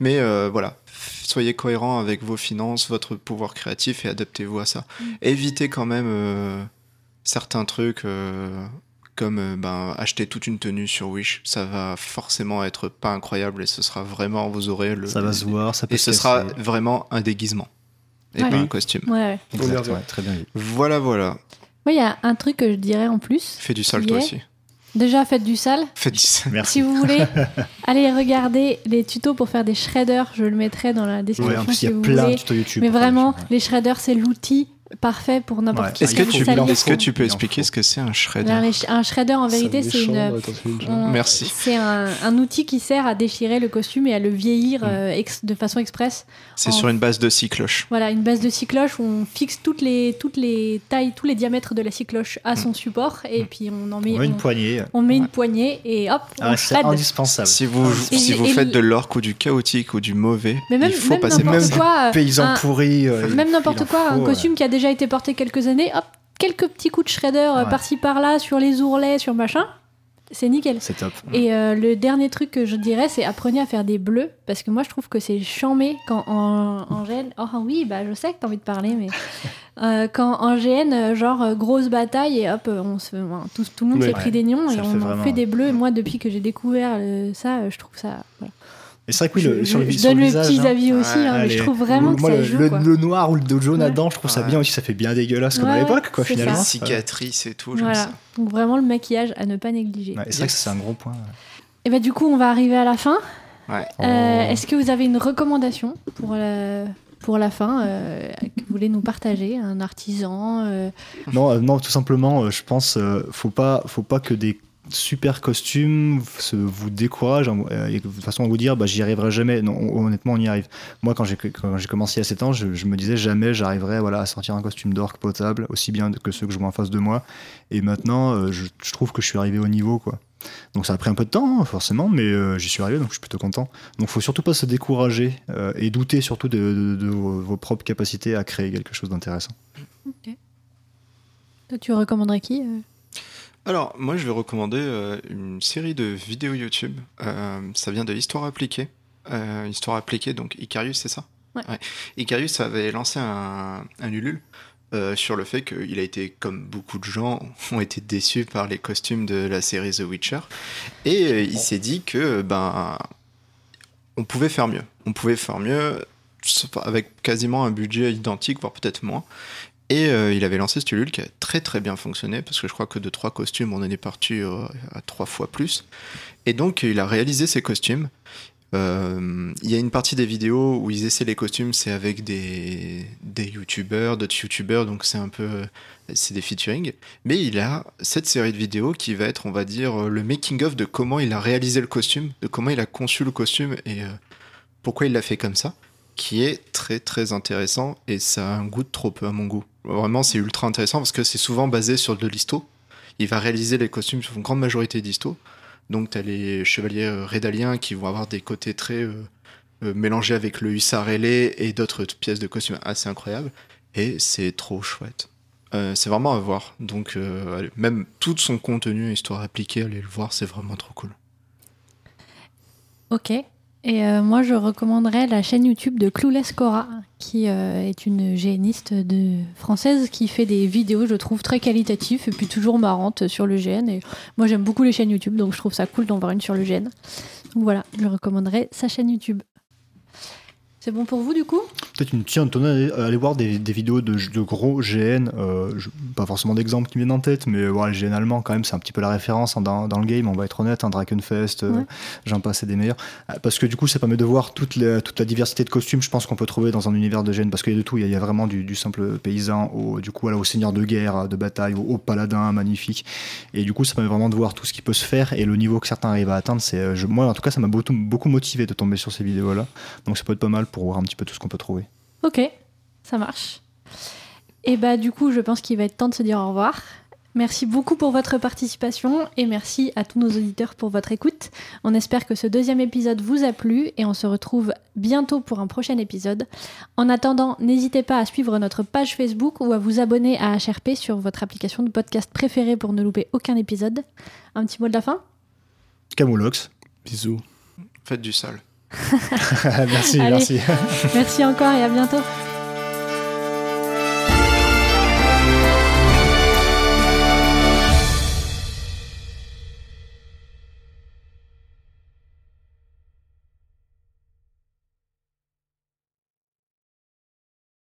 Mais euh, voilà, soyez cohérent avec vos finances, votre pouvoir créatif et adaptez-vous à ça. Évitez quand même euh, certains trucs euh, comme euh, ben, acheter toute une tenue sur Wish. Ça va forcément être pas incroyable et ce sera vraiment, vous aurez le. Ça va se voir, ça peut Et se ce sera vraiment un déguisement et Ouais. pas un costume. Ouais, ouais. Exact, très bien. Voilà, voilà. Moi, il y a un truc que je dirais en plus. Fais du sale toi est aussi. Déjà, faites du sale. Fais du sale. Merci. Si vous voulez, <laughs> allez regarder les tutos pour faire des shredders. Je le mettrai dans la Ouais, description en plus, si il y a plein voulez. de tutos YouTube. Mais vraiment, les shredders, c'est l'outil parfait pour n'importe Ouais. qui. Est-ce que, tu, est-ce que peux expliquer ce que c'est un shredder un shredder, en vérité, c'est méchant, une. attends, c'est une- on- Merci. C'est un, un outil qui sert à déchirer le costume et à le vieillir Mm. euh, ex- de façon express. C'est en- sur une base de six cloches. Voilà, une base de scie cloche où on fixe toutes les, toutes les tailles, tous les diamètres de la scie cloche à son support et puis on en met, On met une on- poignée. on met une poignée et hop, Ah, on c'est shred. indispensable. Si vous, Et si vous et faites le- de l'orque ou du chaotique ou du mauvais, Mais même, il faut même passer euh, Paysan un- pourri. euh, même n'importe quoi, un costume qui a déjà été porté quelques années, hop, quelques petits coups de shredder euh, Ouais. par-ci par-là sur les ourlets, sur machin, c'est nickel. C'est top. Et euh, le dernier truc que je dirais, c'est apprenez à faire des bleus, parce que moi je trouve que c'est chambé quand en, en GN. Oh oui, bah je sais que t'as envie de parler, mais <laughs> euh, quand en GN, genre grosse bataille et hop, on se, tout, tout le monde Ouais. s'est pris des nions et on fait en fait des bleus. Et moi, depuis que j'ai découvert ça, je trouve ça. voilà. Et c'est vrai que oui, je, le, sur le, je sur donne le mes visage, petits hein. avis aussi, Ouais, hein, mais je trouve vraiment Moi, que ça le, joue. le- quoi. le noir ou le jaune Ouais. là-dedans, je trouve ça Ouais. bien aussi, ça fait bien dégueulasse comme à l'époque, quoi, c'est finalement. ça. Cicatrices et tout, j'aime Voilà. ça. Donc vraiment le maquillage à ne pas négliger. C'est vrai que ça, c'est un gros point. Et bah du coup, on va arriver à la fin. Ouais. Oh. Euh, Est-ce que vous avez une recommandation pour la, pour la fin euh, que vous voulez nous partager Un artisan euh, Non, euh, non, tout simplement, euh, je pense, euh, faut pas, faut pas que des super costumes se, vous découragent hein, euh, de toute façon vous dire, bah, j'y arriverai jamais. Non, on- honnêtement, on y arrive. Moi, quand j'ai commencé à 7 ans, je, me disais jamais j'arriverai à sortir un costume d'orque potable aussi bien que ceux que je vois en face de moi. Et maintenant, euh, je, trouve que je suis arrivé au niveau. Donc ça a pris un peu de temps, hein, forcément, mais euh, j'y suis arrivé, donc je suis plutôt content. Donc faut surtout pas se décourager et douter surtout de, vos, propres capacités à créer quelque chose d'intéressant. Toi, tu recommanderais qui Alors, moi, je vais recommander euh, une série de vidéos YouTube. Euh, ça vient de Histoire appliquée. Euh, Histoire appliquée, donc Icarius, c'est ça? Ouais. Icarius avait lancé un, un Ulule sur le fait qu'il a été, comme beaucoup de gens, <laughs> ont été déçus par les costumes de la série The Witcher. Et il s'est dit que, ben, on pouvait faire mieux. On pouvait faire mieux avec quasiment un budget identique, voire peut-être moins. Et euh, il avait lancé ce Ulule qui a très très bien fonctionné parce que je crois que de trois costumes on en est parti euh, à trois fois plus. Et donc il a réalisé ces costumes. Euh, Il y a une partie des vidéos où ils essaient les costumes, c'est avec des, des youtubeurs, d'autres youtubeurs, donc c'est un peu. C'est des featuring. Mais il a cette série de vidéos qui va être, on va dire, le making-of de comment il a réalisé le costume, de comment il a conçu le costume et pourquoi il l'a fait comme ça qui est très très intéressant et ça a un goût de trop peu à mon goût. Vraiment, c'est ultra intéressant parce que c'est souvent basé sur de l'histo. Il va réaliser les costumes sur une grande majorité d'histo. Donc, tu as les chevaliers euh, rédaliens qui vont avoir des côtés très euh, euh, mélangés avec le hussard ailé et d'autres pièces de costumes assez incroyables. Et c'est trop chouette. Euh, c'est vraiment à voir. Donc, même tout son contenu, histoire appliquée, allez le voir, c'est vraiment trop cool. Ok. Et euh, moi, je recommanderais la chaîne YouTube de Clueless Cora, qui euh, est une géniste française qui fait des vidéos, je trouve, très qualitatives et puis toujours marrantes sur le GN. Et moi, j'aime beaucoup les chaînes YouTube, donc je trouve ça cool d'en voir une sur le GN. Donc voilà, je recommanderais sa chaîne YouTube. C'est bon pour vous, du coup? Peut-être une tiens, aller, aller voir des, des vidéos de, de gros GN, euh, je- pas forcément d'exemples qui me viennent en tête, mais voilà, les GN allemands, quand même, c'est un petit peu la référence hein, dans, dans le game, on va être honnête, un Drakenfest, euh, Ouais. j'en passe et des meilleurs. Euh, Parce que du coup, ça permet de voir toute la, toute la diversité de costumes, je pense qu'on peut trouver dans un univers de GN, parce qu'il y a de tout, il y a, il y a vraiment du, du simple paysan au, du coup, voilà, au seigneur de guerre, de bataille, au, au paladin magnifique. Et du coup, ça permet vraiment de voir tout ce qui peut se faire et le niveau que certains arrivent à atteindre. C'est, euh, je- moi, en tout cas, ça m'a beaucoup, beaucoup motivé de tomber sur ces vidéos-là. Donc, ça peut être pas mal pour voir un petit peu tout ce qu'on peut trouver. Ok, ça marche. Et bah du coup, je pense qu'il va être temps de se dire au revoir. Merci beaucoup pour votre participation et merci à tous nos auditeurs pour votre écoute. On espère que ce deuxième épisode vous a plu et on se retrouve bientôt pour un prochain épisode. En attendant, n'hésitez pas à suivre notre page Facebook ou à vous abonner à HRP sur votre application de podcast préférée pour ne louper aucun épisode. Un petit mot de la fin? Camoulox. Bisous. Faites du sale. <laughs> merci, Allez. merci. Merci encore et à bientôt.